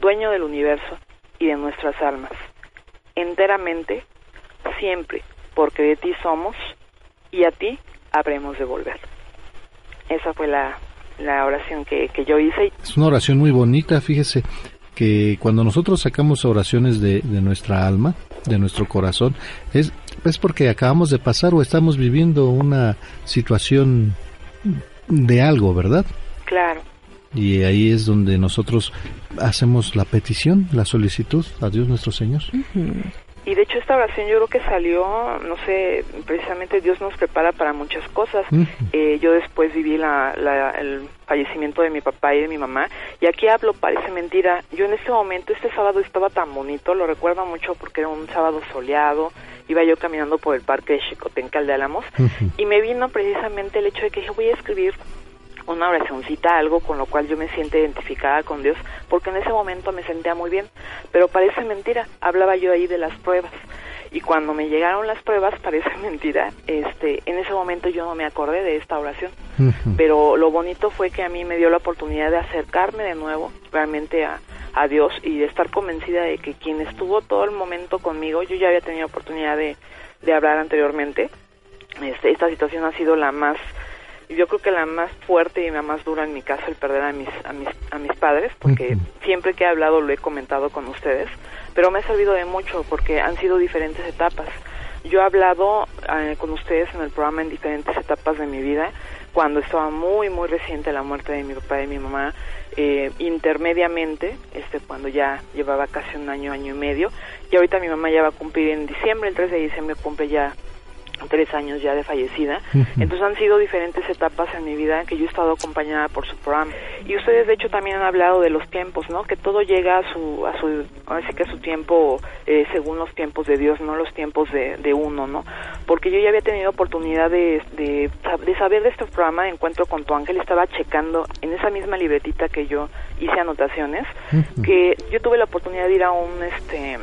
dueño del universo y de nuestras almas, enteramente, siempre, porque de ti somos y a ti habremos de volver. Esa fue la, la oración que, que yo hice. Es una oración muy bonita, fíjese que cuando nosotros sacamos oraciones de, de nuestra alma, de nuestro corazón, es, es porque acabamos de pasar o estamos viviendo una situación de algo, ¿verdad? Claro. Y ahí es donde nosotros hacemos la petición, la solicitud a Dios nuestro Señor. Y de hecho esta oración yo creo que salió, no sé, precisamente Dios nos prepara para muchas cosas. Eh, yo después viví la, la- el fallecimiento de mi papá y de mi mamá. Y aquí hablo, parece mentira. Yo en este momento, este sábado estaba tan bonito, lo recuerdo mucho porque era un sábado soleado. Iba yo caminando por el parque de Chicotencal de Álamos y me vino precisamente el hecho de que dije, voy a escribir una oracioncita, algo con lo cual yo me siento identificada con Dios, porque en ese momento me sentía muy bien, pero parece mentira, hablaba yo ahí de las pruebas, y cuando me llegaron las pruebas, (laughs) parece mentira, este, en ese momento yo no me acordé de esta oración, pero lo bonito fue que a mí me dio la oportunidad de acercarme de nuevo realmente a, a Dios y de estar convencida de que quien estuvo todo el momento conmigo, yo ya había tenido oportunidad de, de hablar anteriormente, este, esta situación ha sido la más yo creo que la más fuerte y la más dura en mi caso el perder a mis a mis a mis padres porque siempre que he hablado lo he comentado con ustedes pero me ha servido de mucho porque han sido diferentes etapas. Yo he hablado eh, con ustedes en el programa en diferentes etapas de mi vida. Cuando estaba muy muy reciente la muerte de mi papá y mi mamá eh, intermediamente este cuando ya llevaba casi un año año y medio y ahorita mi mamá ya va a cumplir en diciembre el 3 de diciembre cumple ya tres años ya de fallecida. Entonces han sido diferentes etapas en mi vida que yo he estado acompañada por su programa. Y ustedes de hecho también han hablado de los tiempos, ¿no? Que todo llega a su, a su, ahora sí que a su tiempo eh, según los tiempos de Dios, no los tiempos de, de uno, ¿no? Porque yo ya había tenido oportunidad de, de, de saber de este programa Encuentro con tu Ángel, estaba checando en esa misma libretita que yo hice anotaciones, que yo tuve la oportunidad de ir a un, este,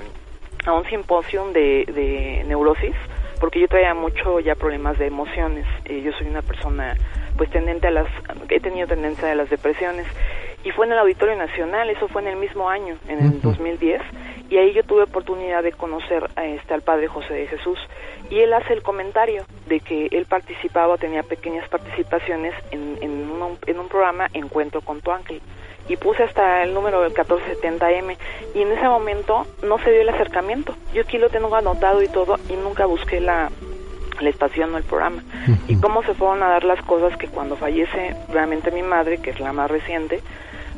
a un simposio de, de neurosis, porque yo traía mucho ya problemas de emociones. Eh, yo soy una persona pues tendente a las, he tenido tendencia a las depresiones. Y fue en el Auditorio Nacional, eso fue en el mismo año, en el 2010, y ahí yo tuve oportunidad de conocer a este, al Padre José de Jesús. Y él hace el comentario de que él participaba, tenía pequeñas participaciones en, en, un, en un programa Encuentro con tu Ángel. Y puse hasta el número del 1470M y en ese momento no se dio el acercamiento. Yo aquí lo tengo anotado y todo y nunca busqué la, la estación o el programa. Y cómo se fueron a dar las cosas que cuando fallece realmente mi madre, que es la más reciente,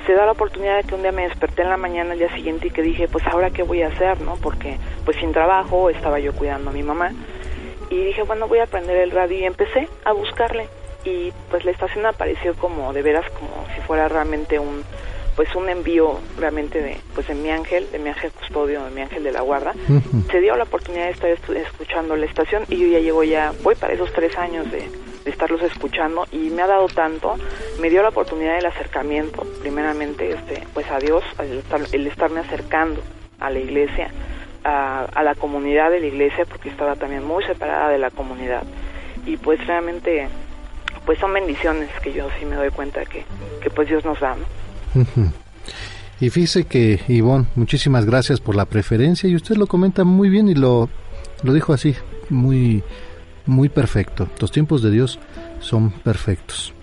se da la oportunidad de que un día me desperté en la mañana el día siguiente y que dije, pues ahora qué voy a hacer, ¿no? Porque pues sin trabajo estaba yo cuidando a mi mamá. Y dije, bueno, voy a prender el radio y empecé a buscarle. Y pues la estación apareció como de veras como si fuera realmente un pues un envío realmente de pues de mi ángel, de mi ángel custodio, de mi ángel de la guarda. Se dio la oportunidad de estar escuchando la estación y yo ya llevo ya, voy para esos tres años de, de estarlos escuchando y me ha dado tanto, me dio la oportunidad del acercamiento, primeramente este, pues a Dios, el, estar, el estarme acercando a la iglesia, a, a, la comunidad de la iglesia, porque estaba también muy separada de la comunidad. Y pues realmente, pues son bendiciones que yo sí me doy cuenta que, que pues Dios nos da. Y fíjese que, Ivonne, muchísimas gracias por la preferencia y usted lo comenta muy bien y lo, lo dijo así, muy, muy perfecto. Los tiempos de Dios son perfectos.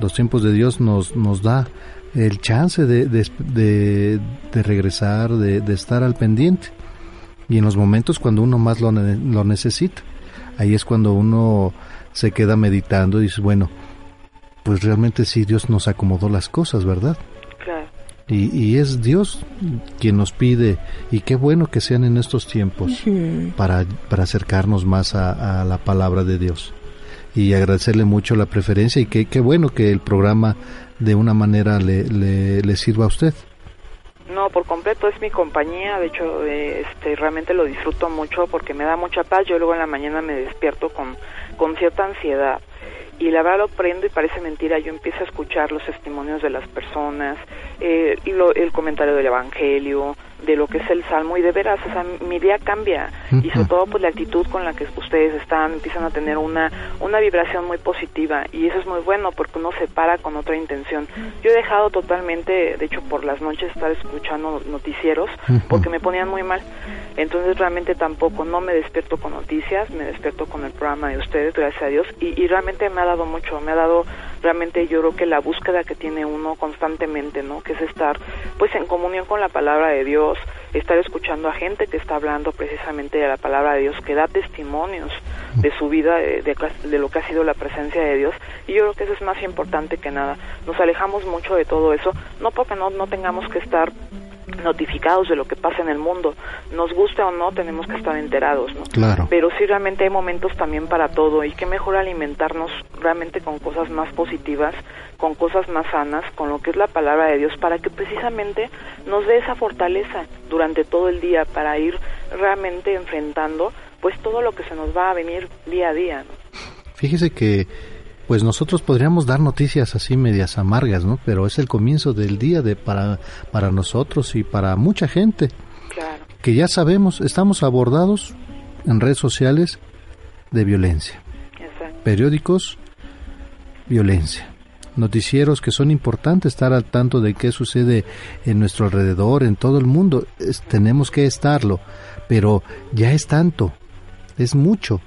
Los tiempos de Dios nos, nos da el chance de, de, de, de regresar, de, estar al pendiente. Y en los momentos cuando uno más lo, lo, necesita, ahí es cuando uno se queda meditando y dice, bueno, pues realmente sí Dios nos acomodó las cosas, ¿verdad? Claro. Y, y, es Dios quien nos pide, y qué bueno que sean en estos tiempos, uh -huh. para, para acercarnos más a, a, la palabra de Dios. Y agradecerle mucho la preferencia y qué, qué bueno que el programa de una manera le, le, le, sirva a usted. No, por completo es mi compañía, de hecho este, realmente lo disfruto mucho porque me da mucha paz, yo luego en la mañana me despierto con, con cierta ansiedad y la verdad lo prendo y parece mentira, yo empiezo a escuchar los testimonios de las personas, eh, y lo, el comentario del Evangelio, de lo que es el Salmo, y de veras, o sea, mi día cambia, uh -huh. y sobre todo pues la actitud con la que ustedes están, empiezan a tener una, una vibración muy positiva, y eso es muy bueno porque uno se para con otra intención. Yo he dejado totalmente, de hecho por las noches estar escuchando noticieros, uh -huh. porque me ponían muy mal, entonces realmente tampoco, no me despierto con noticias, me despierto con el programa de ustedes, gracias a Dios, y, realmente me ha dado mucho, me ha dado realmente yo creo que la búsqueda que tiene uno constantemente, ¿no? Que es estar pues en comunión con la palabra de Dios, estar escuchando a gente que está hablando precisamente de la palabra de Dios, que da testimonios de su vida, de, de, de lo que ha sido la presencia de Dios, y yo creo que eso es más importante que nada. Nos alejamos mucho de todo eso, no porque no, no tengamos que estar notificados de lo que pasa en el mundo. Nos guste o no, tenemos que estar enterados, ¿no? Claro. Pero sí realmente hay momentos también para todo y qué mejor alimentarnos realmente con cosas más positivas, con cosas más sanas, con lo que es la palabra de Dios, para que precisamente nos dé esa fortaleza durante todo el día para ir realmente enfrentando pues todo lo que se nos va a venir día a día, ¿no? Fíjese que pues nosotros podríamos dar noticias así medias amargas, ¿no? Pero es el comienzo del día de para para nosotros y para mucha gente. Claro. Que ya sabemos, estamos abordados en redes sociales de violencia. Exacto. Periódicos violencia. Noticieros que son importantes estar al tanto de qué sucede en nuestro alrededor, en todo el mundo. Es, tenemos que estarlo, pero ya es tanto, es mucho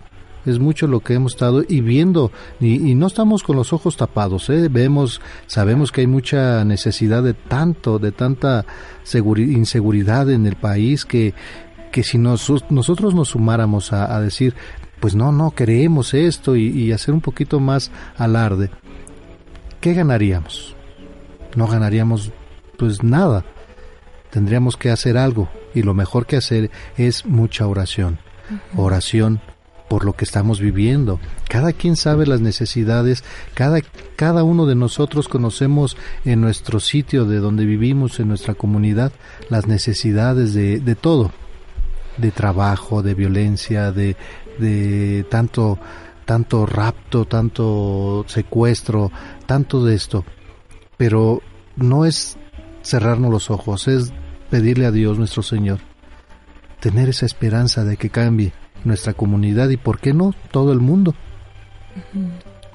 es mucho lo que hemos estado y viendo. Y, y no estamos con los ojos tapados ¿eh? vemos sabemos que hay mucha necesidad de tanto de tanta inseguridad en el país que que si nos, nosotros nos sumáramos a, a, decir pues no no queremos esto y, y hacer un poquito más alarde qué ganaríamos no ganaríamos pues nada. Tendríamos que hacer algo y lo mejor que hacer es mucha oración. Oración por lo que estamos viviendo. Cada quien sabe las necesidades, cada, cada uno de nosotros conocemos en nuestro sitio de donde vivimos, en nuestra comunidad, las necesidades de, de todo, de trabajo, de violencia, de, de tanto, tanto rapto, tanto secuestro, tanto de esto. Pero no es cerrarnos los ojos, es pedirle a Dios nuestro Señor, tener esa esperanza de que cambie nuestra comunidad y por qué no todo el mundo.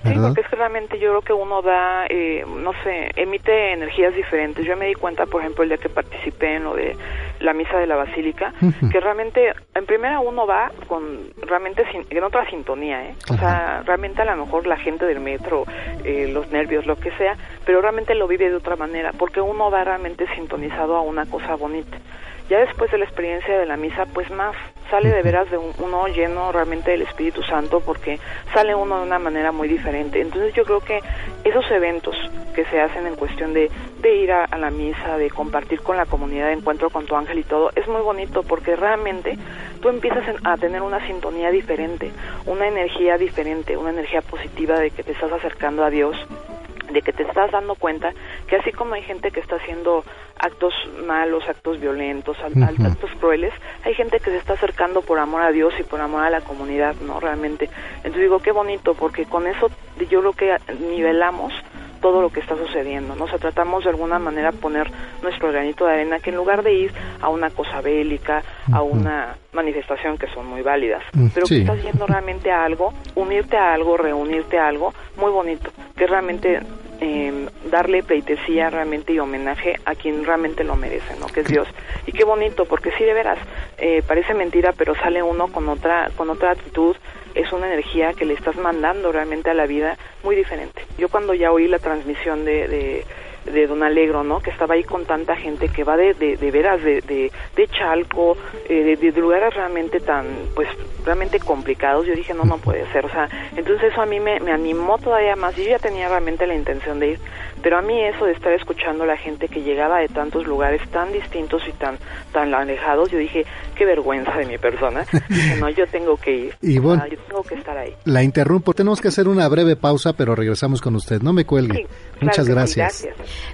Sí, porque es que realmente yo creo que uno da, eh, no sé, emite energías diferentes. Yo me di cuenta, por ejemplo, el día que participé en lo de la misa de la basílica, que realmente en primera uno va con realmente en otra sintonía, ¿eh? o sea, realmente a lo mejor la gente del metro, eh, los nervios, lo que sea, pero realmente lo vive de otra manera, porque uno va realmente sintonizado a una cosa bonita. Ya después de la experiencia de la misa, pues más sale de veras de uno lleno realmente del Espíritu Santo porque sale uno de una manera muy diferente. Entonces yo creo que esos eventos que se hacen en cuestión de, de ir a, la misa, de compartir con la comunidad, de encuentro con tu ángel y todo, es muy bonito porque realmente tú empiezas a tener una sintonía diferente, una energía diferente, una energía positiva de que te estás acercando a Dios de que te estás dando cuenta que así como hay gente que está haciendo actos malos, actos violentos, actos crueles, hay gente que se está acercando por amor a Dios y por amor a la comunidad, ¿no? Realmente. Entonces digo, qué bonito, porque con eso yo creo que nivelamos todo lo que está sucediendo, ¿no? O sea, tratamos de alguna manera poner nuestro granito de arena que en lugar de ir a una cosa bélica, a una manifestación que son muy válidas, pero que estás yendo realmente a algo, unirte a algo, reunirte a algo muy bonito, que realmente eh, darle pleitesía realmente y homenaje a quien realmente lo merece, ¿no? Que es Dios. Y qué bonito, porque sí de veras eh, parece mentira, pero sale uno con otra con otra actitud, es una energía que le estás mandando realmente a la vida muy diferente. Yo cuando ya oí la transmisión de de Don Alegro, ¿no? Que estaba ahí con tanta gente que va de, de, de veras de, de, de Chalco, eh, de, de, lugares realmente tan, pues, realmente complicados. Yo dije, no, no puede ser. O sea, entonces eso a mí me, me animó todavía más. Yo ya tenía realmente la intención de ir, pero a mí eso de estar escuchando a la gente que llegaba de tantos lugares tan distintos y tan, tan alejados, yo dije, qué vergüenza de mi persona. (laughs) dije, no, yo tengo que ir. Y bueno, yo tengo que estar ahí. La interrumpo. Tenemos que hacer una breve pausa, pero regresamos con usted. No me cuelgue. Muchas gracias.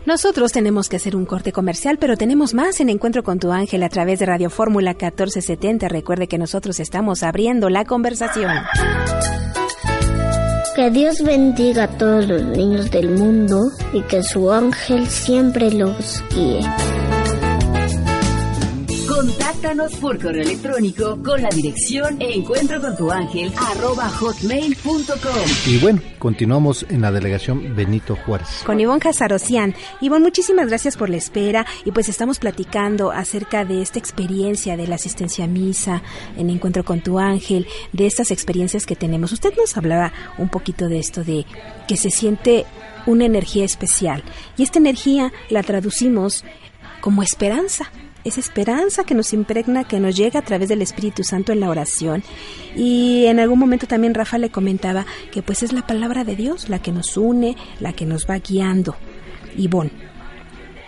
Nosotros tenemos que hacer un corte comercial, pero tenemos más en Encuentro con tu ángel a través de Radio Fórmula 1470. Recuerde que nosotros estamos abriendo la conversación. Que Dios bendiga a todos los niños del mundo y que su ángel siempre los guíe. Contáctanos por correo electrónico con la dirección encuentro con tu ángel hotmail.com. Y bueno, continuamos en la delegación Benito Juárez. Con Ivonne Casarocian. Ivonne, muchísimas gracias por la espera y pues estamos platicando acerca de esta experiencia de la asistencia a misa, en encuentro con tu ángel, de estas experiencias que tenemos. Usted nos hablaba un poquito de esto de que se siente una energía especial y esta energía la traducimos como esperanza esa esperanza que nos impregna, que nos llega a través del Espíritu Santo en la oración. Y en algún momento también Rafa le comentaba que pues es la palabra de Dios la que nos une, la que nos va guiando. Ivonne.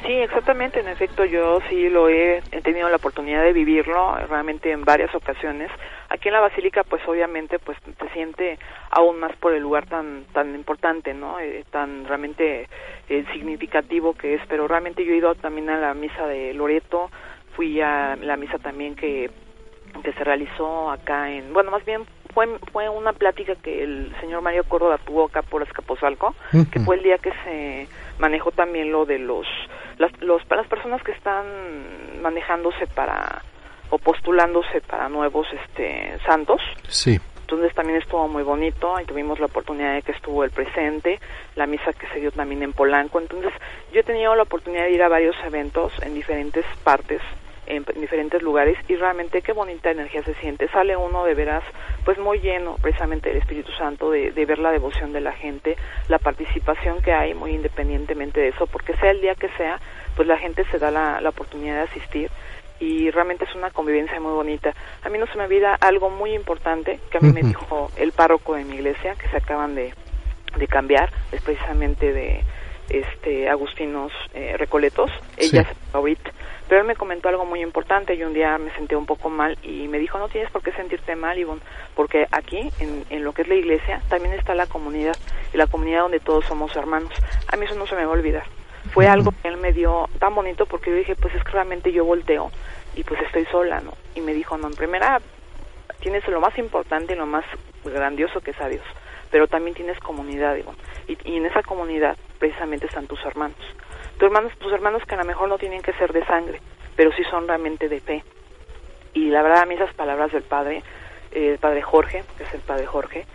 Sí, exactamente. En efecto, yo sí lo he, tenido la oportunidad de vivirlo realmente en varias ocasiones. Aquí en la Basílica, pues obviamente, pues se siente aún más por el lugar tan tan importante, ¿no? Eh, tan realmente eh, significativo que es. Pero realmente yo he ido también a la misa de Loreto, fui a la misa también que que se realizó acá en, bueno, más bien fue, fue una plática que el señor Mario Córdoba tuvo acá por Escaposalco, que fue el día que se manejó también lo de los, las, los, para las personas que están manejándose para, o postulándose para nuevos este santos. Sí. Entonces también estuvo muy bonito y tuvimos la oportunidad de que estuvo el presente, la misa que se dio también en Polanco. Entonces yo he tenido la oportunidad de ir a varios eventos en diferentes partes en, diferentes lugares y realmente qué bonita energía se siente. Sale uno de veras pues muy lleno precisamente del Espíritu Santo, de, de ver la devoción de la gente, la participación que hay muy independientemente de eso, porque sea el día que sea, pues la gente se da la, la oportunidad de asistir y realmente es una convivencia muy bonita. A mí no se me olvida algo muy importante que a mí me dijo el párroco de mi iglesia, que se acaban de, de cambiar, es precisamente de este Agustinos eh, Recoletos, ella es ahorita pero él me comentó algo muy importante y un día me sentí un poco mal y me dijo, no tienes por qué sentirte mal, Ivonne, porque aquí, en, en lo que es la iglesia, también está la comunidad, y la comunidad donde todos somos hermanos. A mí eso no se me va a olvidar. Fue algo que él me dio tan bonito porque yo dije, pues es que realmente yo volteo y pues estoy sola, ¿no? Y me dijo, no, en primera tienes lo más importante y lo más grandioso que es a Dios, pero también tienes comunidad, Ivonne, y, y en esa comunidad precisamente están tus hermanos tus hermanos, tus hermanos que a lo mejor no tienen que ser de sangre, pero sí son realmente de fe. Y la verdad a mí esas palabras del padre, eh, el padre Jorge, que es el padre Jorge,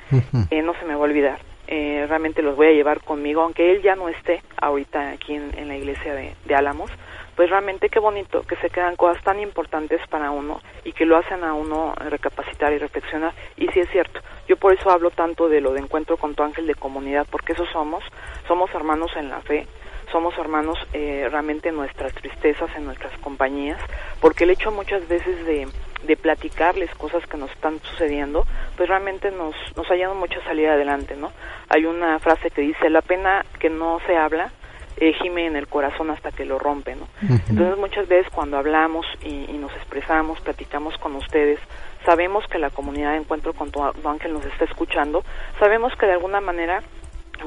eh, no se me va a olvidar. Eh, realmente los voy a llevar conmigo, aunque él ya no esté ahorita aquí en, la iglesia de, Álamos, pues realmente qué bonito que se quedan cosas tan importantes para uno y que lo hacen a uno recapacitar y reflexionar. Y sí es cierto, yo por eso hablo tanto de lo de encuentro con tu ángel de comunidad, porque eso somos, somos hermanos en la fe, somos hermanos eh, realmente en nuestras tristezas, en nuestras compañías, porque el hecho muchas veces de, de platicarles cosas que nos están sucediendo, pues realmente nos, nos ayuda mucho a salir adelante, ¿no? Hay una frase que dice, la pena que no se habla, eh, gime en el corazón hasta que lo rompe, ¿no? Entonces muchas veces cuando hablamos y, y, nos expresamos, platicamos con ustedes, sabemos que la comunidad de Encuentro con tu Ángel nos está escuchando, sabemos que de alguna manera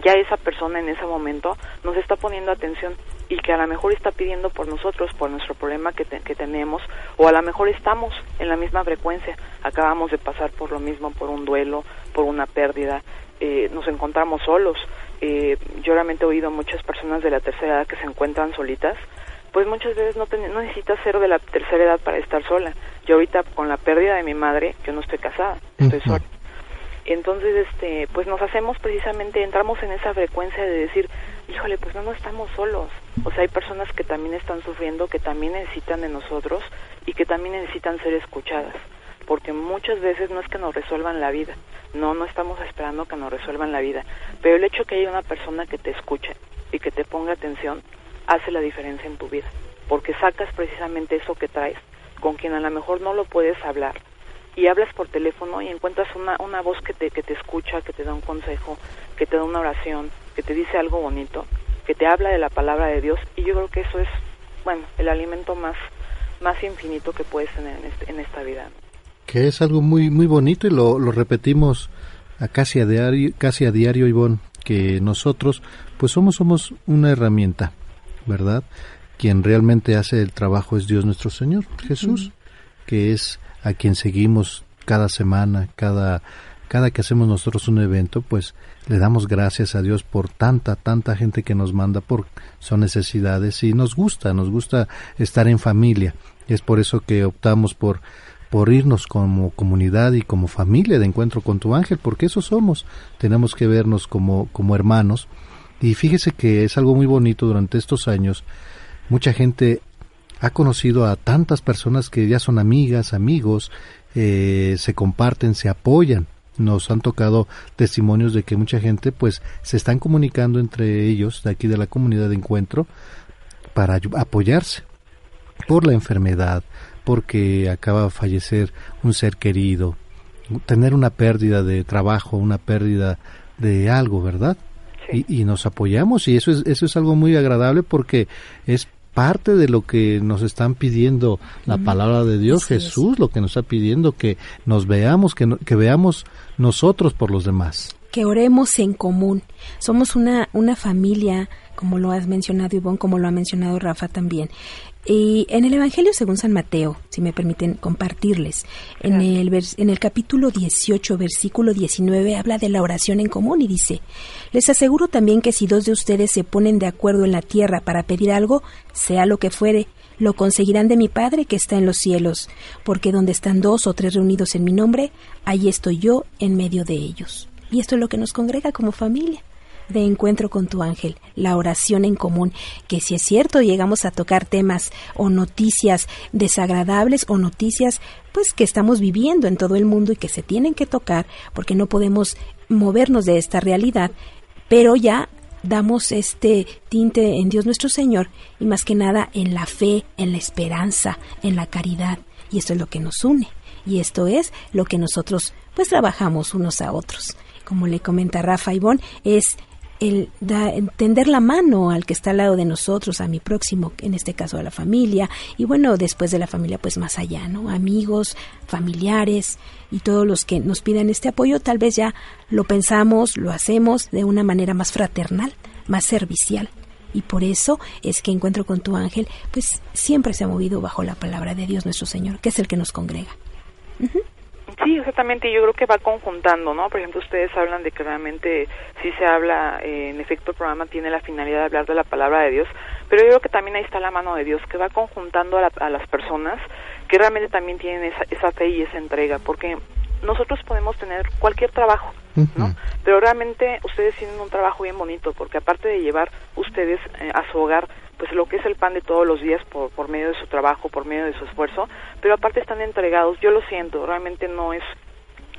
ya esa persona en ese momento nos está poniendo atención y que a lo mejor está pidiendo por nosotros, por nuestro problema que, te, que tenemos, o a lo mejor estamos en la misma frecuencia, acabamos de pasar por lo mismo, por un duelo, por una pérdida, eh, nos encontramos solos. Eh, yo realmente he oído muchas personas de la tercera edad que se encuentran solitas, pues muchas veces no, no necesitas ser de la tercera edad para estar sola. Yo ahorita con la pérdida de mi madre, yo no estoy casada, estoy sola. Entonces este pues nos hacemos precisamente entramos en esa frecuencia de decir híjole pues no no estamos solos o sea hay personas que también están sufriendo que también necesitan de nosotros y que también necesitan ser escuchadas porque muchas veces no es que nos resuelvan la vida no no estamos esperando que nos resuelvan la vida pero el hecho que haya una persona que te escuche y que te ponga atención hace la diferencia en tu vida porque sacas precisamente eso que traes con quien a lo mejor no lo puedes hablar y hablas por teléfono y encuentras una, una voz que te, que te escucha, que te da un consejo, que te da una oración, que te dice algo bonito, que te habla de la palabra de Dios y yo creo que eso es, bueno, el alimento más, más infinito que puedes tener en, este, en esta vida. Que es algo muy, muy bonito y lo, lo repetimos a casi a diario, casi a diario, Ivonne, que nosotros pues somos, somos una herramienta, ¿verdad? Quien realmente hace el trabajo es Dios nuestro Señor, Jesús, que es a quien seguimos cada semana, cada, cada que hacemos nosotros un evento, pues le damos gracias a Dios por tanta, tanta gente que nos manda por son necesidades y nos gusta, nos gusta estar en familia. Es por eso que optamos por por irnos como comunidad y como familia de encuentro con tu ángel, porque eso somos. Tenemos que vernos como, como hermanos. Y fíjese que es algo muy bonito durante estos años. Mucha gente ha conocido a tantas personas que ya son amigas, amigos, eh, se comparten, se apoyan. Nos han tocado testimonios de que mucha gente pues se están comunicando entre ellos de aquí de la comunidad de encuentro para apoyarse por la enfermedad, porque acaba de fallecer un ser querido, tener una pérdida de trabajo, una pérdida de algo, ¿verdad? Y, y, nos apoyamos y eso es, eso es algo muy agradable porque es parte de lo que nos están pidiendo la palabra de Dios, Jesús, lo que nos está pidiendo que nos veamos, que, que veamos nosotros por los demás. Que oremos en común. Somos una, una familia, como lo has mencionado Ivonne, como lo ha mencionado Rafa también. Y en el Evangelio según San Mateo, si me permiten compartirles, en el, en el capítulo 18, versículo 19, habla de la oración en común y dice, les aseguro también que si dos de ustedes se ponen de acuerdo en la tierra para pedir algo, sea lo que fuere, lo conseguirán de mi Padre que está en los cielos, porque donde están dos o tres reunidos en mi nombre, allí estoy yo en medio de ellos. Y esto es lo que nos congrega como familia de encuentro con tu ángel, la oración en común, que si es cierto llegamos a tocar temas o noticias desagradables o noticias pues que estamos viviendo en todo el mundo y que se tienen que tocar porque no podemos movernos de esta realidad, pero ya damos este tinte en Dios nuestro Señor y más que nada en la fe, en la esperanza, en la caridad y esto es lo que nos une y esto es lo que nosotros pues trabajamos unos a otros. Como le comenta Rafa Ivón, es el da, tender la mano al que está al lado de nosotros, a mi próximo, en este caso a la familia, y bueno, después de la familia, pues más allá, ¿no? Amigos, familiares y todos los que nos piden este apoyo, tal vez ya lo pensamos, lo hacemos de una manera más fraternal, más servicial. Y por eso es que encuentro con tu ángel, pues siempre se ha movido bajo la palabra de Dios nuestro Señor, que es el que nos congrega. Sí, exactamente, yo creo que va conjuntando, ¿no? Por ejemplo, ustedes hablan de que realmente sí se habla, eh, en efecto el programa tiene la finalidad de hablar de la palabra de Dios, pero yo creo que también ahí está la mano de Dios, que va conjuntando a, a las personas que realmente también tienen esa, esa fe y esa entrega, porque nosotros podemos tener cualquier trabajo, ¿no? Pero realmente ustedes tienen un trabajo bien bonito, porque aparte de llevar ustedes eh, a su hogar pues lo que es el pan de todos los días por, por medio de su trabajo, por medio de su esfuerzo, pero aparte están entregados, yo lo siento, realmente no es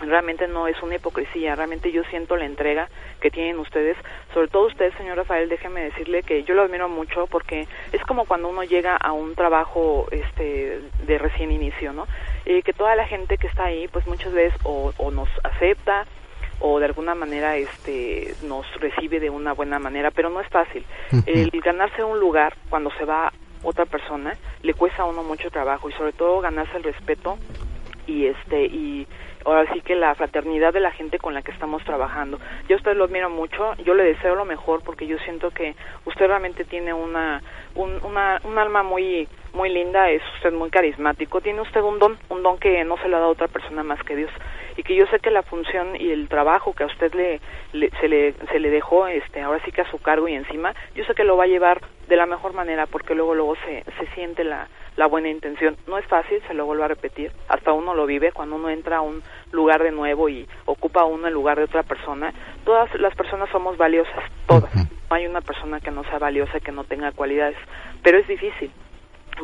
realmente no es una hipocresía, realmente yo siento la entrega que tienen ustedes, sobre todo usted, señor Rafael, déjeme decirle que yo lo admiro mucho porque es como cuando uno llega a un trabajo este de recién inicio, ¿no? Eh, que toda la gente que está ahí, pues muchas veces o, o nos acepta o de alguna manera este nos recibe de una buena manera, pero no es fácil. El ganarse un lugar cuando se va otra persona le cuesta a uno mucho trabajo y sobre todo ganarse el respeto y este y ahora sí que la fraternidad de la gente con la que estamos trabajando. Yo a usted lo admiro mucho, yo le deseo lo mejor porque yo siento que usted realmente tiene una un, una, un alma muy muy linda, es usted muy carismático, tiene usted un don, un don que no se lo ha dado otra persona más que Dios y que yo sé que la función y el trabajo que a usted le, se le se le dejó este ahora sí que a su cargo y encima, yo sé que lo va a llevar de la mejor manera porque luego luego se se siente la la buena intención. No es fácil, se lo vuelvo a repetir, hasta uno lo vive cuando uno entra a un lugar de nuevo y ocupa uno el lugar de otra persona. Todas las personas somos valiosas, todas. No hay una persona que no sea valiosa, que no tenga cualidades, pero es difícil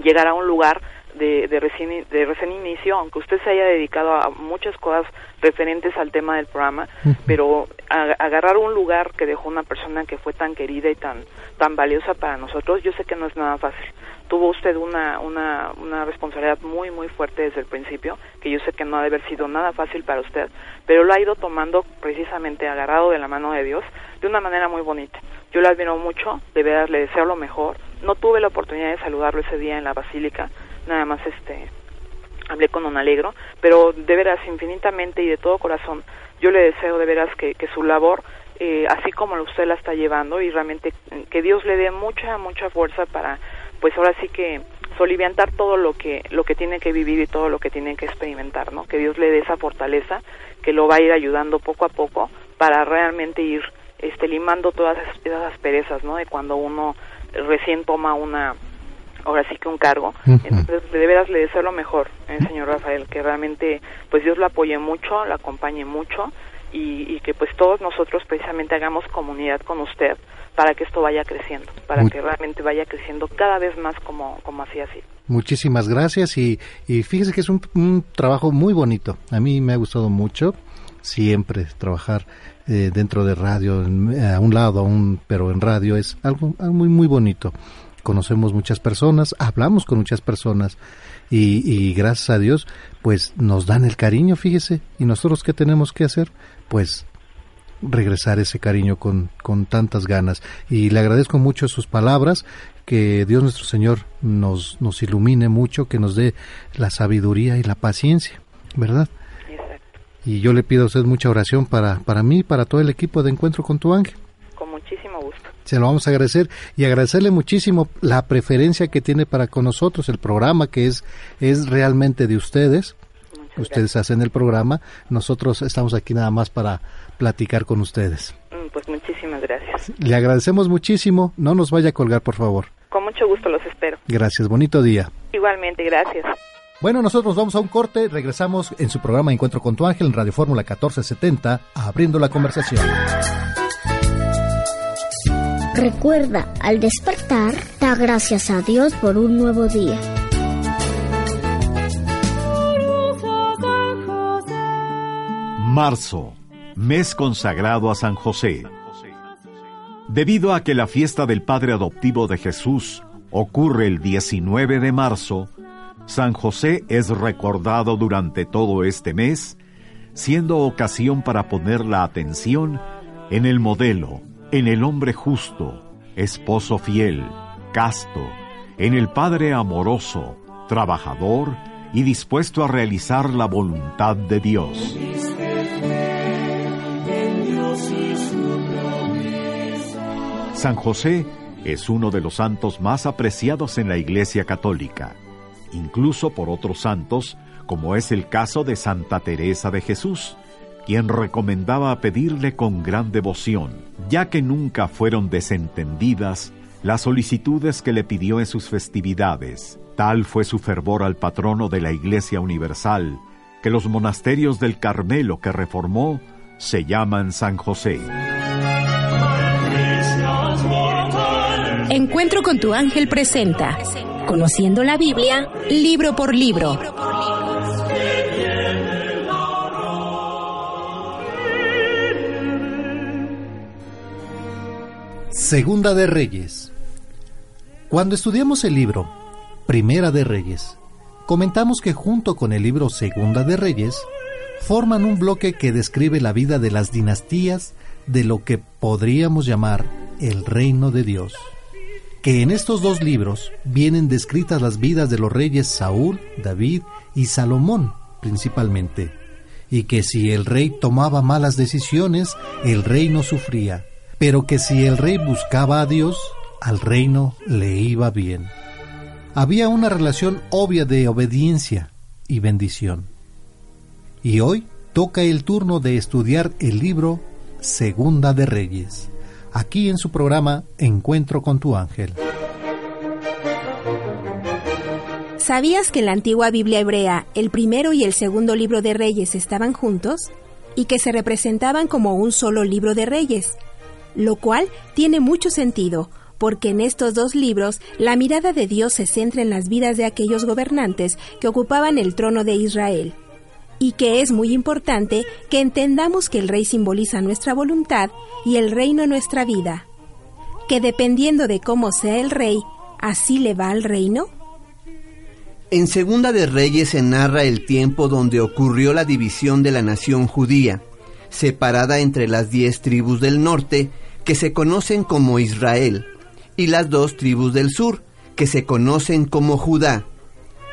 llegar a un lugar de, de, recién, de recién inicio, aunque usted se haya dedicado a muchas cosas referentes al tema del programa, pero agarrar un lugar que dejó una persona que fue tan querida y tan, tan valiosa para nosotros, yo sé que no es nada fácil tuvo usted una, una, una responsabilidad muy, muy fuerte desde el principio, que yo sé que no ha de haber sido nada fácil para usted, pero lo ha ido tomando precisamente agarrado de la mano de Dios de una manera muy bonita. Yo le admiro mucho, de verdad le deseo lo mejor. No tuve la oportunidad de saludarlo ese día en la basílica, nada más este hablé con un alegro, pero de veras infinitamente y de todo corazón yo le deseo de veras que, que su labor eh, así como usted la está llevando y realmente que Dios le dé mucha mucha fuerza para pues ahora sí que soliviantar todo lo que lo que tiene que vivir y todo lo que tiene que experimentar, ¿no? Que Dios le dé esa fortaleza que lo va a ir ayudando poco a poco para realmente ir este limando todas esas perezas, ¿no? De cuando uno recién toma una ahora sí que un cargo. Entonces, de veras le deseo lo mejor, eh, señor Rafael, que realmente pues Dios lo apoye mucho, lo acompañe mucho y, y que pues todos nosotros precisamente hagamos comunidad con usted para que esto vaya creciendo, para que realmente vaya creciendo cada vez más como, como así así. Muchísimas gracias y, y fíjese que es un, trabajo muy bonito. A mí me ha gustado mucho siempre trabajar eh, dentro de radio, a un lado, a un, pero en radio es algo, muy, muy bonito. Conocemos muchas personas, hablamos con muchas personas y, y gracias a Dios, pues nos dan el cariño, fíjese. ¿Y nosotros qué tenemos que hacer? Pues regresar ese cariño con, con tantas ganas. Y le agradezco mucho sus palabras, que Dios nuestro Señor nos, nos ilumine mucho, que nos dé la sabiduría y la paciencia, ¿verdad? Y yo le pido a usted mucha oración para, para mí y para todo el equipo de Encuentro con tu Ángel. Con muchísimo gusto. Se lo vamos a agradecer y agradecerle muchísimo la preferencia que tiene para con nosotros, el programa que es, es realmente de ustedes. ustedes hacen el programa, nosotros estamos aquí nada más para, platicar con ustedes. Mm, pues muchísimas gracias. Le agradecemos muchísimo. No nos vaya a colgar, por favor. Con mucho gusto los espero. Gracias. Bonito día. Igualmente, gracias. Bueno, nosotros vamos a un corte. Regresamos en su programa Encuentro con tu ángel en Radio Fórmula 1470, abriendo la conversación. Recuerda, al despertar, da gracias a Dios por un nuevo día. Marzo mes consagrado a San José. Debido a que la fiesta del Padre Adoptivo de Jesús ocurre el 19 de marzo, San José es recordado durante todo este mes, siendo ocasión para poner la atención en el modelo, en el hombre justo, esposo fiel, casto, en el Padre amoroso, trabajador y dispuesto a realizar la voluntad de Dios. San José es uno de los santos más apreciados en la Iglesia Católica, incluso por otros santos, como es el caso de Santa Teresa de Jesús, quien recomendaba pedirle con gran devoción, ya que nunca fueron desentendidas las solicitudes que le pidió en sus festividades. Tal fue su fervor al patrono de la Iglesia Universal, que los monasterios del Carmelo que reformó se llaman San José. Encuentro con tu ángel presenta, conociendo la Biblia, libro por libro. Segunda de Reyes. Cuando estudiamos el libro Primera de Reyes, comentamos que junto con el libro Segunda de Reyes, forman un bloque que describe la vida de las dinastías de lo que podríamos llamar el reino de Dios. Que en estos dos libros vienen descritas las vidas de los reyes Saúl, David y Salomón principalmente, y que si el rey tomaba malas decisiones, el reino sufría, pero que si el rey buscaba a Dios, al reino le iba bien. Había una relación obvia de obediencia y bendición. Y hoy toca el turno de estudiar el libro Segunda de Reyes, aquí en su programa Encuentro con tu ángel. ¿Sabías que en la antigua Biblia hebrea el primero y el segundo libro de Reyes estaban juntos? Y que se representaban como un solo libro de Reyes, lo cual tiene mucho sentido, porque en estos dos libros la mirada de Dios se centra en las vidas de aquellos gobernantes que ocupaban el trono de Israel, y que es muy importante que entendamos que el rey simboliza nuestra voluntad y el reino nuestra vida, que dependiendo de cómo sea el rey, así le va al reino. En Segunda de Reyes se narra el tiempo donde ocurrió la división de la nación judía, separada entre las diez tribus del norte, que se conocen como Israel, y las dos tribus del sur, que se conocen como Judá.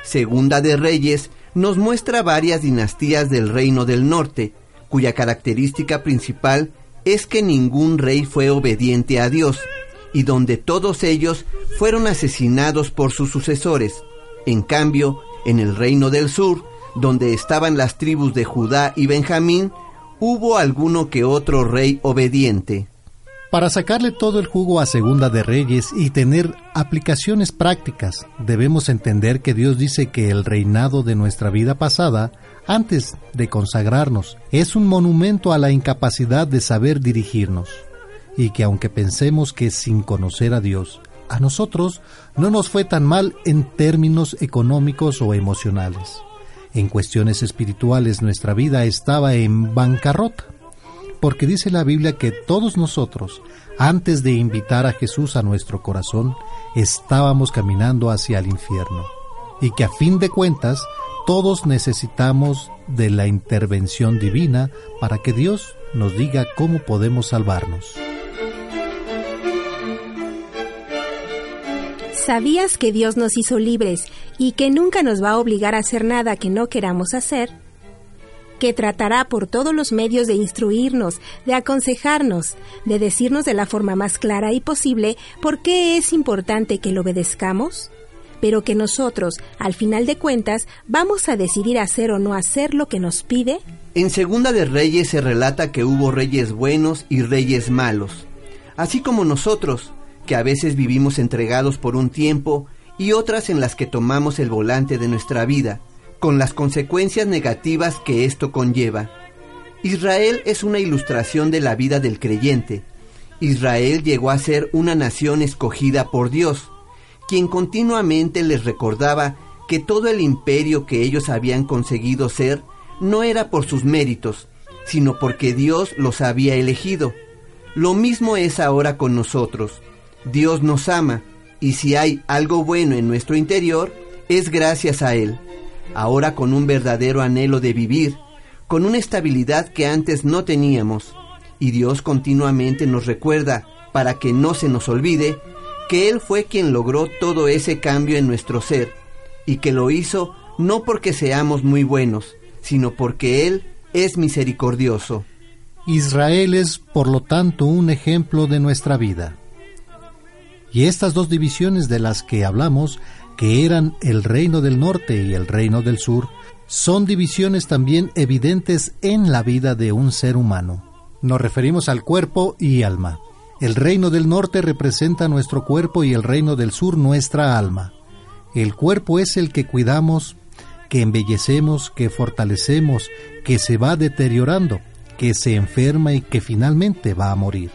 Segunda de Reyes nos muestra varias dinastías del reino del norte, cuya característica principal es que ningún rey fue obediente a Dios, y donde todos ellos fueron asesinados por sus sucesores. En cambio, en el reino del sur, donde estaban las tribus de Judá y Benjamín, hubo alguno que otro rey obediente. Para sacarle todo el jugo a Segunda de Reyes y tener aplicaciones prácticas, debemos entender que Dios dice que el reinado de nuestra vida pasada, antes de consagrarnos, es un monumento a la incapacidad de saber dirigirnos, y que aunque pensemos que sin conocer a Dios, a nosotros no nos fue tan mal en términos económicos o emocionales. En cuestiones espirituales nuestra vida estaba en bancarrota, porque dice la Biblia que todos nosotros, antes de invitar a Jesús a nuestro corazón, estábamos caminando hacia el infierno, y que a fin de cuentas todos necesitamos de la intervención divina para que Dios nos diga cómo podemos salvarnos. ¿Sabías que Dios nos hizo libres y que nunca nos va a obligar a hacer nada que no queramos hacer? Que tratará por todos los medios de instruirnos, de aconsejarnos, de decirnos de la forma más clara y posible por qué es importante que lo obedezcamos? Pero que nosotros, al final de cuentas, vamos a decidir hacer o no hacer lo que nos pide? En Segunda de Reyes se relata que hubo reyes buenos y reyes malos, así como nosotros, que a veces vivimos entregados por un tiempo y otras en las que tomamos el volante de nuestra vida, con las consecuencias negativas que esto conlleva. Israel es una ilustración de la vida del creyente. Israel llegó a ser una nación escogida por Dios, quien continuamente les recordaba que todo el imperio que ellos habían conseguido ser no era por sus méritos, sino porque Dios los había elegido. Lo mismo es ahora con nosotros. Dios nos ama y si hay algo bueno en nuestro interior, es gracias a Él. Ahora con un verdadero anhelo de vivir, con una estabilidad que antes no teníamos. Y Dios continuamente nos recuerda, para que no se nos olvide, que Él fue quien logró todo ese cambio en nuestro ser, y que lo hizo no porque seamos muy buenos, sino porque Él es misericordioso. Israel es, por lo tanto, un ejemplo de nuestra vida. Y estas dos divisiones de las que hablamos, que eran el reino del norte y el reino del sur, son divisiones también evidentes en la vida de un ser humano. Nos referimos al cuerpo y alma. El reino del norte representa nuestro cuerpo y el reino del sur nuestra alma. El cuerpo es el que cuidamos que embellecemos, que fortalecemos, que se va deteriorando, que se enferma y que finalmente va a morir.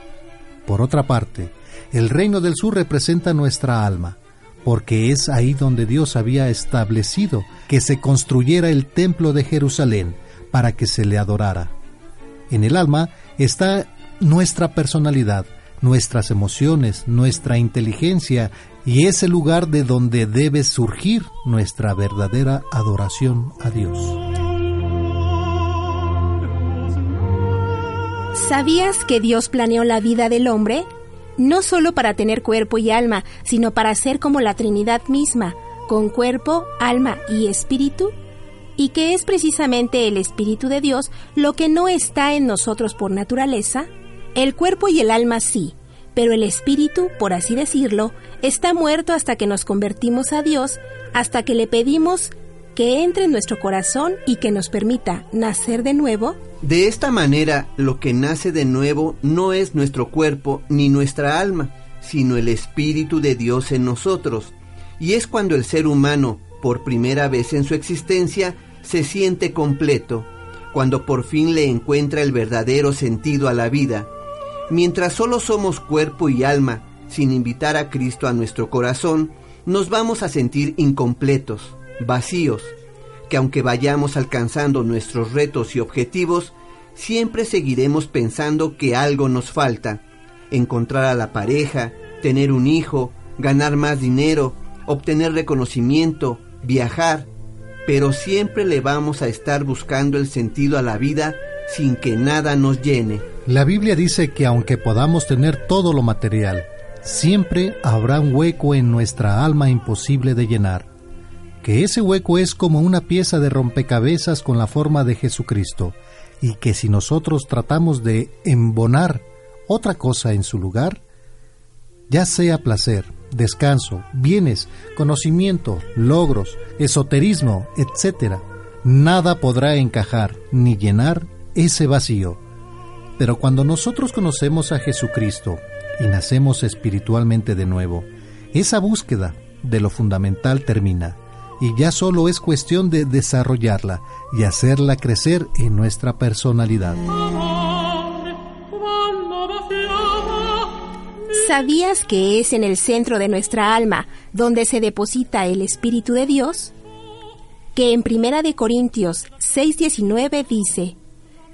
Por otra parte, el reino del sur representa nuestra alma, porque es ahí donde Dios había establecido que se construyera el templo de Jerusalén para que se le adorara. En el alma está nuestra personalidad, nuestras emociones, nuestra inteligencia y es el lugar de donde debe surgir nuestra verdadera adoración a Dios. ¿Sabías que Dios planeó la vida del hombre? No solo para tener cuerpo y alma, sino para ser como la Trinidad misma, con cuerpo, alma y espíritu, y que es precisamente el Espíritu de Dios lo que no está en nosotros por naturaleza, el cuerpo y el alma sí, pero el espíritu, por así decirlo, está muerto hasta que nos convertimos a Dios, hasta que le pedimos que entre en nuestro corazón y que nos permita nacer de nuevo? De esta manera, lo que nace de nuevo no es nuestro cuerpo ni nuestra alma, sino el Espíritu de Dios en nosotros. Y es cuando el ser humano, por primera vez en su existencia, se siente completo, cuando por fin le encuentra el verdadero sentido a la vida. Mientras solo somos cuerpo y alma, sin invitar a Cristo a nuestro corazón, nos vamos a sentir incompletos vacíos, que aunque vayamos alcanzando nuestros retos y objetivos, siempre seguiremos pensando que algo nos falta. Encontrar a la pareja, tener un hijo, ganar más dinero, obtener reconocimiento, viajar, pero siempre le vamos a estar buscando el sentido a la vida sin que nada nos llene. La Biblia dice que aunque podamos tener todo lo material, siempre habrá un hueco en nuestra alma imposible de llenar que ese hueco es como una pieza de rompecabezas con la forma de Jesucristo, y que si nosotros tratamos de embonar otra cosa en su lugar, ya sea placer, descanso, bienes, conocimiento, logros, esoterismo, etc., nada podrá encajar ni llenar ese vacío. Pero cuando nosotros conocemos a Jesucristo y nacemos espiritualmente de nuevo, esa búsqueda de lo fundamental termina y ya solo es cuestión de desarrollarla y hacerla crecer en nuestra personalidad. ¿Sabías que es en el centro de nuestra alma donde se deposita el Espíritu de Dios? Que en Primera de Corintios 6:19 dice: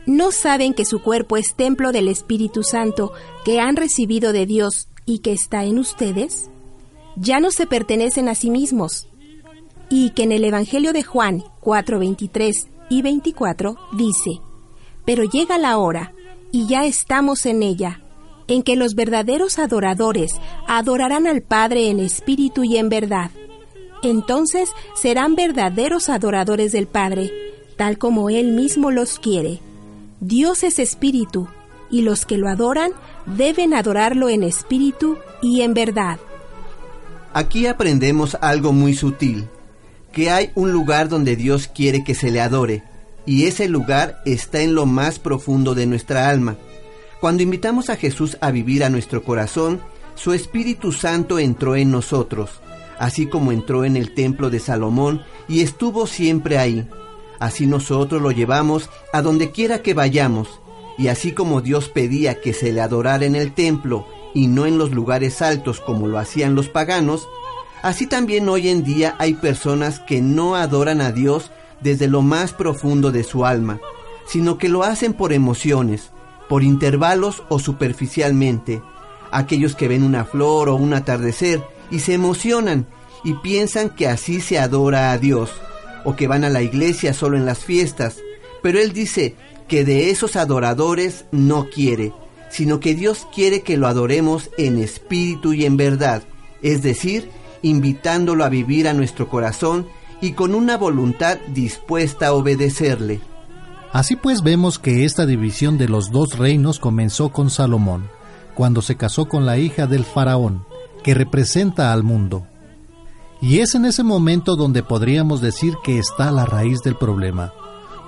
¿No saben que su cuerpo es templo del Espíritu Santo que han recibido de Dios y que está en ustedes? Ya no se pertenecen a sí mismos, y que en el Evangelio de Juan 4, 23 y 24 dice, Pero llega la hora, y ya estamos en ella, en que los verdaderos adoradores adorarán al Padre en espíritu y en verdad. Entonces serán verdaderos adoradores del Padre, tal como Él mismo los quiere. Dios es espíritu, y los que lo adoran deben adorarlo en espíritu y en verdad. Aquí aprendemos algo muy sutil que hay un lugar donde Dios quiere que se le adore, y ese lugar está en lo más profundo de nuestra alma. Cuando invitamos a Jesús a vivir a nuestro corazón, su Espíritu Santo entró en nosotros, así como entró en el templo de Salomón y estuvo siempre ahí. Así nosotros lo llevamos a donde quiera que vayamos, y así como Dios pedía que se le adorara en el templo y no en los lugares altos como lo hacían los paganos, Así también hoy en día hay personas que no adoran a Dios desde lo más profundo de su alma, sino que lo hacen por emociones, por intervalos o superficialmente. Aquellos que ven una flor o un atardecer y se emocionan y piensan que así se adora a Dios, o que van a la iglesia solo en las fiestas, pero Él dice que de esos adoradores no quiere, sino que Dios quiere que lo adoremos en espíritu y en verdad, es decir, invitándolo a vivir a nuestro corazón y con una voluntad dispuesta a obedecerle. Así pues vemos que esta división de los dos reinos comenzó con Salomón, cuando se casó con la hija del faraón, que representa al mundo. Y es en ese momento donde podríamos decir que está la raíz del problema,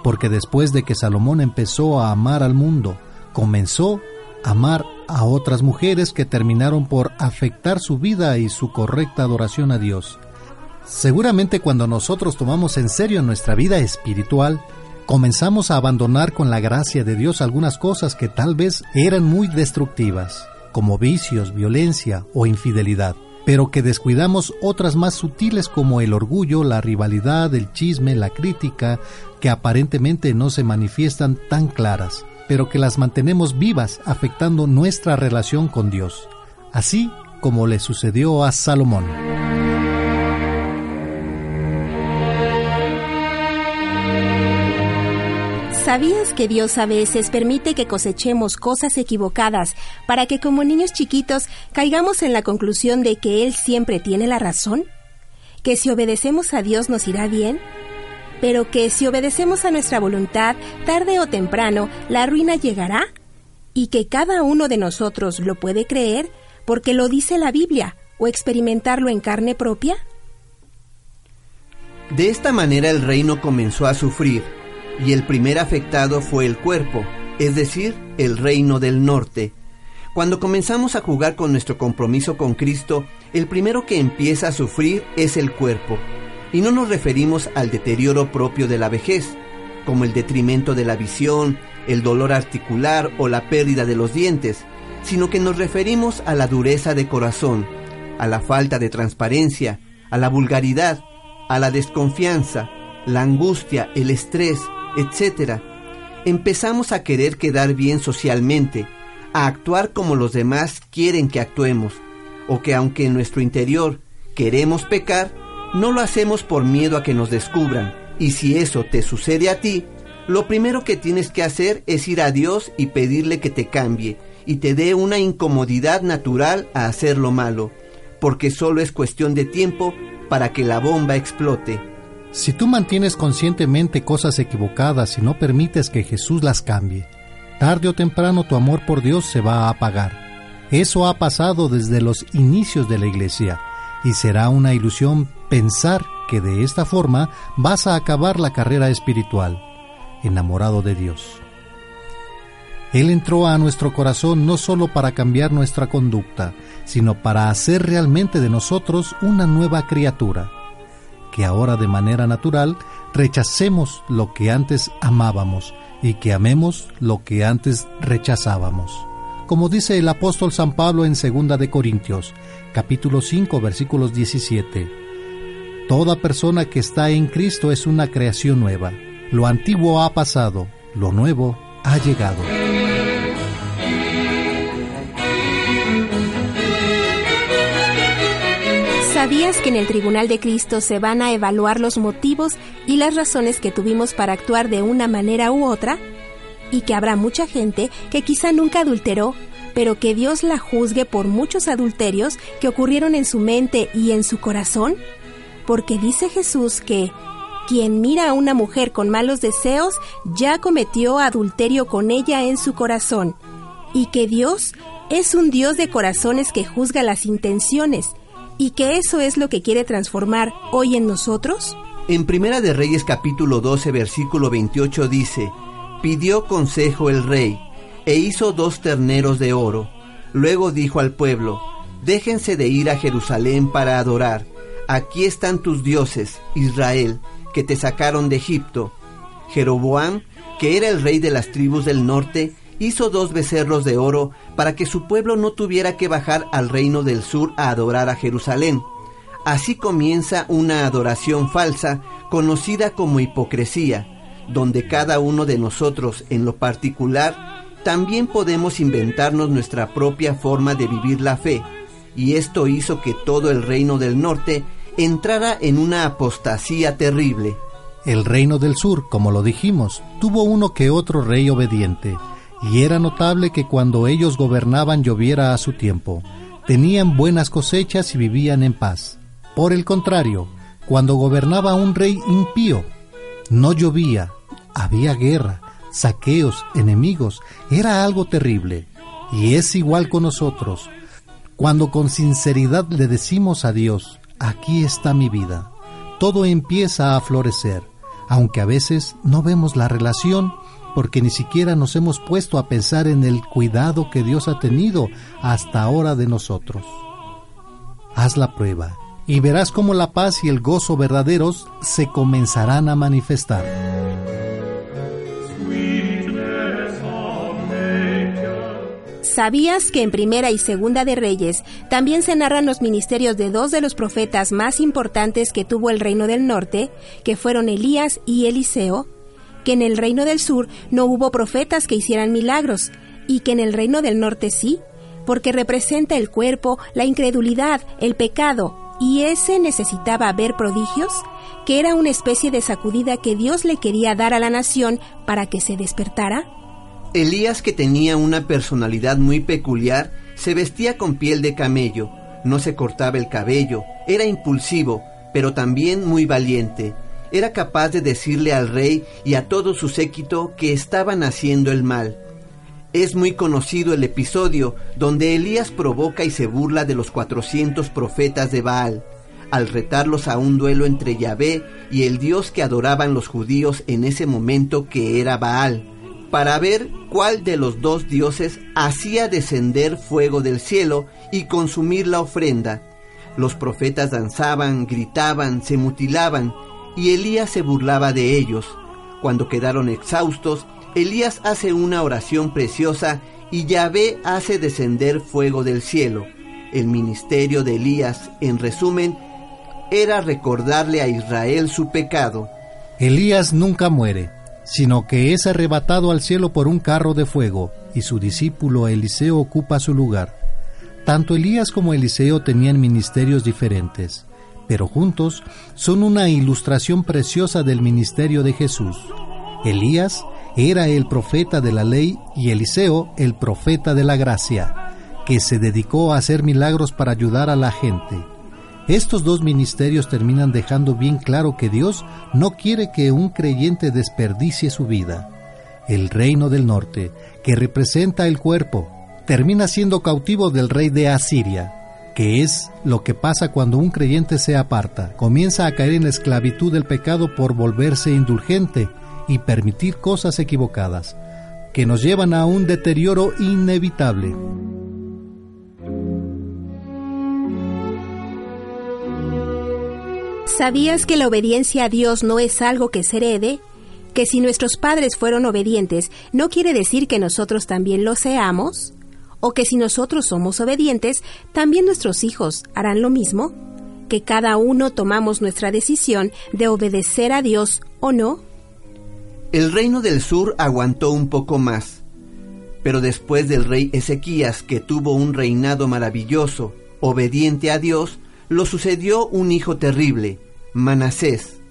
porque después de que Salomón empezó a amar al mundo, comenzó amar a otras mujeres que terminaron por afectar su vida y su correcta adoración a Dios. Seguramente cuando nosotros tomamos en serio nuestra vida espiritual, comenzamos a abandonar con la gracia de Dios algunas cosas que tal vez eran muy destructivas, como vicios, violencia o infidelidad, pero que descuidamos otras más sutiles como el orgullo, la rivalidad, el chisme, la crítica, que aparentemente no se manifiestan tan claras, pero que las mantenemos vivas afectando nuestra relación con Dios, así como le sucedió a Salomón. ¿Sabías que Dios a veces permite que cosechemos cosas equivocadas para que como niños chiquitos caigamos en la conclusión de que Él siempre tiene la razón? ¿Que si obedecemos a Dios nos irá bien? Pero que si obedecemos a nuestra voluntad, tarde o temprano, la ruina llegará? ¿Y que cada uno de nosotros lo puede creer porque lo dice la Biblia o experimentarlo en carne propia? De esta manera el reino comenzó a sufrir y el primer afectado fue el cuerpo, es decir, el reino del norte. Cuando comenzamos a jugar con nuestro compromiso con Cristo, el primero que empieza a sufrir es el cuerpo. Y no nos referimos al deterioro propio de la vejez, como el detrimento de la visión, el dolor articular o la pérdida de los dientes, sino que nos referimos a la dureza de corazón, a la falta de transparencia, a la vulgaridad, a la desconfianza, la angustia, el estrés, etc., empezamos a querer quedar bien socialmente, a actuar como los demás quieren que actuemos, o que aunque en nuestro interior queremos pecar, no lo hacemos por miedo a que nos descubran. Y si eso te sucede a ti, lo primero que tienes que hacer es ir a Dios y pedirle que te cambie y te dé una incomodidad natural a hacer lo malo, porque solo es cuestión de tiempo para que la bomba explote. Si tú mantienes conscientemente cosas equivocadas y no permites que Jesús las cambie, tarde o temprano tu amor por Dios se va a apagar. Eso ha pasado desde los inicios de la iglesia y será una ilusión pensar que de esta forma vas a acabar la carrera espiritual, enamorado de Dios. Él entró a nuestro corazón no solo para cambiar nuestra conducta, sino para hacer realmente de nosotros una nueva criatura que ahora de manera natural rechacemos lo que antes amábamos y que amemos lo que antes rechazábamos. Como dice el apóstol San Pablo en 2 de Corintios, capítulo 5, versículos 17. Toda persona que está en Cristo es una creación nueva. Lo antiguo ha pasado, lo nuevo ha llegado. ¿Sabías que en el Tribunal de Cristo se van a evaluar los motivos y las razones que tuvimos para actuar de una manera u otra? Y que habrá mucha gente que quizá nunca adulteró, pero que Dios la juzgue por muchos adulterios que ocurrieron en su mente y en su corazón? Porque dice Jesús que quien mira a una mujer con malos deseos ya cometió adulterio con ella en su corazón, y que Dios es un Dios de corazones que juzga las intenciones, y que eso es lo que quiere transformar hoy en nosotros? En Primera de Reyes capítulo 12 versículo 28 dice, pidió consejo el rey, e hizo dos terneros de oro. Luego dijo al pueblo, déjense de ir a Jerusalén para adorar. Aquí están tus dioses, Israel, que te sacaron de Egipto. Jeroboam, que era el rey de las tribus del norte, hizo dos becerros de oro para que su pueblo no tuviera que bajar al reino del sur a adorar a Jerusalén. Así comienza una adoración falsa conocida como hipocresía, donde cada uno de nosotros en lo particular también podemos inventarnos nuestra propia forma de vivir la fe, y esto hizo que todo el reino del norte entrara en una apostasía terrible. El reino del sur, como lo dijimos, tuvo uno que otro rey obediente, y era notable que cuando ellos gobernaban lloviera a su tiempo, tenían buenas cosechas y vivían en paz. Por el contrario, cuando gobernaba un rey impío, no llovía, había guerra, saqueos, enemigos, era algo terrible. Y es igual con nosotros. Cuando con sinceridad le decimos a Dios, aquí está mi vida, todo empieza a florecer, aunque a veces no vemos la relación porque ni siquiera nos hemos puesto a pensar en el cuidado que Dios ha tenido hasta ahora de nosotros. Haz la prueba y verás cómo la paz y el gozo verdaderos se comenzarán a manifestar. ¿Sabías que en Primera y Segunda de Reyes también se narran los ministerios de dos de los profetas más importantes que tuvo el Reino del Norte, que fueron Elías y Eliseo? Que en el Reino del Sur no hubo profetas que hicieran milagros, y que en el Reino del Norte sí, porque representa el cuerpo, la incredulidad, el pecado, y ese necesitaba ver prodigios, que era una especie de sacudida que Dios le quería dar a la nación para que se despertara. Elías, que tenía una personalidad muy peculiar, se vestía con piel de camello, no se cortaba el cabello, era impulsivo, pero también muy valiente. Era capaz de decirle al rey y a todo su séquito que estaban haciendo el mal. Es muy conocido el episodio donde Elías provoca y se burla de los 400 profetas de Baal, al retarlos a un duelo entre Yahvé y el dios que adoraban los judíos en ese momento que era Baal para ver cuál de los dos dioses hacía descender fuego del cielo y consumir la ofrenda. Los profetas danzaban, gritaban, se mutilaban, y Elías se burlaba de ellos. Cuando quedaron exhaustos, Elías hace una oración preciosa y Yahvé hace descender fuego del cielo. El ministerio de Elías, en resumen, era recordarle a Israel su pecado. Elías nunca muere sino que es arrebatado al cielo por un carro de fuego, y su discípulo Eliseo ocupa su lugar. Tanto Elías como Eliseo tenían ministerios diferentes, pero juntos son una ilustración preciosa del ministerio de Jesús. Elías era el profeta de la ley y Eliseo el profeta de la gracia, que se dedicó a hacer milagros para ayudar a la gente. Estos dos ministerios terminan dejando bien claro que Dios no quiere que un creyente desperdicie su vida. El reino del norte, que representa el cuerpo, termina siendo cautivo del rey de Asiria, que es lo que pasa cuando un creyente se aparta, comienza a caer en la esclavitud del pecado por volverse indulgente y permitir cosas equivocadas, que nos llevan a un deterioro inevitable. ¿Sabías que la obediencia a Dios no es algo que se herede? ¿Que si nuestros padres fueron obedientes, no quiere decir que nosotros también lo seamos? ¿O que si nosotros somos obedientes, también nuestros hijos harán lo mismo? ¿Que cada uno tomamos nuestra decisión de obedecer a Dios o no? El reino del sur aguantó un poco más, pero después del rey Ezequías, que tuvo un reinado maravilloso, obediente a Dios, lo sucedió un hijo terrible, Manasés.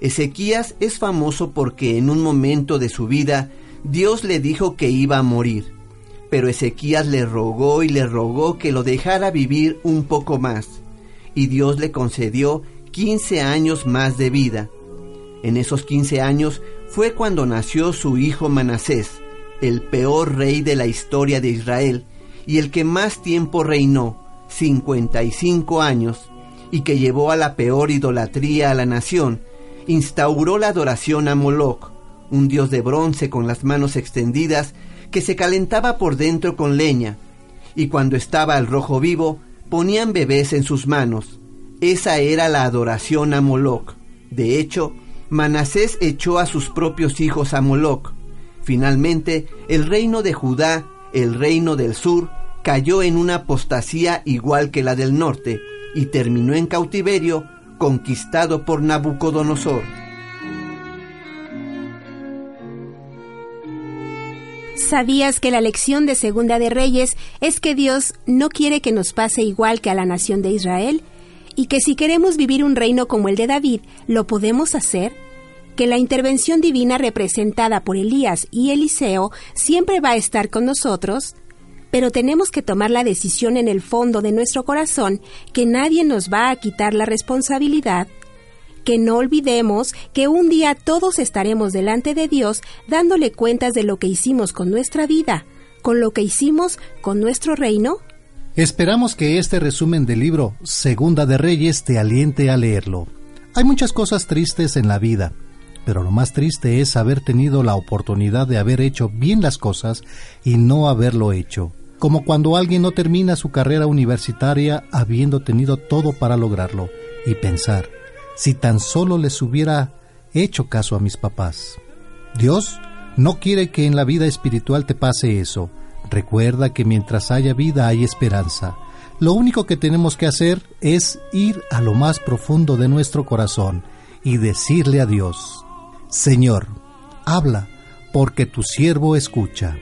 Ezequías es famoso porque en un momento de su vida Dios le dijo que iba a morir, pero Ezequías le rogó y le rogó que lo dejara vivir un poco más, y Dios le concedió 15 años más de vida. En esos 15 años fue cuando nació su hijo Manasés, el peor rey de la historia de Israel y el que más tiempo reinó, 55 años, y que llevó a la peor idolatría a la nación, instauró la adoración a Moloch, un dios de bronce con las manos extendidas que se calentaba por dentro con leña, y cuando estaba al rojo vivo, ponían bebés en sus manos. Esa era la adoración a Moloch. De hecho, Manasés echó a sus propios hijos a Moloch. Finalmente, el reino de Judá, el reino del sur, cayó en una apostasía igual que la del norte y terminó en cautiverio conquistado por Nabucodonosor. ¿Sabías que la lección de Segunda de Reyes es que Dios no quiere que nos pase igual que a la nación de Israel? Y que si queremos vivir un reino como el de David, ¿lo podemos hacer? Que la intervención divina representada por Elías y Eliseo siempre va a estar con nosotros? Pero tenemos que tomar la decisión en el fondo de nuestro corazón que nadie nos va a quitar la responsabilidad, que no olvidemos que un día todos estaremos delante de Dios dándole cuentas de lo que hicimos con nuestra vida, con lo que hicimos con nuestro reino. Esperamos que este resumen del libro Segunda de Reyes te aliente a leerlo. Hay muchas cosas tristes en la vida, pero lo más triste es haber tenido la oportunidad de haber hecho bien las cosas y no haberlo hecho como cuando alguien no termina su carrera universitaria habiendo tenido todo para lograrlo, y pensar, si tan solo les hubiera hecho caso a mis papás. Dios no quiere que en la vida espiritual te pase eso. Recuerda que mientras haya vida hay esperanza. Lo único que tenemos que hacer es ir a lo más profundo de nuestro corazón y decirle a Dios, Señor, habla, porque tu siervo escucha.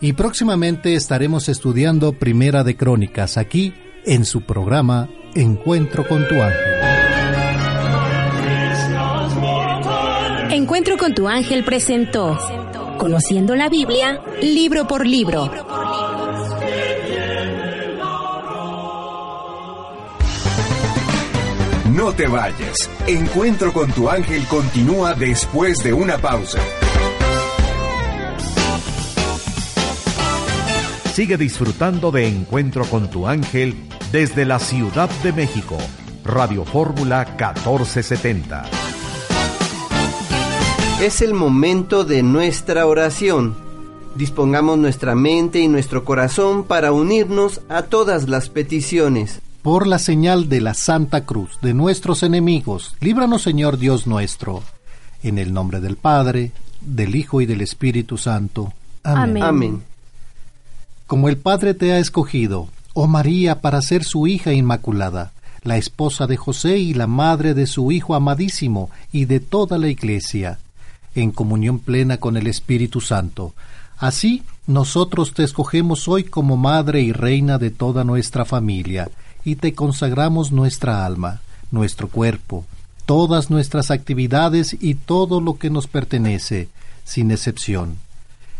Y próximamente estaremos estudiando Primera de Crónicas aquí en su programa Encuentro con tu ángel. Encuentro con tu ángel presentó Conociendo la Biblia, libro por libro. No te vayas. Encuentro con tu ángel continúa después de una pausa. Sigue disfrutando de Encuentro con tu ángel desde la Ciudad de México. Radio Fórmula 1470. Es el momento de nuestra oración. Dispongamos nuestra mente y nuestro corazón para unirnos a todas las peticiones. Por la señal de la Santa Cruz de nuestros enemigos, líbranos Señor Dios nuestro. En el nombre del Padre, del Hijo y del Espíritu Santo. Amén. Amén. Como el Padre te ha escogido, oh María, para ser su hija inmaculada, la esposa de José y la madre de su Hijo amadísimo y de toda la Iglesia, en comunión plena con el Espíritu Santo. Así, nosotros te escogemos hoy como Madre y Reina de toda nuestra familia, y te consagramos nuestra alma, nuestro cuerpo, todas nuestras actividades y todo lo que nos pertenece, sin excepción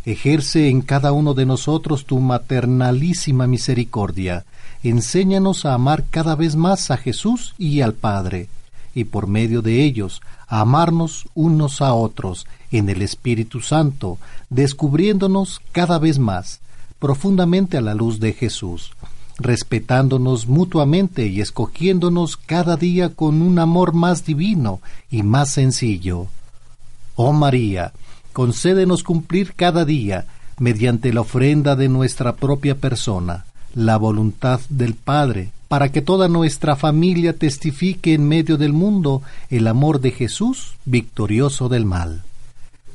Ejerce en cada uno de nosotros tu maternalísima misericordia. Enséñanos a amar cada vez más a Jesús y al Padre, y por medio de ellos a amarnos unos a otros en el Espíritu Santo, descubriéndonos cada vez más profundamente a la luz de Jesús, respetándonos mutuamente y escogiéndonos cada día con un amor más divino y más sencillo. Oh María, concédenos cumplir cada día, mediante la ofrenda de nuestra propia persona, la voluntad del Padre, para que toda nuestra familia testifique en medio del mundo el amor de Jesús, victorioso del mal.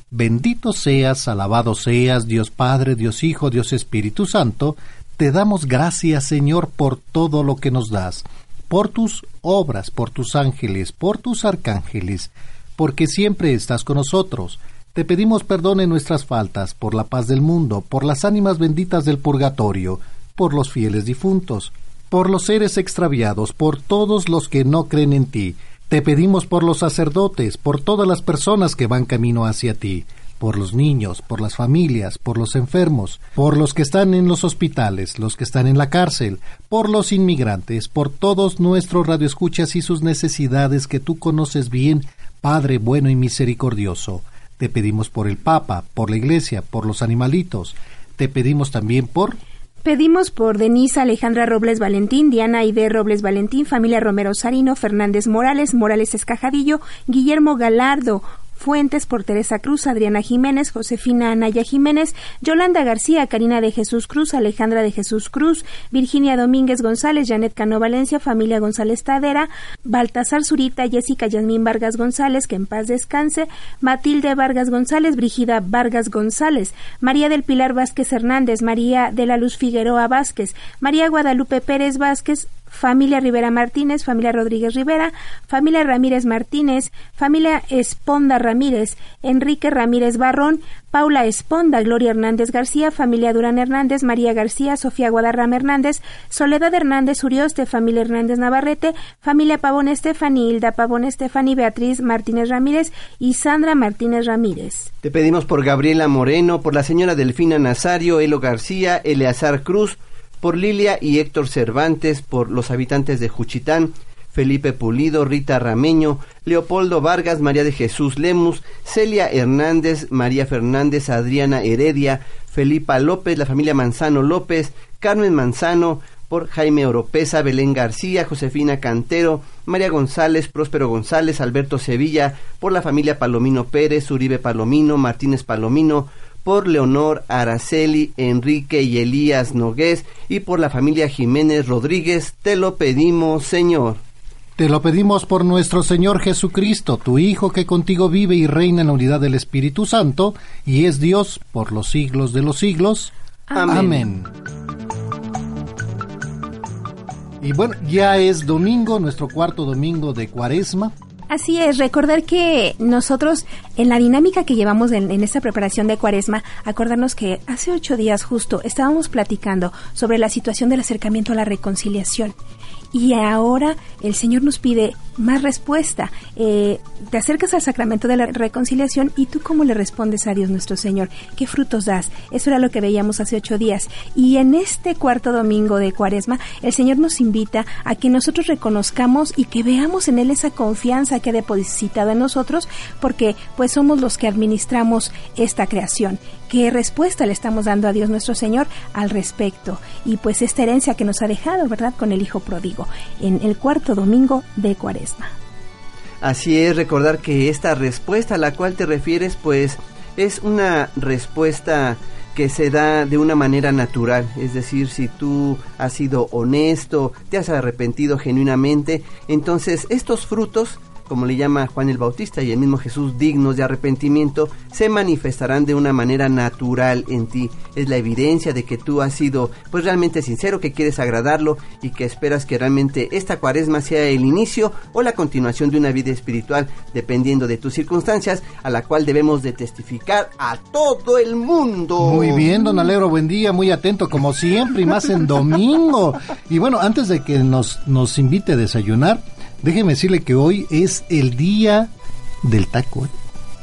Bendito seas, alabado seas, Dios Padre, Dios Hijo, Dios Espíritu Santo, te damos gracias, Señor, por todo lo que nos das, por tus obras, por tus ángeles, por tus arcángeles, porque siempre estás con nosotros, te pedimos perdón en nuestras faltas, por la paz del mundo, por las ánimas benditas del purgatorio, por los fieles difuntos, por los seres extraviados, por todos los que no creen en ti. Te pedimos por los sacerdotes, por todas las personas que van camino hacia ti, por los niños, por las familias, por los enfermos, por los que están en los hospitales, los que están en la cárcel, por los inmigrantes, por todos nuestros radioescuchas y sus necesidades que tú conoces bien, Padre bueno y misericordioso. Te pedimos por el Papa, por la Iglesia, por los animalitos. Te pedimos también por... Pedimos por Denise Alejandra Robles Valentín, Diana Aide Robles Valentín, familia Romero Sarino, Fernández Morales, Morales Escajadillo, Guillermo Galardo, Fuentes por Teresa Cruz, Adriana Jiménez, Josefina Anaya Jiménez, Yolanda García, Karina de Jesús Cruz, Alejandra de Jesús Cruz, Virginia Domínguez González, Janet Cano Valencia, familia González Tadera, Baltasar Zurita, Jessica Yasmín Vargas González, que en paz descanse, Matilde Vargas González, Brigida Vargas González, María del Pilar Vázquez Hernández, María de la Luz Figueroa Vázquez, María Guadalupe Pérez Vázquez, familia Rivera Martínez, familia Rodríguez Rivera, familia Ramírez Martínez, familia Esponda Ramírez, Enrique Ramírez Barrón, Paula Esponda, Gloria Hernández García, familia Durán Hernández, María García, Sofía Guadarrama Hernández, Soledad Hernández Urioste, familia Hernández Navarrete, familia Pavón Estefani, Hilda Pavón Estefani, Beatriz Martínez Ramírez y Sandra Martínez Ramírez. Te pedimos por Gabriela Moreno, por la señora Delfina Nazario, Elo García, Eleazar Cruz, por Lilia y Héctor Cervantes, por los habitantes de Juchitán, Felipe Pulido, Rita Rameño, Leopoldo Vargas, María de Jesús Lemus, Celia Hernández, María Fernández, Adriana Heredia, Felipa López, la familia Manzano López, Carmen Manzano, por Jaime Oropesa, Belén García, Josefina Cantero, María González, Próspero González, Alberto Sevilla, por la familia Palomino Pérez, Uribe Palomino, Martínez Palomino, por Leonor Araceli, Enrique y Elías Nogués y por la familia Jiménez Rodríguez, te lo pedimos, Señor. Te lo pedimos por nuestro Señor Jesucristo, tu Hijo, que contigo vive y reina en la unidad del Espíritu Santo, y es Dios por los siglos de los siglos. Amén. Amén. Y bueno, ya es domingo, nuestro cuarto domingo de Cuaresma. Así es, recordar que nosotros en la dinámica que llevamos en, esta preparación de cuaresma, acordarnos que hace ocho días justo estábamos platicando sobre la situación del acercamiento a la reconciliación. Y ahora el Señor nos pide más respuesta. Eh, te acercas al sacramento de la reconciliación y tú cómo le respondes a Dios nuestro Señor. ¿Qué frutos das? Eso era lo que veíamos hace ocho días. Y en este cuarto domingo de Cuaresma, el Señor nos invita a que nosotros reconozcamos y que veamos en Él esa confianza que ha depositado en nosotros, porque pues somos los que administramos esta creación. ¿Qué respuesta le estamos dando a Dios nuestro Señor al respecto? Y pues esta herencia que nos ha dejado, ¿verdad? Con el Hijo pródigo, en el cuarto domingo de Cuaresma. Así es, recordar que esta respuesta a la cual te refieres, pues es una respuesta que se da de una manera natural, es decir, si tú has sido honesto, te has arrepentido genuinamente, entonces estos frutos como le llama Juan el Bautista y el mismo Jesús, dignos de arrepentimiento, se manifestarán de una manera natural en ti. Es la evidencia de que tú has sido pues realmente sincero, que quieres agradarlo y que esperas que realmente esta cuaresma sea el inicio o la continuación de una vida espiritual, dependiendo de tus circunstancias, a la cual debemos de testificar a todo el mundo. Muy bien, don Alegro, buen día, muy atento como siempre y más en domingo. Y bueno, antes de que nos, nos invite a desayunar, Déjeme decirle que hoy es el día del taco, ¿eh?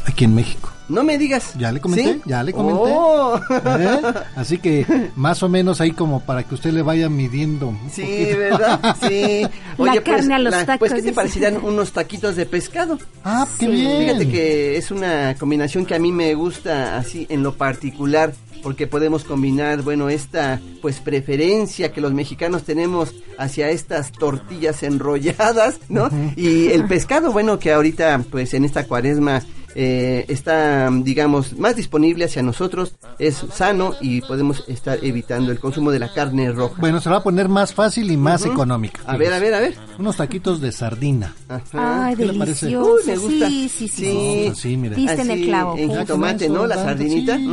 aquí en México. No me digas. Ya le comenté, ¿Sí? ya le comenté. Oh. ¿Eh? (laughs) Así que más o menos ahí como para que usted le vaya midiendo. Sí, poquito. ¿verdad? Sí. (laughs) La carne a los tacos, Pues, ¿qué te dice. parecerían unos taquitos de pescado? Ah, qué Sí, bien. Fíjate que es una combinación que a mí me gusta así en lo particular porque podemos combinar, bueno, esta pues preferencia que los mexicanos tenemos hacia estas tortillas enrolladas, ¿no? Y el pescado, bueno, que ahorita pues en esta cuaresma eh, está, digamos, más disponible hacia nosotros, es sano y podemos estar evitando el consumo de la carne roja. Bueno, se va a poner más fácil y más Ujú. económica. A ver, a ver, a ver. Unos taquitos de sardina. Ajá. Ay, ¿Qué le parece? delicioso. Uy, me gusta. Sí, sí, sí. Sí, No. Diste en el clavo. En justo. jitomate, ¿no? La sardinita. sí.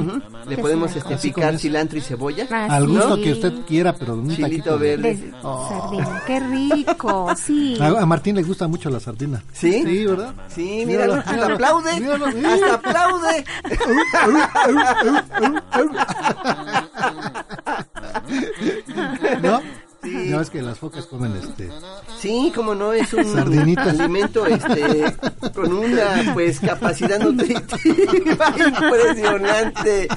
Le podemos este, picar cilantro y cebolla. Ah, Al gusto sí. que usted quiera, pero un Chilito taquito de- verde. De sardina. Qué rico, sí. A, a Martín le gusta mucho la sardina. ¿Sí? Sí, ¿verdad? Sí, míralo, hasta aplaude. Hasta aplaude. ¿No? Sí. Ya ves que las focas comen este. Sí, como no, es un Sardinitas. alimento este, con una pues capacidad nutritiva (laughs) impresionante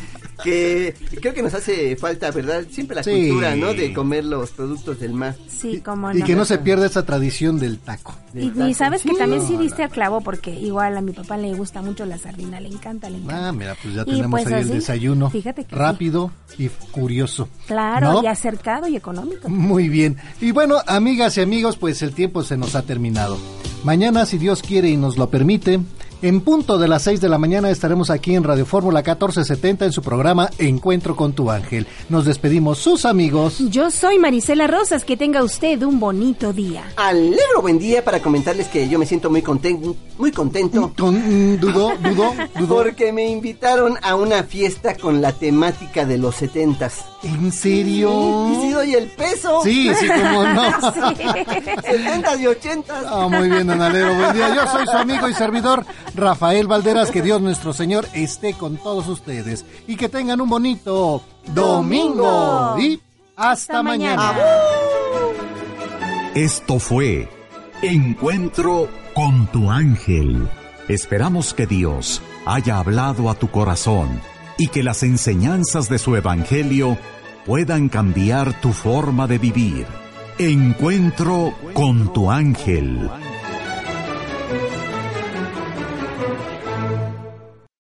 que creo que nos hace falta, ¿verdad? Siempre la Sí. cultura, ¿no? De comer los productos del mar. Sí, cómo Y que no se pierda esa tradición del taco. Y, y sabes que también sí diste al clavo porque igual a mi papá le gusta mucho la sardina, le encanta, le encanta. Ah, mira, pues ya Y tenemos pues ahí el así, desayuno. fíjate que sí. rápido y curioso. Claro, ¿no? y acercado y económico. Muy bien. Y bueno, amigas y amigos, pues el tiempo se nos ha terminado. Mañana, si Dios quiere y nos lo permite, en punto de las 6 de la mañana estaremos aquí en Radio Fórmula 1470 en su programa Encuentro con tu ángel. Nos despedimos sus amigos. Yo soy Marisela Rosas, que tenga usted un bonito día. Alegro buen día para comentarles que yo me siento muy contento, muy contento. Con, mm, dudó, dudó, dudó. Porque me invitaron a una fiesta con la temática de los setentas. ¿En serio? ¿Y si doy el peso? Sí, sí, cómo no. (laughs) Setentas y ochentas. Ah, muy bien, don Alero, buen día. Yo soy su amigo y servidor Rafael Valderas. Que Dios nuestro Señor esté con todos ustedes y que tengan un bonito domingo. Y hasta, mañana. Esto fue Encuentro con tu ángel. Esperamos que Dios haya hablado a tu corazón y que las enseñanzas de su evangelio puedan cambiar tu forma de vivir. Encuentro con tu ángel.